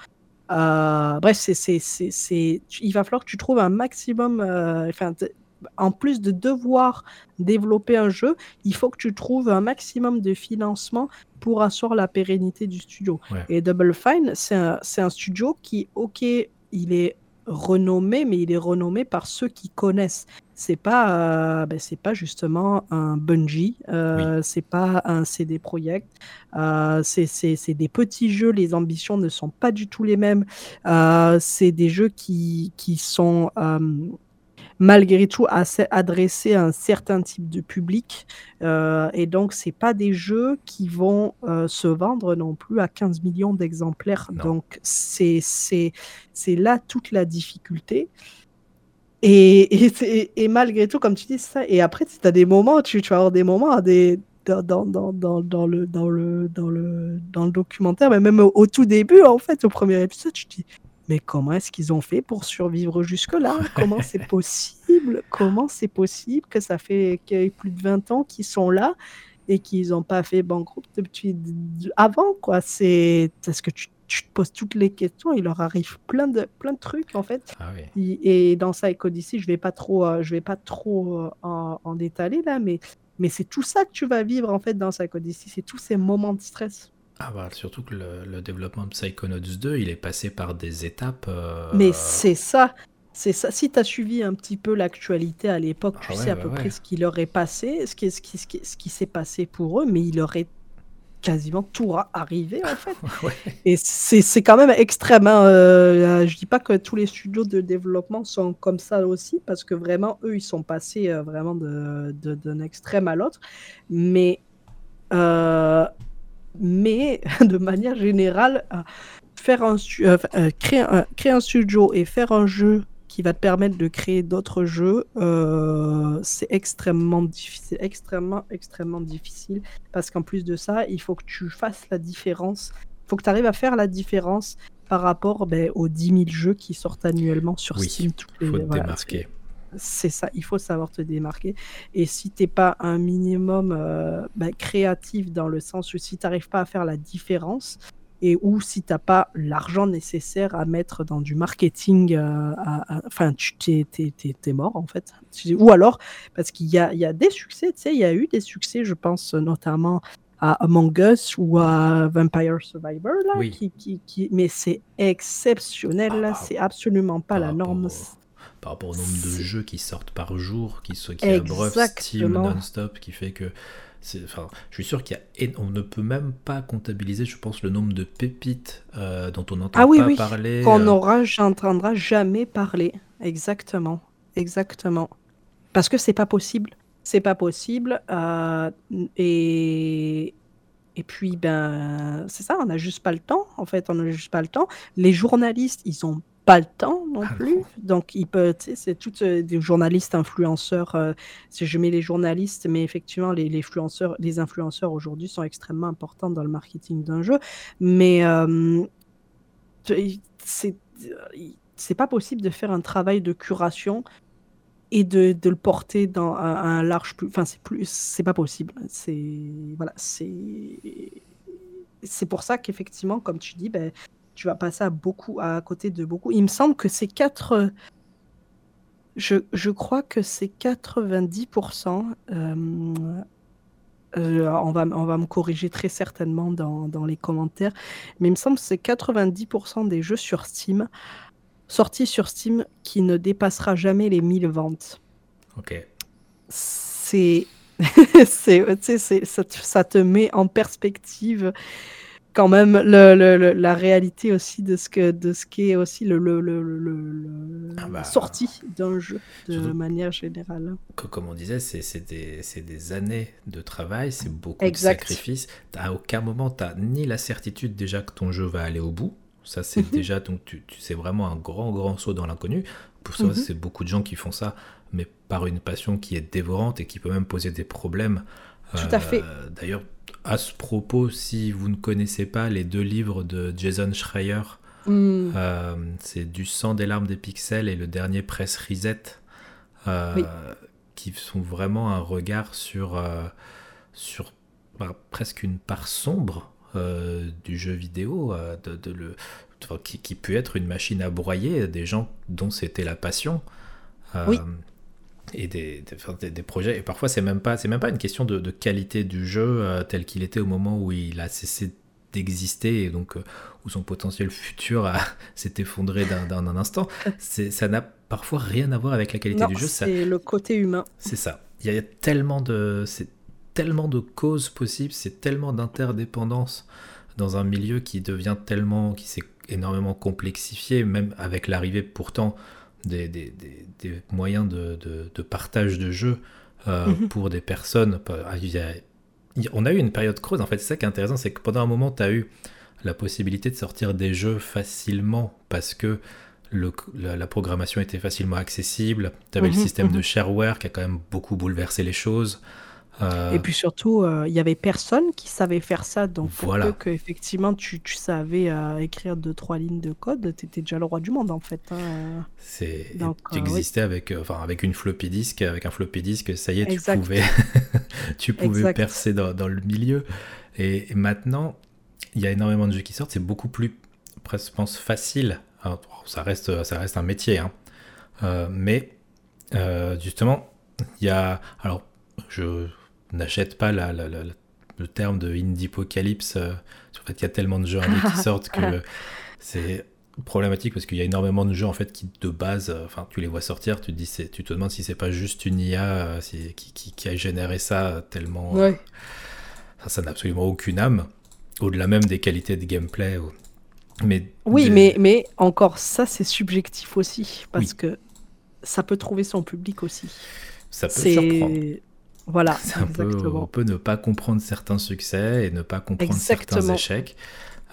Bref, il va falloir que tu trouves un maximum, en plus de devoir développer un jeu, il faut que tu trouves un maximum de financement pour assurer la pérennité du studio. Ouais. Et Double Fine, c'est un, studio qui, ok, il est renommé, mais il est renommé par ceux qui connaissent. C'est pas, euh, ben, c'est pas justement un Bungie, euh, c'est pas un CD Projekt, euh, c'est des petits jeux, les ambitions ne sont pas du tout les mêmes. Euh, c'est des jeux qui, qui sont malgré tout adressés à un certain type de public. Euh, et donc, c'est pas des jeux qui vont euh, se vendre non plus à 15 millions d'exemplaires. Donc, c'est là toute la difficulté. Et, et, et malgré tout, comme tu dis, ça. Et après, tu as des moments, tu, tu vas avoir des moments à des, dans, dans, dans, dans, dans le, dans, le, dans, le, dans le documentaire, mais même au, au tout début, en fait, au premier épisode, tu te dis, mais comment est-ce qu'ils ont fait pour survivre jusque-là? Comment c'est possible? Comment c'est possible que ça fait plus de 20 ans qu'ils sont là et qu'ils n'ont pas fait banqueroute depuis avant, quoi? C'est parce que tu, tu te poses toutes les questions, il leur arrive plein de, plein de trucs, en fait. Ah oui. Et dans Odyssey, je vais pas trop, euh, je vais pas trop euh, en, en détailler là, mais, mais c'est tout ça que tu vas vivre en fait dans Psycho Odyssey, c'est tous ces moments de stress. Ah bah, surtout que le, le développement de Psychonauts 2, il est passé par des étapes. euh, Mais c'est ça, c'est ça. Si tu as suivi un petit peu l'actualité à l'époque, tu Ah sais ouais, à ouais, peu ouais. près ce qui leur est passé, ce qui, ce qui, ce qui, ce qui s'est passé pour eux, mais il leur est quasiment tout arrivé en fait. Ouais. Et c'est quand même extrêmement. euh, je dis pas que tous les studios de développement sont comme ça aussi, parce que vraiment, eux, ils sont passés euh, vraiment de- de- d'un extrême à l'autre. Mais, euh, mais de manière générale, euh, faire un, stu- euh, créer, un, créer un studio et faire un jeu qui va te permettre de créer d'autres jeux, euh, c'est extrêmement difficile, extrêmement, extrêmement difficile. Parce qu'en plus de ça, il faut que tu fasses la différence. Il faut que tu arrives à faire la différence par rapport ben, aux 10 000 jeux qui sortent annuellement sur Oui, Steam. Il les- faut te voilà, démarquer. C'est ça, il faut savoir te démarquer. Et si t'es pas un minimum euh, bah, créatif dans le sens où si tu n'arrives pas à faire la différence, et ou si t'as pas l'argent nécessaire à mettre dans du marketing, euh, enfin, tu t'es, t'es- t'es- t'es mort en fait. Ou alors, parce qu'il y a, il y a des succès, tu sais, il y a eu des succès, je pense notamment à Among Us ou à Vampire Survivor, là, Oui. qui, qui, qui- mais c'est exceptionnel, Ah, là, bah, c'est absolument pas par la norme. Par rapport au nombre de jeux qui sortent par jour, qui, qui abreuvent Steam non-stop, qui fait que. c'est- Enfin, je suis sûr qu'il y a. On ne peut même pas comptabiliser, je pense, le nombre de pépites euh, dont on n'entend Ah oui, pas oui, parler. qu'on euh, n'aura, j'entendra jamais parler. Exactement, exactement. Parce que c'est pas possible. C'est pas possible. euh, et et puis ben c'est ça, on n'a juste pas le temps. En fait, on n'a juste pas le temps. Les journalistes, ils ont pas le temps non Ah plus. Donc sais, c'est toutes euh, des journalistes influenceurs. euh, si je mets les journalistes, mais effectivement les, les influenceurs, les influenceurs aujourd'hui sont extrêmement importants dans le marketing d'un jeu. Mais euh, c'est c'est pas possible de faire un travail de curation et de, de le porter dans un, un large plus. Enfin, c'est plus, c'est pas possible. C'est voilà, c'est c'est pour ça qu'effectivement, comme tu dis, ben, tu vas passer à beaucoup à côté de beaucoup. Il me semble que c'est quatre. Je, je crois que c'est 90%. Euh, euh, on, va, on va me corriger très certainement dans, dans les commentaires, mais il me semble que c'est 90% des jeux sur Steam, sortis sur Steam, qui ne dépassera jamais les 1000 ventes. Ok. C'est. c'est, tu sais, c'est- ça, ça te met en perspective quand même le, le- le- la réalité aussi de ce que de ce qu'est aussi le, le, le- Ah bah, la sortie d'un jeu de manière générale. Co- Comme on disait, c'est des, des années de travail, c'est beaucoup Exact. de sacrifices. À aucun moment, tu n'as ni la certitude déjà que ton jeu va aller au bout. Ça, c'est Mhm. déjà, donc tu, tu- c'est vraiment un grand, grand saut dans l'inconnu. Pour ça, Mhm. c'est beaucoup de gens qui font ça, mais par une passion qui est dévorante et qui peut même poser des problèmes. Euh, Tout à fait. D'ailleurs, à ce propos, si vous ne connaissez pas les deux livres de Jason Schreier, Hmm. euh, c'est Du sang, des larmes, des pixels et le dernier Press Reset, euh, Oui. qui sont vraiment un regard sur, sur bah, presque une part sombre euh, du jeu vidéo, euh, de, de le, enfin, qui, qui peut être une machine à broyer des gens dont c'était la passion. Euh, Oui. Et des, des, projets. Et parfois, c'est même pas, c'est même pas une question de, de qualité du jeu euh, tel qu'il était au moment où il a cessé d'exister et donc euh, où son potentiel futur a- s'est effondré d'un, d'un- d'un instant. C'est, ça n'a parfois rien à voir avec la qualité Non, du jeu. Ça, c'est le côté humain. c'est ça. Il y a tellement de, c'est tellement de causes possibles, c'est tellement d'interdépendance dans un milieu qui devient tellement, qui s'est énormément complexifié, même avec l'arrivée pourtant des, des, des- des moyens de, de- de partage de jeux euh, Mhm. pour des personnes. Pas- il y a- il y a- on a eu une période creuse, en fait, c'est ça qui est intéressant, c'est que pendant un moment, tu as eu la possibilité de sortir des jeux facilement parce que le- la, la programmation était facilement accessible. Tu avais le Mhm, système de mhm. shareware qui a quand même beaucoup bouleversé les choses. Euh, Et puis surtout, euh, il y avait personne qui savait faire ça. Donc, pour Voilà. peu que effectivement tu, tu savais euh, écrire deux trois lignes de code, tu étais déjà le roi du monde en fait. hein. c'est tu euh, oui. existais avec, euh, enfin, avec une floppy disk, avec un floppy disk, ça y est, tu pouvais, tu pouvais Exact. percer dans, dans le milieu. Et, et maintenant, il y a énormément de jeux qui sortent, c'est beaucoup plus, presque, je pense, facile. Alors, ça reste, ça reste un métier, hein. Euh, mais euh, justement, il y a, alors, je n'achète pas la, la- la- la- le terme de indie-apocalypse. euh, en fait, il y a tellement de jeux qui sortent que c'est problématique parce qu'il y a énormément de jeux en fait qui de base, euh, enfin tu les vois sortir, tu te dis, tu te demandes si c'est pas juste une IA euh, si- qui, qui- qui a généré ça tellement, Ouais. ça, ça n'a absolument aucune âme, au-delà même des qualités de gameplay. ou- Mais Oui, des- mais, mais encore ça, c'est subjectif aussi, parce Oui. que ça peut trouver son public aussi. ça peut surprendre. Voilà, peu, on peut ne pas comprendre certains succès et ne pas comprendre certains échecs.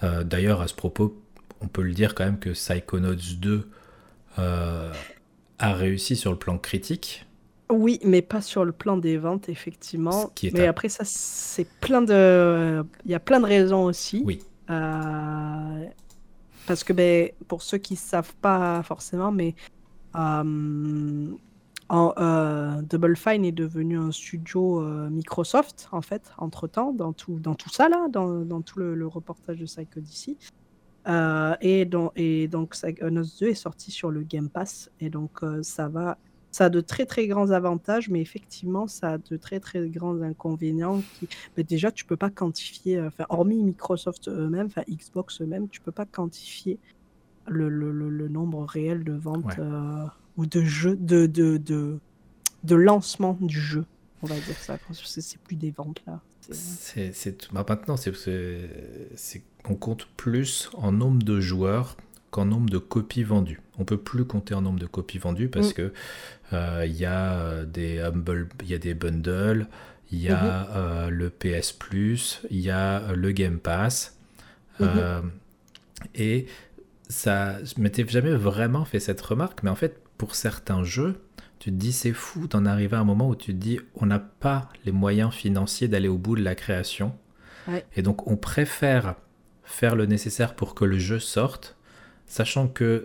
Euh, D'ailleurs, à ce propos, on peut le dire quand même que Psychonauts 2 euh, a réussi sur le plan critique. Oui, mais pas sur le plan des ventes, effectivement. Mais après, ça, c'est plein de. Il y a plein de raisons aussi. Oui, Euh, Parce que ben, pour ceux qui ne savent pas forcément, mais en, euh, Double Fine est devenu un studio euh, Microsoft, en fait, entre-temps, dans tout, dans tout ça, là, dans, dans tout le, le reportage de Psycho DC. Euh, et, donc, et donc, Psychonauts 2 est sorti sur le Game Pass, et donc euh, ça va... Ça a de très très grands avantages, mais effectivement, ça a de très très grands inconvénients. Qui... Mais déjà, tu peux pas quantifier, enfin, hormis Microsoft eux-mêmes, enfin Xbox eux-mêmes, tu peux pas quantifier le, le, le, le nombre réel de ventes Ouais. Euh, ou de jeux, de, de, de, de lancement du jeu. On va dire ça, parce que c'est plus des ventes là. C'est- bah, maintenant, c'est on compte plus en nombre de joueurs qu'en nombre de copies vendues. On peut plus compter en nombre de copies vendues parce Mm. que euh, il y a euh, des humble, il y a des bundles, il y a Mm-hmm. euh, le PS Plus, il y a euh, le Game Pass, euh, et ça, je m'étais jamais vraiment fait cette remarque, mais en fait, pour certains jeux, tu te dis c'est fou d'en arriver à un moment où tu te dis on n'a pas les moyens financiers d'aller au bout de la création, Ouais. et donc on préfère faire le nécessaire pour que le jeu sorte, sachant que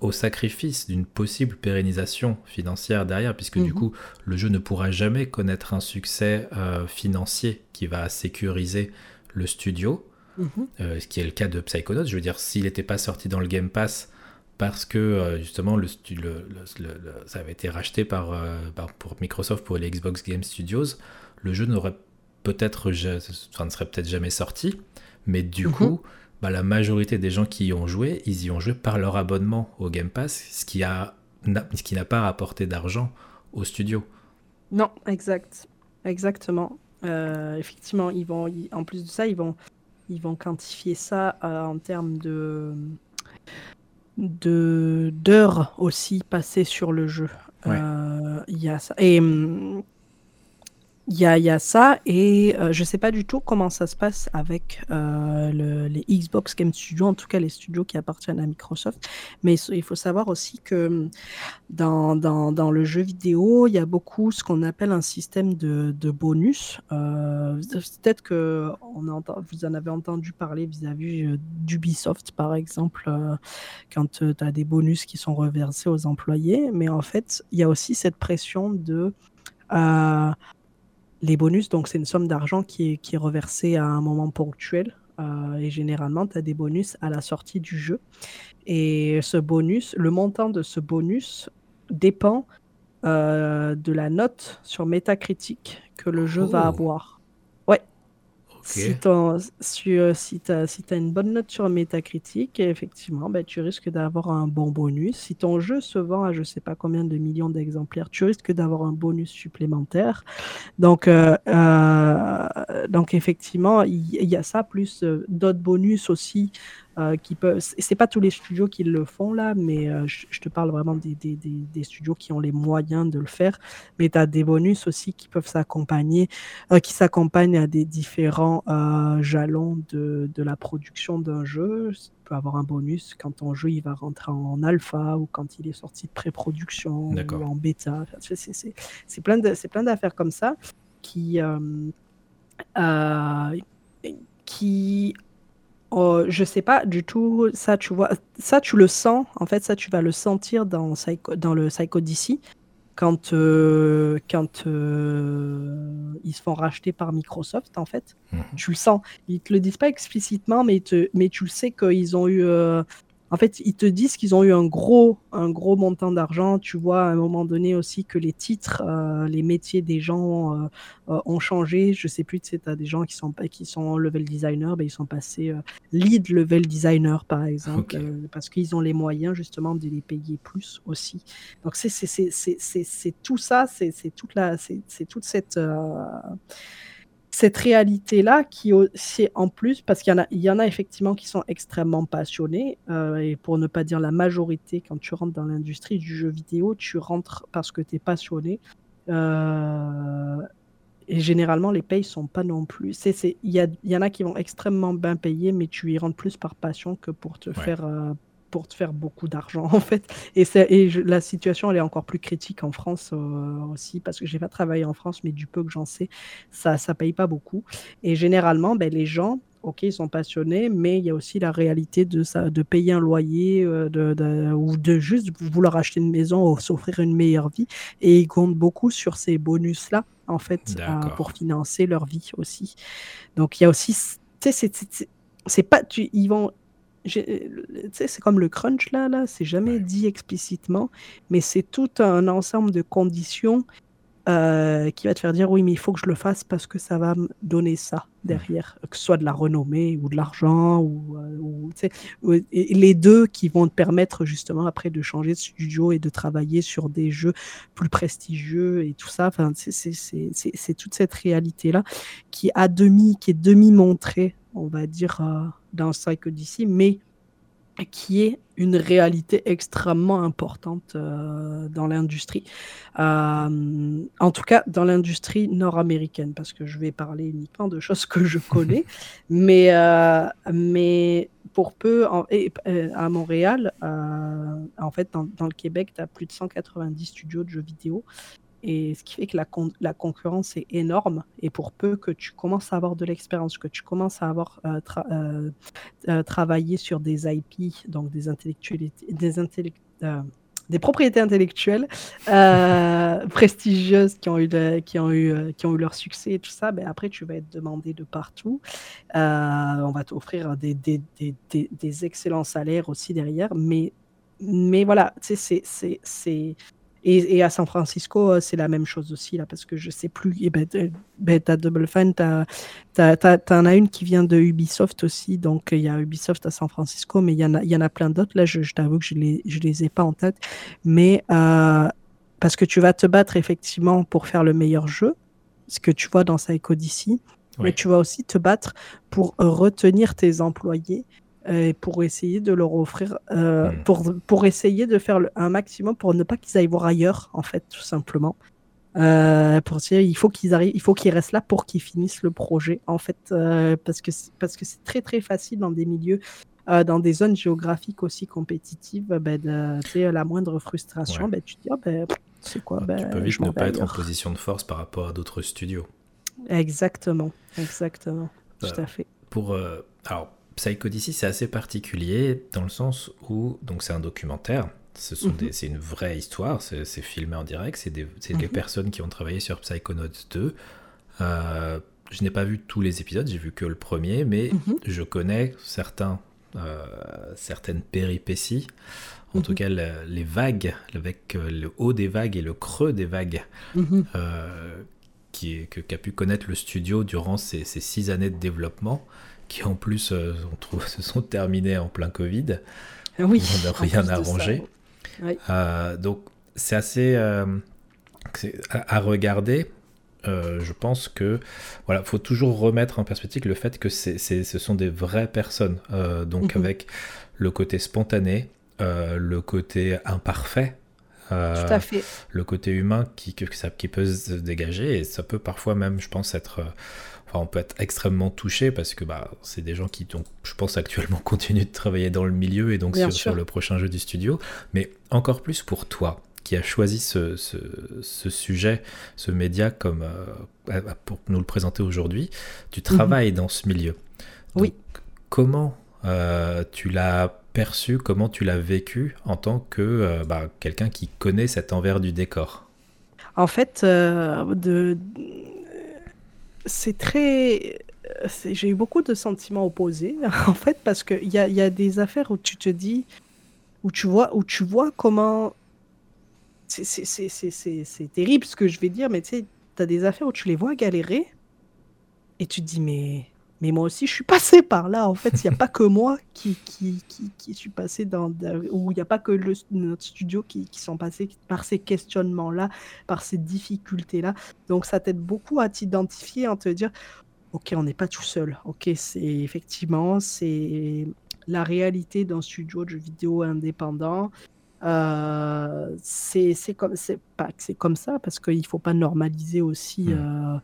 au sacrifice d'une possible pérennisation financière derrière, puisque du mhm. coup, le jeu ne pourra jamais connaître un succès euh, financier qui va sécuriser le studio, mhm. euh, ce qui est le cas de Psychonauts. Je veux dire, s'il n'était pas sorti dans le Game Pass parce que euh, justement le, ça avait été racheté par, pour Microsoft pour les Xbox Game Studios, le jeu n'aurait peut-être, enfin, ne serait peut-être jamais sorti, mais du mhm. coup bah, la majorité des gens qui y ont joué, ils y ont joué par leur abonnement au Game Pass, ce qui a ce qui n'a pas rapporté d'argent au studio. Non, exact, exactement. Euh, effectivement, ils vont, en plus de ça, ils vont, ils vont quantifier ça euh, en termes de de d'heures aussi passées sur le jeu. Euh, il y a ça. Et hum, il y a, a, ça, et euh, je sais pas du tout comment ça se passe avec euh, le, les Xbox Game Studios, en tout cas les studios qui appartiennent à Microsoft. Mais il faut savoir aussi que hum, dans, dans, dans le jeu vidéo, il y a beaucoup ce qu'on appelle un système de, de bonus. Euh, Peut-être que on entend, vous en avez entendu parler vis-à-vis -vis, euh, d'Ubisoft, par exemple, quand tu as des bonus qui sont reversés aux employés. Mais en fait, il y a aussi cette pression de... les bonus, donc c'est une somme d'argent qui est, qui est reversée à un moment ponctuel. Euh, et généralement, tu as des bonus à la sortie du jeu. Et ce bonus, le montant de ce bonus dépend euh, de la note sur Metacritic que le jeu va oh. avoir. Si tu as, si as une bonne note sur Metacritic, effectivement, ben, tu risques d'avoir un bon bonus. Si ton jeu se vend à je sais pas combien de millions d'exemplaires, tu risques d'avoir un bonus supplémentaire. Donc, euh, euh, donc effectivement, il y, a ça, plus euh, d'autres bonus aussi euh, qui peuvent. C'est pas tous les studios qui le font là, mais euh, je, te parle vraiment des, des, des, studios qui ont les moyens de le faire. Mais tu as des bonus aussi qui peuvent s'accompagner, euh, qui s'accompagnent à des différents jalons de, de, la production d'un jeu. Tu peux avoir un bonus quand ton jeu il va rentrer en alpha ou quand il est sorti de pré-production ou en bêta. C'est plein d'affaires comme ça qui. qui Oh, je sais pas du tout, ça tu vois, ça tu le sens, en fait ça tu vas le sentir dans, dans le Psycho DC quand, euh, quand euh, ils se font racheter par Microsoft en fait. Mhm. Tu le sens, ils te le disent pas explicitement mais, te, mais tu le sais qu'ils ont eu euh, en fait, ils te disent qu'ils ont eu un gros, un gros montant d'argent. Tu vois à un moment donné aussi que les titres, euh, les métiers des gens euh, euh, ont changé. Je sais plus, tu sais, as des gens qui sont, qui sont level designer, ben, ils sont passés lead level designer, par exemple, parce qu'ils ont les moyens justement de les payer plus aussi. Donc, c'est tout ça, c'est toute, la, toute cette cette réalité-là qui c'est en plus, parce qu'il y, en a, il y en a effectivement qui sont extrêmement passionnés, euh, et pour ne pas dire la majorité, quand tu rentres dans l'industrie du jeu vidéo, tu rentres parce que tu es passionné. Euh, et généralement, les payes sont pas non plus. Il y, y, en a qui vont extrêmement bien payer, mais tu y rentres plus par passion que pour te faire euh, pour te faire beaucoup d'argent en fait. Et, et la situation elle est encore plus critique en France euh, aussi parce que j'ai pas travaillé en France, mais du peu que j'en sais, ça ça paye pas beaucoup. Et généralement, ben, les gens ok, ils sont passionnés, mais il y a aussi la réalité de, ça, de payer un loyer euh, de, ou de juste vouloir acheter une maison ou s'offrir une meilleure vie. Et ils comptent beaucoup sur ces bonus-là, en fait, pour financer leur vie aussi. Donc il y a aussi, c'est pas, tu, ils vont, c'est comme le crunch là, là c'est jamais dit explicitement, mais c'est tout un ensemble de conditions euh, qui va te faire dire oui, mais il faut que je le fasse parce que ça va me donner ça derrière, que ce soit de la renommée ou de l'argent, ou, euh, les deux qui vont te permettre justement après de changer de studio et de travailler sur des jeux plus prestigieux et tout ça. Enfin, c'est toute cette réalité là qui à demi, qui est demi montrée, on va dire. Euh, dans Psycho DC, mais qui est une réalité extrêmement importante euh, dans l'industrie. Euh, en tout cas, dans l'industrie nord-américaine, parce que je vais parler uniquement de choses que je connais. mais, euh, mais pour peu, et, à Montréal, en fait, dans, dans, le Québec, tu as plus de 190 studios de jeux vidéo. Et ce qui fait que la, concurrence est énorme. Et pour peu que tu commences à avoir de l'expérience, que tu commences à avoir euh, travaillé sur des IP, donc des des des propriétés intellectuelles euh, prestigieuses qui ont, eu qui, ont eu, euh, qui ont eu leur succès et tout ça, ben après, tu vas être demandé de partout. Euh, on va t'offrir des, excellents salaires aussi derrière. Mais, mais voilà, c'est et, à San Francisco, euh, c'est la même chose aussi, là, parce que je sais plus. Et eh ben, ben, tu as Double Fine, tu en as une qui vient de Ubisoft aussi. Donc, il y a Ubisoft à San Francisco, mais il y en a, y en a plein d'autres. Là, je, t'avoue que je ne les, je les ai pas en tête. Mais euh, parce que tu vas te battre effectivement pour faire le meilleur jeu, ce que tu vois dans Psycho DC. Mais tu vas aussi te battre pour retenir tes employés euh, pour essayer de leur offrir, euh, hmm. pour, pour essayer de faire un maximum pour ne pas qu'ils aillent voir ailleurs, en fait, tout simplement. Euh, pour dire, il faut qu'ils arrivent, il faut qu'ils restent là pour qu'ils finissent le projet, en fait, parce que parce que c'est très très facile dans des milieux, dans des zones géographiques aussi compétitives, ben, de, la moindre frustration, ben, tu te dis, oh, ben, c'est quoi, ben, Tu peux vite ne pas être en position de force par rapport à d'autres studios. Exactement, exactement, tout à fait. Pour alors Psycho DC, c'est assez particulier dans le sens où donc c'est un documentaire. Ce sont mhm. c'est une vraie histoire, c'est, filmé en direct, c'est des, c'est mhm. personnes qui ont travaillé sur Psychonauts 2. Euh, je n'ai pas vu tous les épisodes, j'ai vu que le premier, mais mhm. je connais certains, euh, certaines péripéties, en tout cas les vagues, avec euh, le haut des vagues et le creux des vagues, qui, que, qu'a pu connaître le studio durant ces, ces six années de développement qui en plus euh, on trouve, se sont terminés en plein Covid. Oui, on n'a rien arrangé. Euh, donc c'est assez euh, à, regarder. je pense que voilà, faut toujours remettre en perspective le fait que ce sont des vraies personnes, donc mhm. avec le côté spontané, le côté imparfait, Tout à fait. le côté humain qui, qui peut se dégager et ça peut parfois même, je pense, être Enfin, on peut être extrêmement touché parce que bah, c'est des gens qui, je pense, actuellement continuent de travailler dans le milieu et donc sur, le prochain jeu du studio. Mais encore plus pour toi, qui a choisi ce, ce, sujet, ce média comme euh, pour nous le présenter aujourd'hui. Tu mhm. travailles dans ce milieu. oui. Comment euh, tu l'as perçu, comment tu l'as vécu en tant que euh, bah, quelqu'un qui connaît cet envers du décor? En fait, de c'est très. J'ai eu beaucoup de sentiments opposés, en fait, parce qu'il y a, y a des affaires où tu te dis, où tu vois, où tu vois comment. C'est terrible ce que je vais dire, mais tu sais, tu as des affaires où tu les vois galérer et tu te dis, mais mais moi aussi, je suis passé par là. En fait, il n'y a pas que moi qui, qui, qui, suis passé dans. Ou il n'y a pas que le, notre studio qui, qui sont passés par ces questionnements-là, par ces difficultés-là. Donc, ça t'aide beaucoup à t'identifier, à te dire Ok, on n'est pas tout seul. Ok, c'est effectivement, c'est la réalité d'un studio de vidéo indépendant. Euh, c'est comme pas comme ça parce qu'il faut pas normaliser aussi mmh. euh,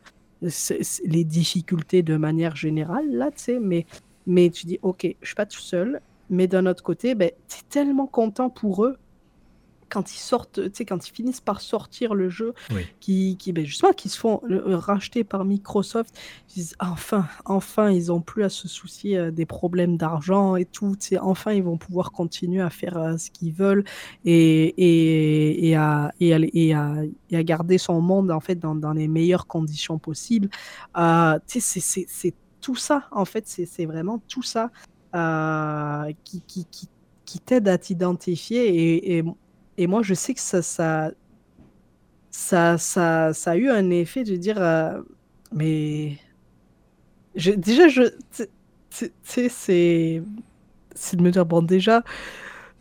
les difficultés de manière générale, là, tu sais, mais, mais tu dis, OK, je suis pas tout seul, mais d'un autre côté, ben, tu es tellement content pour eux quand ils sortent, tu sais, quand ils finissent par sortir le jeu, qui, qui ben justement, qui se font euh, racheter par Microsoft, ils disent enfin, enfin, ils ont plus à se soucier euh, des problèmes d'argent et tout, enfin, ils vont pouvoir continuer à faire euh, ce qu'ils veulent et, et, et, à, et, à, et, à, et, à, garder son monde, en fait, dans, dans les meilleures conditions possibles. tu sais, c'est tout ça, en fait, c'est vraiment tout ça qui, qui, qui qui t'aide à t'identifier et, et, et moi, je sais que ça, ça, ça, ça, ça a eu un effet de dire, euh, mais je, déjà, je, tu sais, c'est, c'est de me dire, bon, déjà,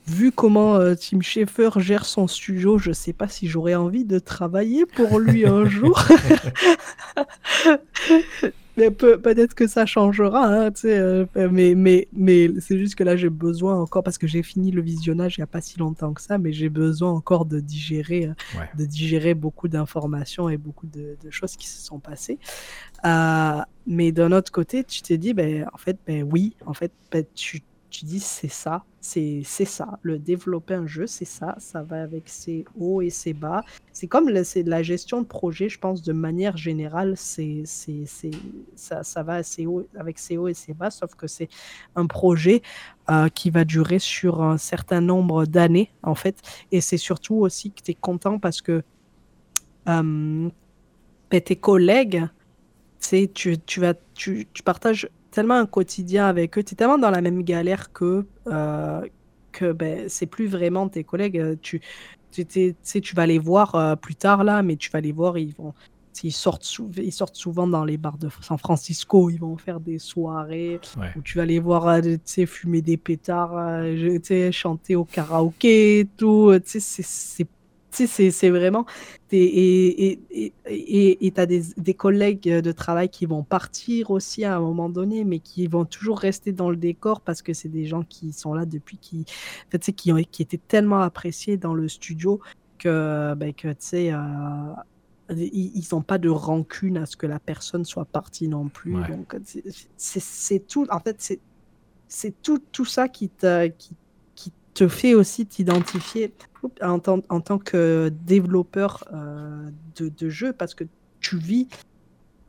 vu comment euh, Tim Schafer gère son studio, je sais pas si j'aurais envie de travailler pour lui un jour. Mais peut-être que ça changera, hein, euh, mais, mais, mais c'est juste que là, j'ai besoin encore, parce que j'ai fini le visionnage il n'y a pas si longtemps que ça, mais j'ai besoin encore de digérer, euh, de digérer beaucoup d'informations et beaucoup de, choses qui se sont passées. Euh, mais d'un autre côté, tu t'es dit, ben, en fait, ben, oui, en fait, ben, tu tu dis c'est ça, c'est ça. Le développer un jeu, c'est ça. Ça va avec ses hauts et ses bas. C'est comme la, la gestion de projet, je pense, de manière générale, c'est ça, ça va assez haut, avec ses hauts et ses bas, sauf que c'est un projet euh, qui va durer sur un certain nombre d'années, en fait. Et c'est surtout aussi que tu es content parce que euh, ben, tes collègues, tu, tu, vas, tu, tu partages tellement un quotidien avec eux, tu es tellement dans la même galère que, euh, que ben, c'est plus vraiment tes collègues. Euh, tu, tu, tu vas les voir euh, plus tard là, mais tu vas les voir, ils vont. Ils sortent, ils sortent souvent dans les bars de San Francisco, ils vont faire des soirées où tu vas les voir fumer des pétards, chanter au karaoké, tout. C'est c'est vraiment. Et tu et, et, as des, des, collègues de travail qui vont partir aussi à un moment donné, mais qui vont toujours rester dans le décor parce que c'est des gens qui sont là depuis, qui, en fait, qui, ont, qui étaient tellement appréciés dans le studio que, ben, que tu sais. Euh, ils n'ont pas de rancune à ce que la personne soit partie non plus. Donc, c'est tout. En fait, c'est tout, tout ça qui, te, qui, te fait aussi t'identifier en, en, tant que développeur euh, de, de jeux parce que tu vis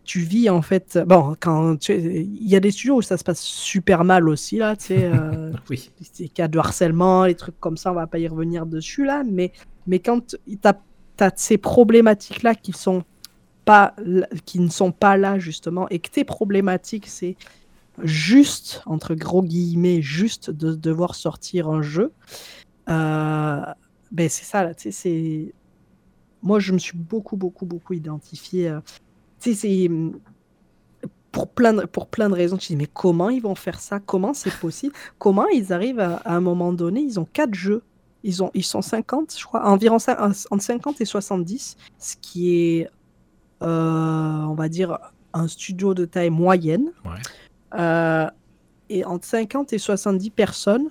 tu vis en fait bon quand il y a des studios où ça se passe super mal aussi là tu sais euh, oui. cas de harcèlement les trucs comme ça on va pas y revenir dessus là mais mais quand tu as, ces problématiques là qui sont pas qui ne sont pas là justement et que tes problématiques c'est juste, entre gros guillemets, juste de devoir sortir un jeu, euh, ben c'est ça, là, tu sais, c'est... Moi, je me suis beaucoup, beaucoup, beaucoup identifié. Euh, tu sais, c'est... Pour plein, de, pour plein de raisons, tu dis, mais comment ils vont faire ça? Comment c'est possible? Comment ils arrivent à, un moment donné Ils ont quatre jeux. Ils, ont, ils sont 50, je crois, environ entre 50 et 70, ce qui est, euh, on va dire, un studio de taille moyenne. Ouais. Euh, et entre 50 et 70 personnes,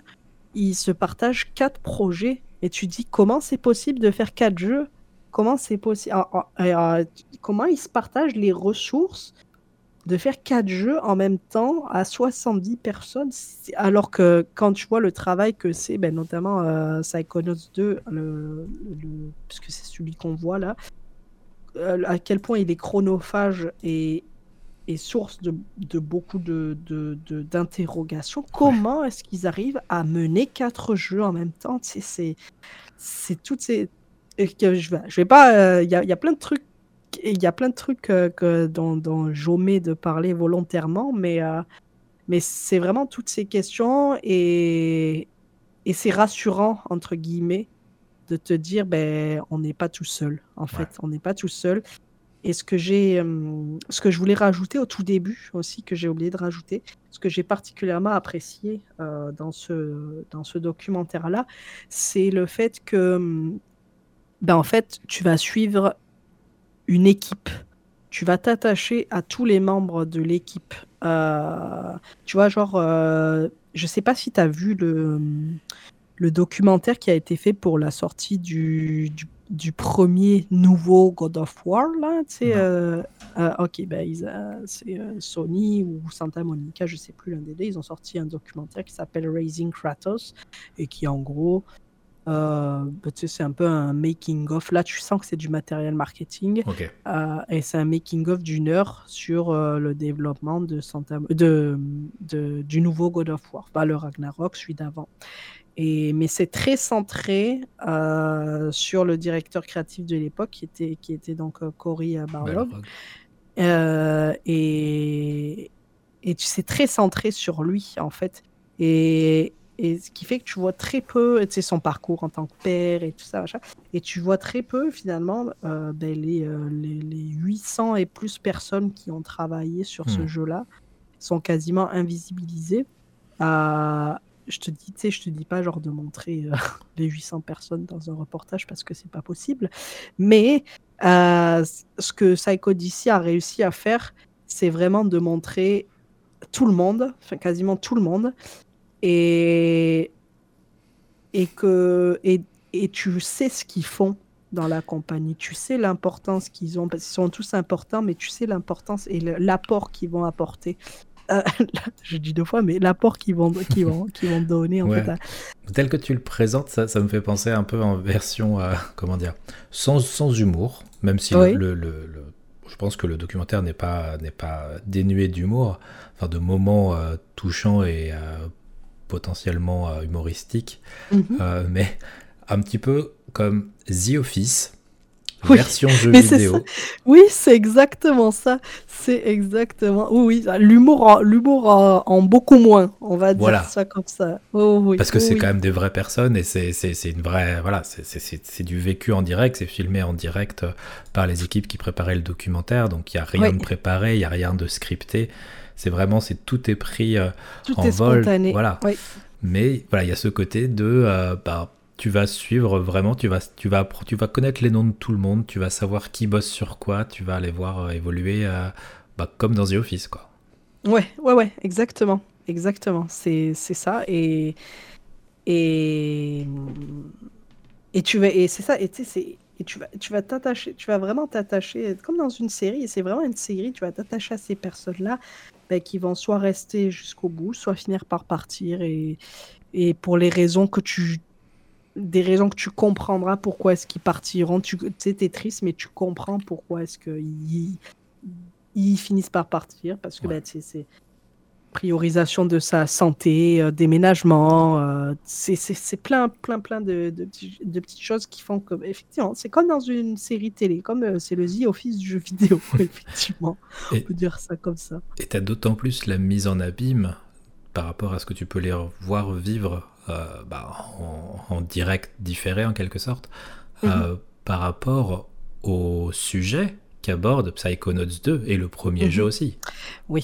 ils se partagent quatre projets. Et tu dis comment c'est possible de faire quatre jeux? Comment c'est euh, Comment ils se partagent les ressources de faire quatre jeux en même temps à 70 personnes? Alors que quand tu vois le travail que c'est ben, notamment euh, Psychonauts 2 le, puisque c'est celui qu'on voit là euh, à quel point il est chronophage et, et source de, de beaucoup d'interrogations. De, de, Comment est-ce qu'ils arrivent à mener quatre jeux en même temps? C'est toutes ces. Je vais, je vais pas. Euh, il y, a, y, a, plein de trucs. Il y a plein de trucs euh, que, dont, dont j'omets de parler volontairement, mais, euh, mais c'est vraiment toutes ces questions et, et c'est rassurant, entre guillemets, de te dire ben, on n'est pas tout seul. En fait, on n'est pas tout seul. Et ce que j'ai, euh, ce que je voulais rajouter au tout début aussi, que j'ai oublié de rajouter, ce que j'ai particulièrement apprécié euh, dans ce, dans ce documentaire-là, c'est le fait que, ben en fait, tu vas suivre une équipe. Tu vas t'attacher à tous les membres de l'équipe. Euh, tu vois, genre, je sais pas si tu as vu le, le documentaire qui a été fait pour la sortie du du premier nouveau God of War, là, tu sais, euh, euh, ok, ben, c'est euh, Sony ou Santa Monica, je sais plus l'un des deux, ils ont sorti un documentaire qui s'appelle Raising Kratos, et qui, en gros, ben, tu sais, c'est un peu un making-of. Là, tu sens que c'est du matériel marketing, et c'est un making-of d'une heure sur le développement de Santa, de, de, du nouveau God of War, pas le Ragnarok, celui d'avant mais c'est très centré euh, sur le directeur créatif de l'époque, qui était, qui était donc euh, Cory euh, Barlog. et, et c'est très centré sur lui, en fait. Et, et ce qui fait que tu vois très peu tu sais, son parcours en tant que père et tout ça. Et tu vois très peu, finalement, ben, les, les, les, 800 et plus personnes qui ont travaillé sur ce hmm. jeu-là sont quasiment invisibilisées. Je te dis, tu sais, je te dis pas genre de montrer euh, les 800 personnes dans un reportage parce que c'est pas possible. Mais euh, ce que Psycho DC a réussi à faire, c'est vraiment de montrer tout le monde, enfin quasiment tout le monde, et et que et, et tu sais ce qu'ils font dans la compagnie. Tu sais l'importance qu'ils ont, parce qu'ils sont tous importants, mais tu sais l'importance et l'apport qu'ils vont apporter euh, je dis deux fois, mais l'apport qu'ils vont, qu'ils vont, qu'ils vont donner en Ouais. fait. à- Tel que tu le présentes, ça, ça me fait penser un peu en version, euh, comment dire, sans, sans humour, même si Oui. le, le- le- je pense que le documentaire n'est pas, pas dénué d'humour, enfin de moments euh, touchants et potentiellement humoristiques, Mhm. Mais un petit peu comme The Office, Oui, version jeu mais vidéo. Oui, c'est exactement ça. C'est exactement. Oui, oui, l'humour, en- l'humour en, en beaucoup moins. On va dire Voilà. ça comme ça. Oh, oui, Parce que c'est oui. quand même des vraies personnes et c'est une vraie. Voilà, c'est- du vécu en direct, c'est filmé en direct euh, par les équipes qui préparaient le documentaire, donc il n'y a rien de préparé, il n'y a rien de scripté. C'est vraiment, c'est tout est pris euh, Tout en est vol. spontané. Voilà. Mais voilà, il y a ce côté de. euh, bah, tu vas suivre vraiment, tu vas, tu, vas, tu vas connaître les noms de tout le monde, tu vas savoir qui bosse sur quoi, tu vas les voir euh, évoluer euh, bah, comme dans The Office. Quoi. Ouais, ouais, ouais, exactement. Exactement. C'est, ça. Et, et, et tu vas, et c'est ça. Et tu sais, et tu vas, tu vas t'attacher, tu vas vraiment t'attacher, comme dans une série, et c'est vraiment une série, tu vas t'attacher à ces personnes-là, ben, qui vont soit rester jusqu'au bout, soit finir par partir, et, et pour les raisons que tu, des raisons que tu comprendras pourquoi est-ce qu'ils partiront. Tu sais, t'es triste, mais tu comprends pourquoi est-ce qu'ils ils finissent par partir, parce que Ouais. sais, c'est priorisation de sa santé, euh, déménagement, euh, c'est plein, plein, plein de, de, petits- de petites choses qui font que, effectivement, c'est comme dans une série télé, comme euh, c'est le The Office du jeu vidéo, effectivement. Et- On peut dire ça comme ça. Et tu as d'autant plus la mise en abîme par rapport à ce que tu peux les voir vivre bah, en, en direct différé en quelque sorte, euh, par rapport au sujet qu'aborde Psychonauts 2 et le premier Mhm. jeu aussi. Oui,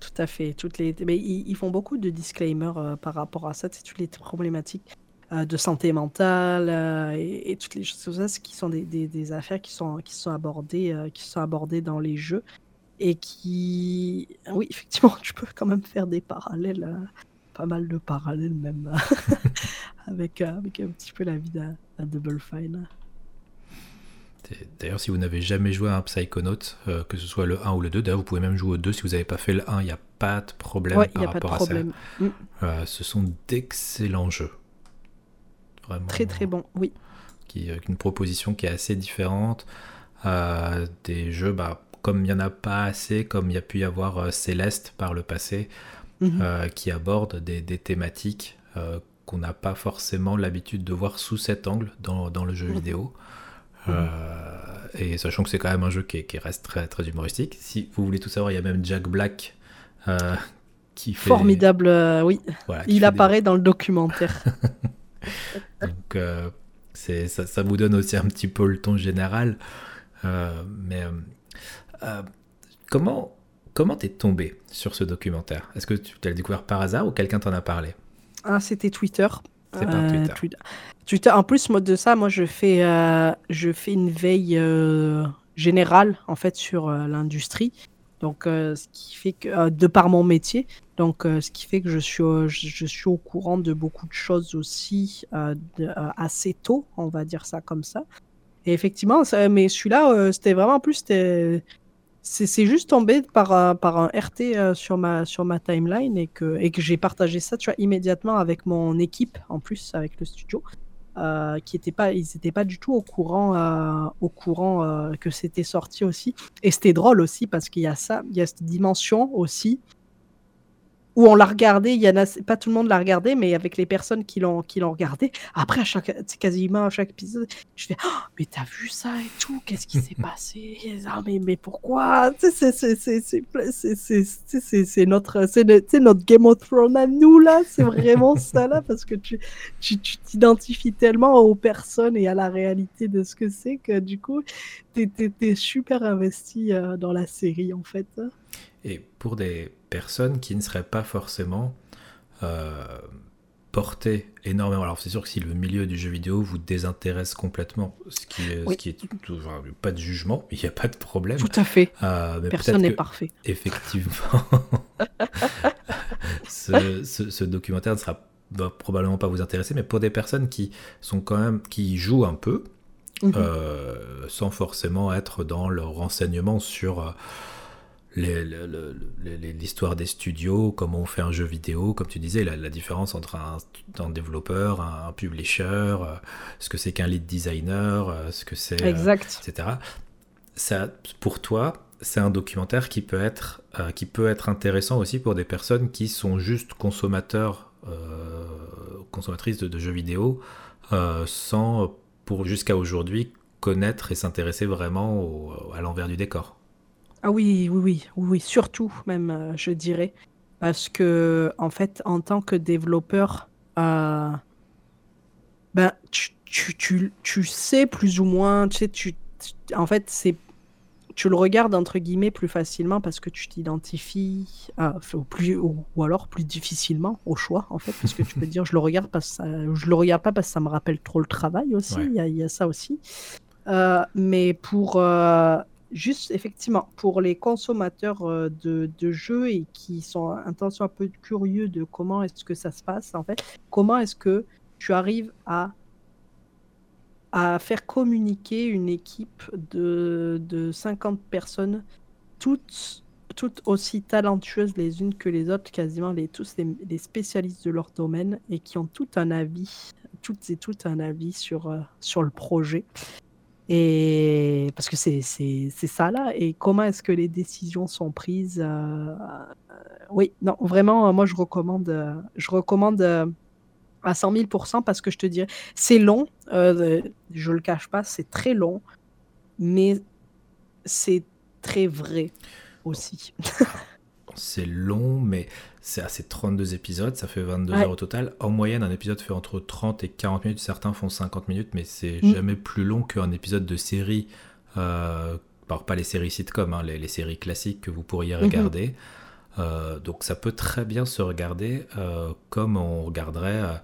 tout à fait. Toutes les... Mais ils, font beaucoup de disclaimers euh, par rapport à ça, c'est toutes les problématiques euh, de santé mentale euh, et, et toutes les choses comme ça, ce qui sont des, des- des affaires qui sont, qui sont abordées, euh, qui sont abordées dans les jeux et qui, oui, effectivement, tu peux quand même faire des parallèles, euh, pas mal de parallèles même avec, euh, avec un petit peu la vie d'un d'un Double Fine. D'ailleurs, si vous n'avez jamais joué à un Psychonaut, euh, que ce soit le 1 ou le 2, d'ailleurs, vous pouvez même jouer au 2 si vous n'avez pas fait le 1, il n'y a pas de problème Ouais, par n'y a pas de rapport à ça. problème. Mm, Euh, ce sont d'excellents jeux. Vraiment. Très très bon, oui. qui avec une proposition qui est assez différente. Euh, des jeux, bah, comme il n'y en a pas assez, comme il y a pu y avoir euh, Céleste par le passé, Mhm. euh, qui aborde des, des thématiques euh, qu'on n'a pas forcément l'habitude de voir sous cet angle dans, dans le jeu Mhm. vidéo. Euh, et sachant que c'est quand même un jeu qui, qui reste très, très humoristique. Si vous voulez tout savoir, il y a même Jack Black qui fait. Formidable, oui. voilà, Il des- apparaît dans le documentaire. Donc ça, ça vous donne aussi un petit peu le ton général. Mais euh, comment comment t'es tombé sur ce documentaire? Est-ce que tu l'as découvert par hasard ou quelqu'un t'en a parlé? Ah, c'était Twitter. C'est par Twitter. Twi- Twitter. En plus, moi, de ça, moi, je fais, euh, je fais une veille euh, générale, en fait, sur euh, l'industrie. Donc, euh, ce qui fait que, euh, de par mon métier, donc, euh, ce qui fait que je suis, au- je, je suis au courant de beaucoup de choses aussi euh, de- euh, assez tôt, on va dire ça comme ça. Et effectivement, ça- mais celui-là, euh, c'était vraiment plus, c'est juste tombé par, un- par un RT euh, sur, ma, sur ma timeline et que, et que j'ai partagé ça, immédiatement avec mon équipe, en plus, avec le studio, euh, qui était pas, ils n'étaient pas du tout au courant, euh, au courant euh, que c'était sorti aussi. Et c'était drôle aussi parce qu'il y a ça, il y a cette dimension aussi où on l'a regardé, il y en a, pas tout le monde l'a regardé, mais avec les personnes qui l'ont qui l'ont regardé, après, à chaque, c'est quasiment à chaque épisode, je fais oh, mais t'as vu ça et tout, qu'est-ce qui s'est passé? Ah, mais, mais pourquoi? C'est- c'est- c'est- c'est c'est- c'est- c'est- c'est- c'est notre, c'est notre Game of Thrones à nous, là, c'est vraiment ça, là, parce que tu tu t'identifies tellement aux personnes et à la réalité de ce que c'est que du coup, t'es super investi euh, dans la série, en fait. Et pour des personnes qui ne seraient pas forcément euh, portées énormément. Alors c'est sûr que si le milieu du jeu vidéo vous désintéresse complètement, ce qui est, ce Oui. qui est tout- tout- enfin, pas de jugement, il n'y a pas de problème. Tout à fait. Euh, mais Personne n'est parfait. Effectivement. ce, ce- ce documentaire ne sera va probablement pas vous intéresser, mais pour des personnes qui sont quand même qui jouent un peu, Mhm. euh, sans forcément être dans leur renseignement sur l'histoire des studios, comment on fait un jeu vidéo, comme tu disais, la, différence entre un, développeur, un, publisher, euh, ce que c'est qu'un lead designer, euh, ce que c'est, exact. etc. Ça, pour toi, c'est un documentaire qui peut être qui peut être intéressant aussi pour des personnes qui sont juste consommateurs, consommatrices de, de, jeux vidéo, sans pour jusqu'à aujourd'hui connaître et s'intéresser vraiment à l'envers du décor. Ah oui, oui, oui, oui, surtout même, euh, je dirais. Parce que, en fait, en tant que développeur, euh, ben, tu, tu, tu, sais plus ou moins, tu sais, tu, en fait, c'est, tu le regardes entre guillemets plus facilement parce que tu t'identifies, euh, plus, ou, alors plus difficilement au choix, en fait, parce que tu peux dire, je le regarde parce ça, je le regarde pas parce que ça me rappelle trop le travail aussi, il y, a, y, a ça aussi. Euh, mais pour euh, juste effectivement pour les consommateurs euh, de, jeux et qui sont un un peu curieux de comment est-ce que ça se passe en fait, comment est-ce que tu arrives à faire communiquer une équipe de, de 50 personnes, toutes, aussi talentueuses les unes que les autres, quasiment les, tous les, spécialistes de leur domaine et qui ont tout un avis, toutes et toutes un avis sur, sur le projet. Et parce que c'est ça là. Et comment est-ce que les décisions sont prises euh, euh, Oui, non, vraiment, moi je recommande, euh, je recommande à 100 000% parce que je te dirais, c'est long, je le cache pas, c'est très long, mais c'est très vrai aussi. c'est long, mais c'est assez 32 épisodes, ça fait 22 heures au total. En moyenne, un épisode fait entre 30 et 40 minutes, certains font 50 minutes, mais c'est mm. jamais plus long qu'un épisode de série. Euh, pas les séries sitcom, hein, les, séries classiques que vous pourriez mm-hmm. regarder. Euh, donc ça peut très bien se regarder euh, comme on regarderait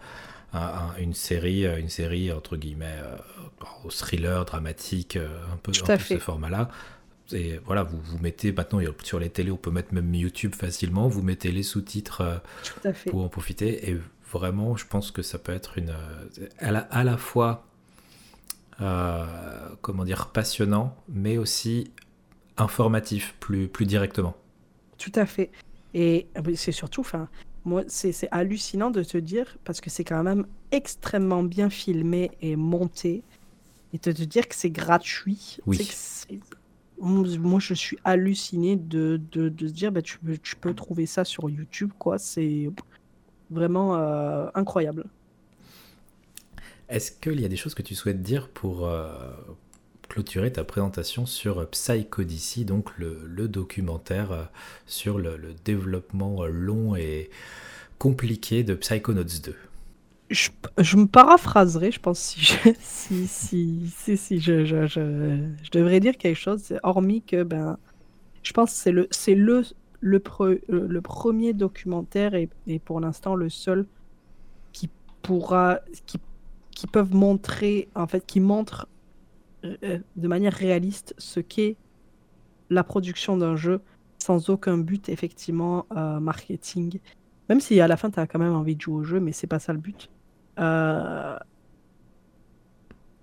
une série, une série entre guillemets au thriller dramatique, un peu, un peu ce format-là. Et voilà, vous, vous mettez maintenant sur les télés, on peut mettre même YouTube facilement. Vous mettez les sous-titres euh, pour en profiter. Et vraiment, je pense que ça peut être une euh, à la, à la fois euh, comment dire passionnant, mais aussi informatif plus plus directement. Tout à fait. Et c'est surtout, enfin, moi, c'est hallucinant de te dire parce que c'est quand même extrêmement bien filmé et monté, et de te dire que c'est gratuit. Oui moi, je suis halluciné de, de, de se dire, bah, tu, peux, tu peux trouver ça sur YouTube, quoi. C'est vraiment euh, incroyable. Est-ce qu'il y a des choses que tu souhaites dire pour euh, clôturer ta présentation sur Psychodicy, donc le, le documentaire euh, sur le, le, développement long et compliqué de Psychonauts 2 je, me paraphraserai, je pense, si je, si, si, si, si je, je, je, devrais dire quelque chose, hormis que, ben, je pense que c'est le, le, le, euh, le, premier documentaire et, et pour l'instant le seul qui pourra, qui, qui peuvent montrer, en fait, qui montre euh, de manière réaliste ce qu'est la production d'un jeu sans aucun but, effectivement, euh, marketing. Même si à la fin, tu as quand même envie de jouer au jeu, mais c'est pas ça le but. Euh,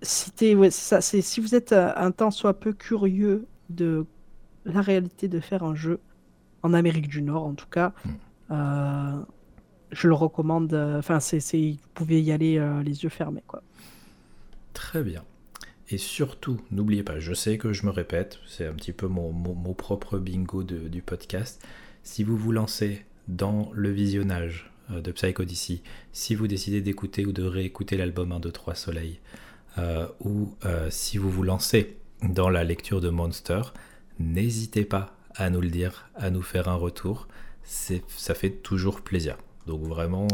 si, ça, si vous êtes euh, un temps soit peu curieux de la réalité de faire un jeu, en Amérique du Nord en tout cas, hmm. euh, je le recommande. Enfin, vous pouvez y aller les yeux fermés. Quoi. Très bien. Et surtout, n'oubliez pas, je sais que je me répète, c'est un petit peu mon, mon, propre bingo du podcast. Si vous vous lancez dans le visionnage euh, de Psycho Odyssey, si vous décidez d'écouter ou de réécouter l'album 1, 2, 3 Soleil, euh, ou euh, si vous vous lancez dans la lecture de Monster, n'hésitez pas à nous le dire, à nous faire un retour. Ça fait toujours plaisir. Donc vraiment,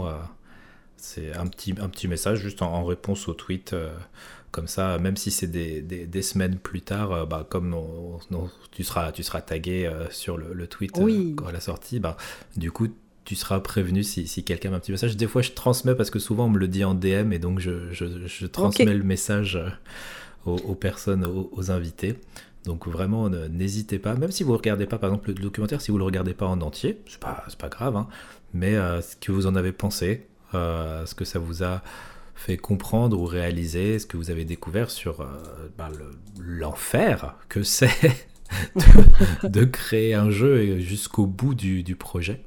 c'est un petit, un petit message juste en, réponse au tweet. Comme ça, même si c'est des, des, semaines plus tard, bah, comme tu, seras, tu seras tagué sur le, tweet à la sortie, bah, du coup, tu seras prévenu si, si quelqu'un m'a un petit message. Des fois, je transmets parce que souvent on me le dit en DM et donc je, je, je transmets le message euh, aux, personnes, aux, invités. Donc vraiment, n'hésitez pas. Même si vous ne regardez pas, par exemple, le documentaire, si vous ne le regardez pas en entier, c'est pas, pas grave, hein, mais euh, ce que vous en avez pensé, euh, ce que ça vous a fait comprendre ou réaliser, ce que vous avez découvert sur bah, l'enfer que c'est de, créer un jeu jusqu'au bout du, projet.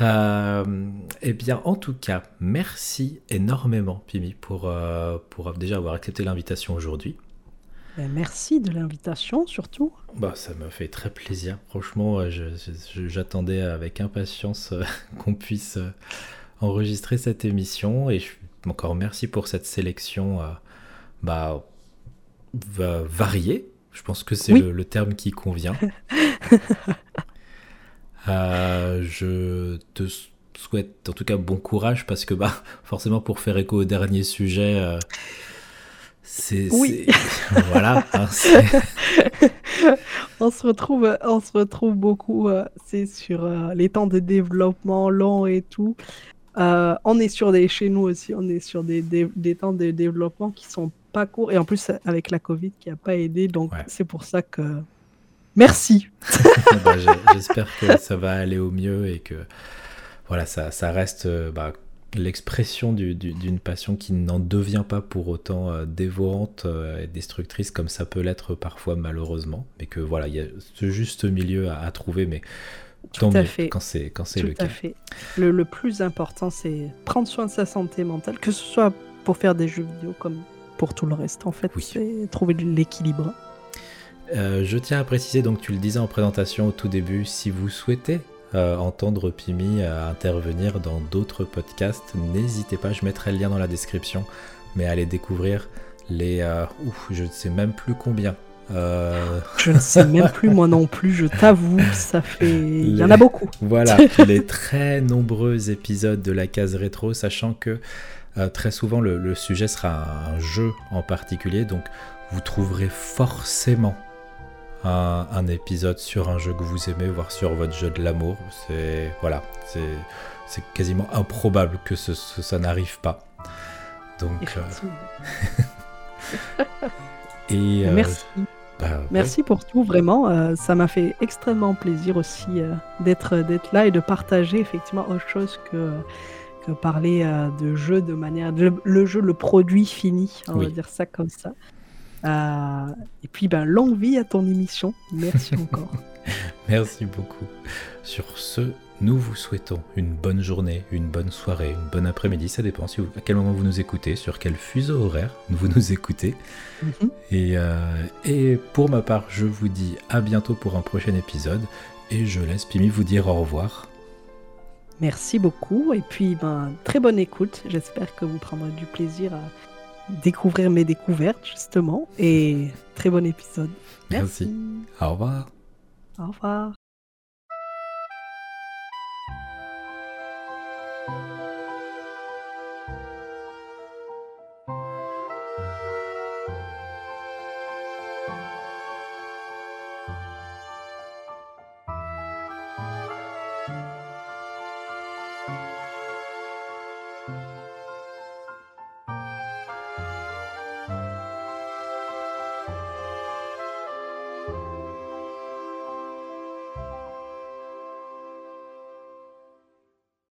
eh bien, en tout cas, merci énormément, Pimi, pour, pour déjà avoir accepté l'invitation aujourd'hui. Ben, merci de l'invitation, surtout. Bah, ça me fait très plaisir. Franchement, j'attendais avec impatience qu'on puisse enregistrer cette émission et encore merci pour cette sélection bah, variée. Je pense que c'est le, terme qui convient. Euh, je te souhaite en tout cas bon courage parce que bah forcément pour faire écho au dernier sujet, euh, c'est oui. voilà. Hein, on se retrouve, on se retrouve beaucoup. Euh, c'est sur les temps de développement long et tout. On est sur des chez nous aussi, on est sur des, des temps de développement qui sont pas court. Et en plus, avec la Covid qui a pas aidé. Donc, c'est pour ça que. Merci. Bah, j'espère que ça va aller au mieux et que voilà, ça, ça reste euh, bah, l'expression d'une passion qui n'en devient pas pour autant euh, dévorante euh, et destructrice comme ça peut l'être parfois malheureusement. Mais que voilà, il y a ce juste milieu à, trouver. Mais tout à fait. quand c'est quand c'est le cas. Fait. Le, le plus important, c'est prendre soin de sa santé mentale, que ce soit pour faire des jeux vidéo comme pour tout le reste, en fait. C'est trouver l'équilibre. Euh, je tiens à préciser, donc tu le disais en présentation au tout début, si vous souhaitez euh, entendre Pimi intervenir dans d'autres podcasts, n'hésitez pas, je mettrai le lien dans la description, mais allez découvrir les... Euh, ouf, je ne sais même plus combien. Je ne sais même plus moi non plus, je t'avoue, ça fait... Il y en a beaucoup. Voilà, les très nombreux épisodes de la case rétro, sachant que euh, très souvent, le, sujet sera un, jeu en particulier, donc vous trouverez forcément un, épisode sur un jeu que vous aimez, voire sur votre jeu de l'amour. C'est voilà, c'est quasiment improbable que ça n'arrive pas. Donc, euh, et euh, merci. Bah, merci pour tout, vraiment. ça m'a fait extrêmement plaisir aussi d'être d'être là et de partager effectivement autre chose que que parler euh, de jeu de manière. Le, jeu, le produit fini, on va dire ça comme ça. Euh, et puis, ben, longue vie à ton émission. Merci encore. Merci beaucoup. Sur ce, nous vous souhaitons une bonne journée, une bonne soirée, une bonne après-midi. Ça dépend si à quel moment vous nous écoutez, sur quel fuseau horaire vous nous écoutez. Mhm. et, euh, et pour ma part, je vous dis à bientôt pour un prochain épisode. Et je laisse Pimi vous dire au revoir. Merci beaucoup et puis ben, très bonne écoute. J'espère que vous prendrez du plaisir à découvrir mes découvertes justement et très bon épisode. Merci. Au revoir. Au revoir.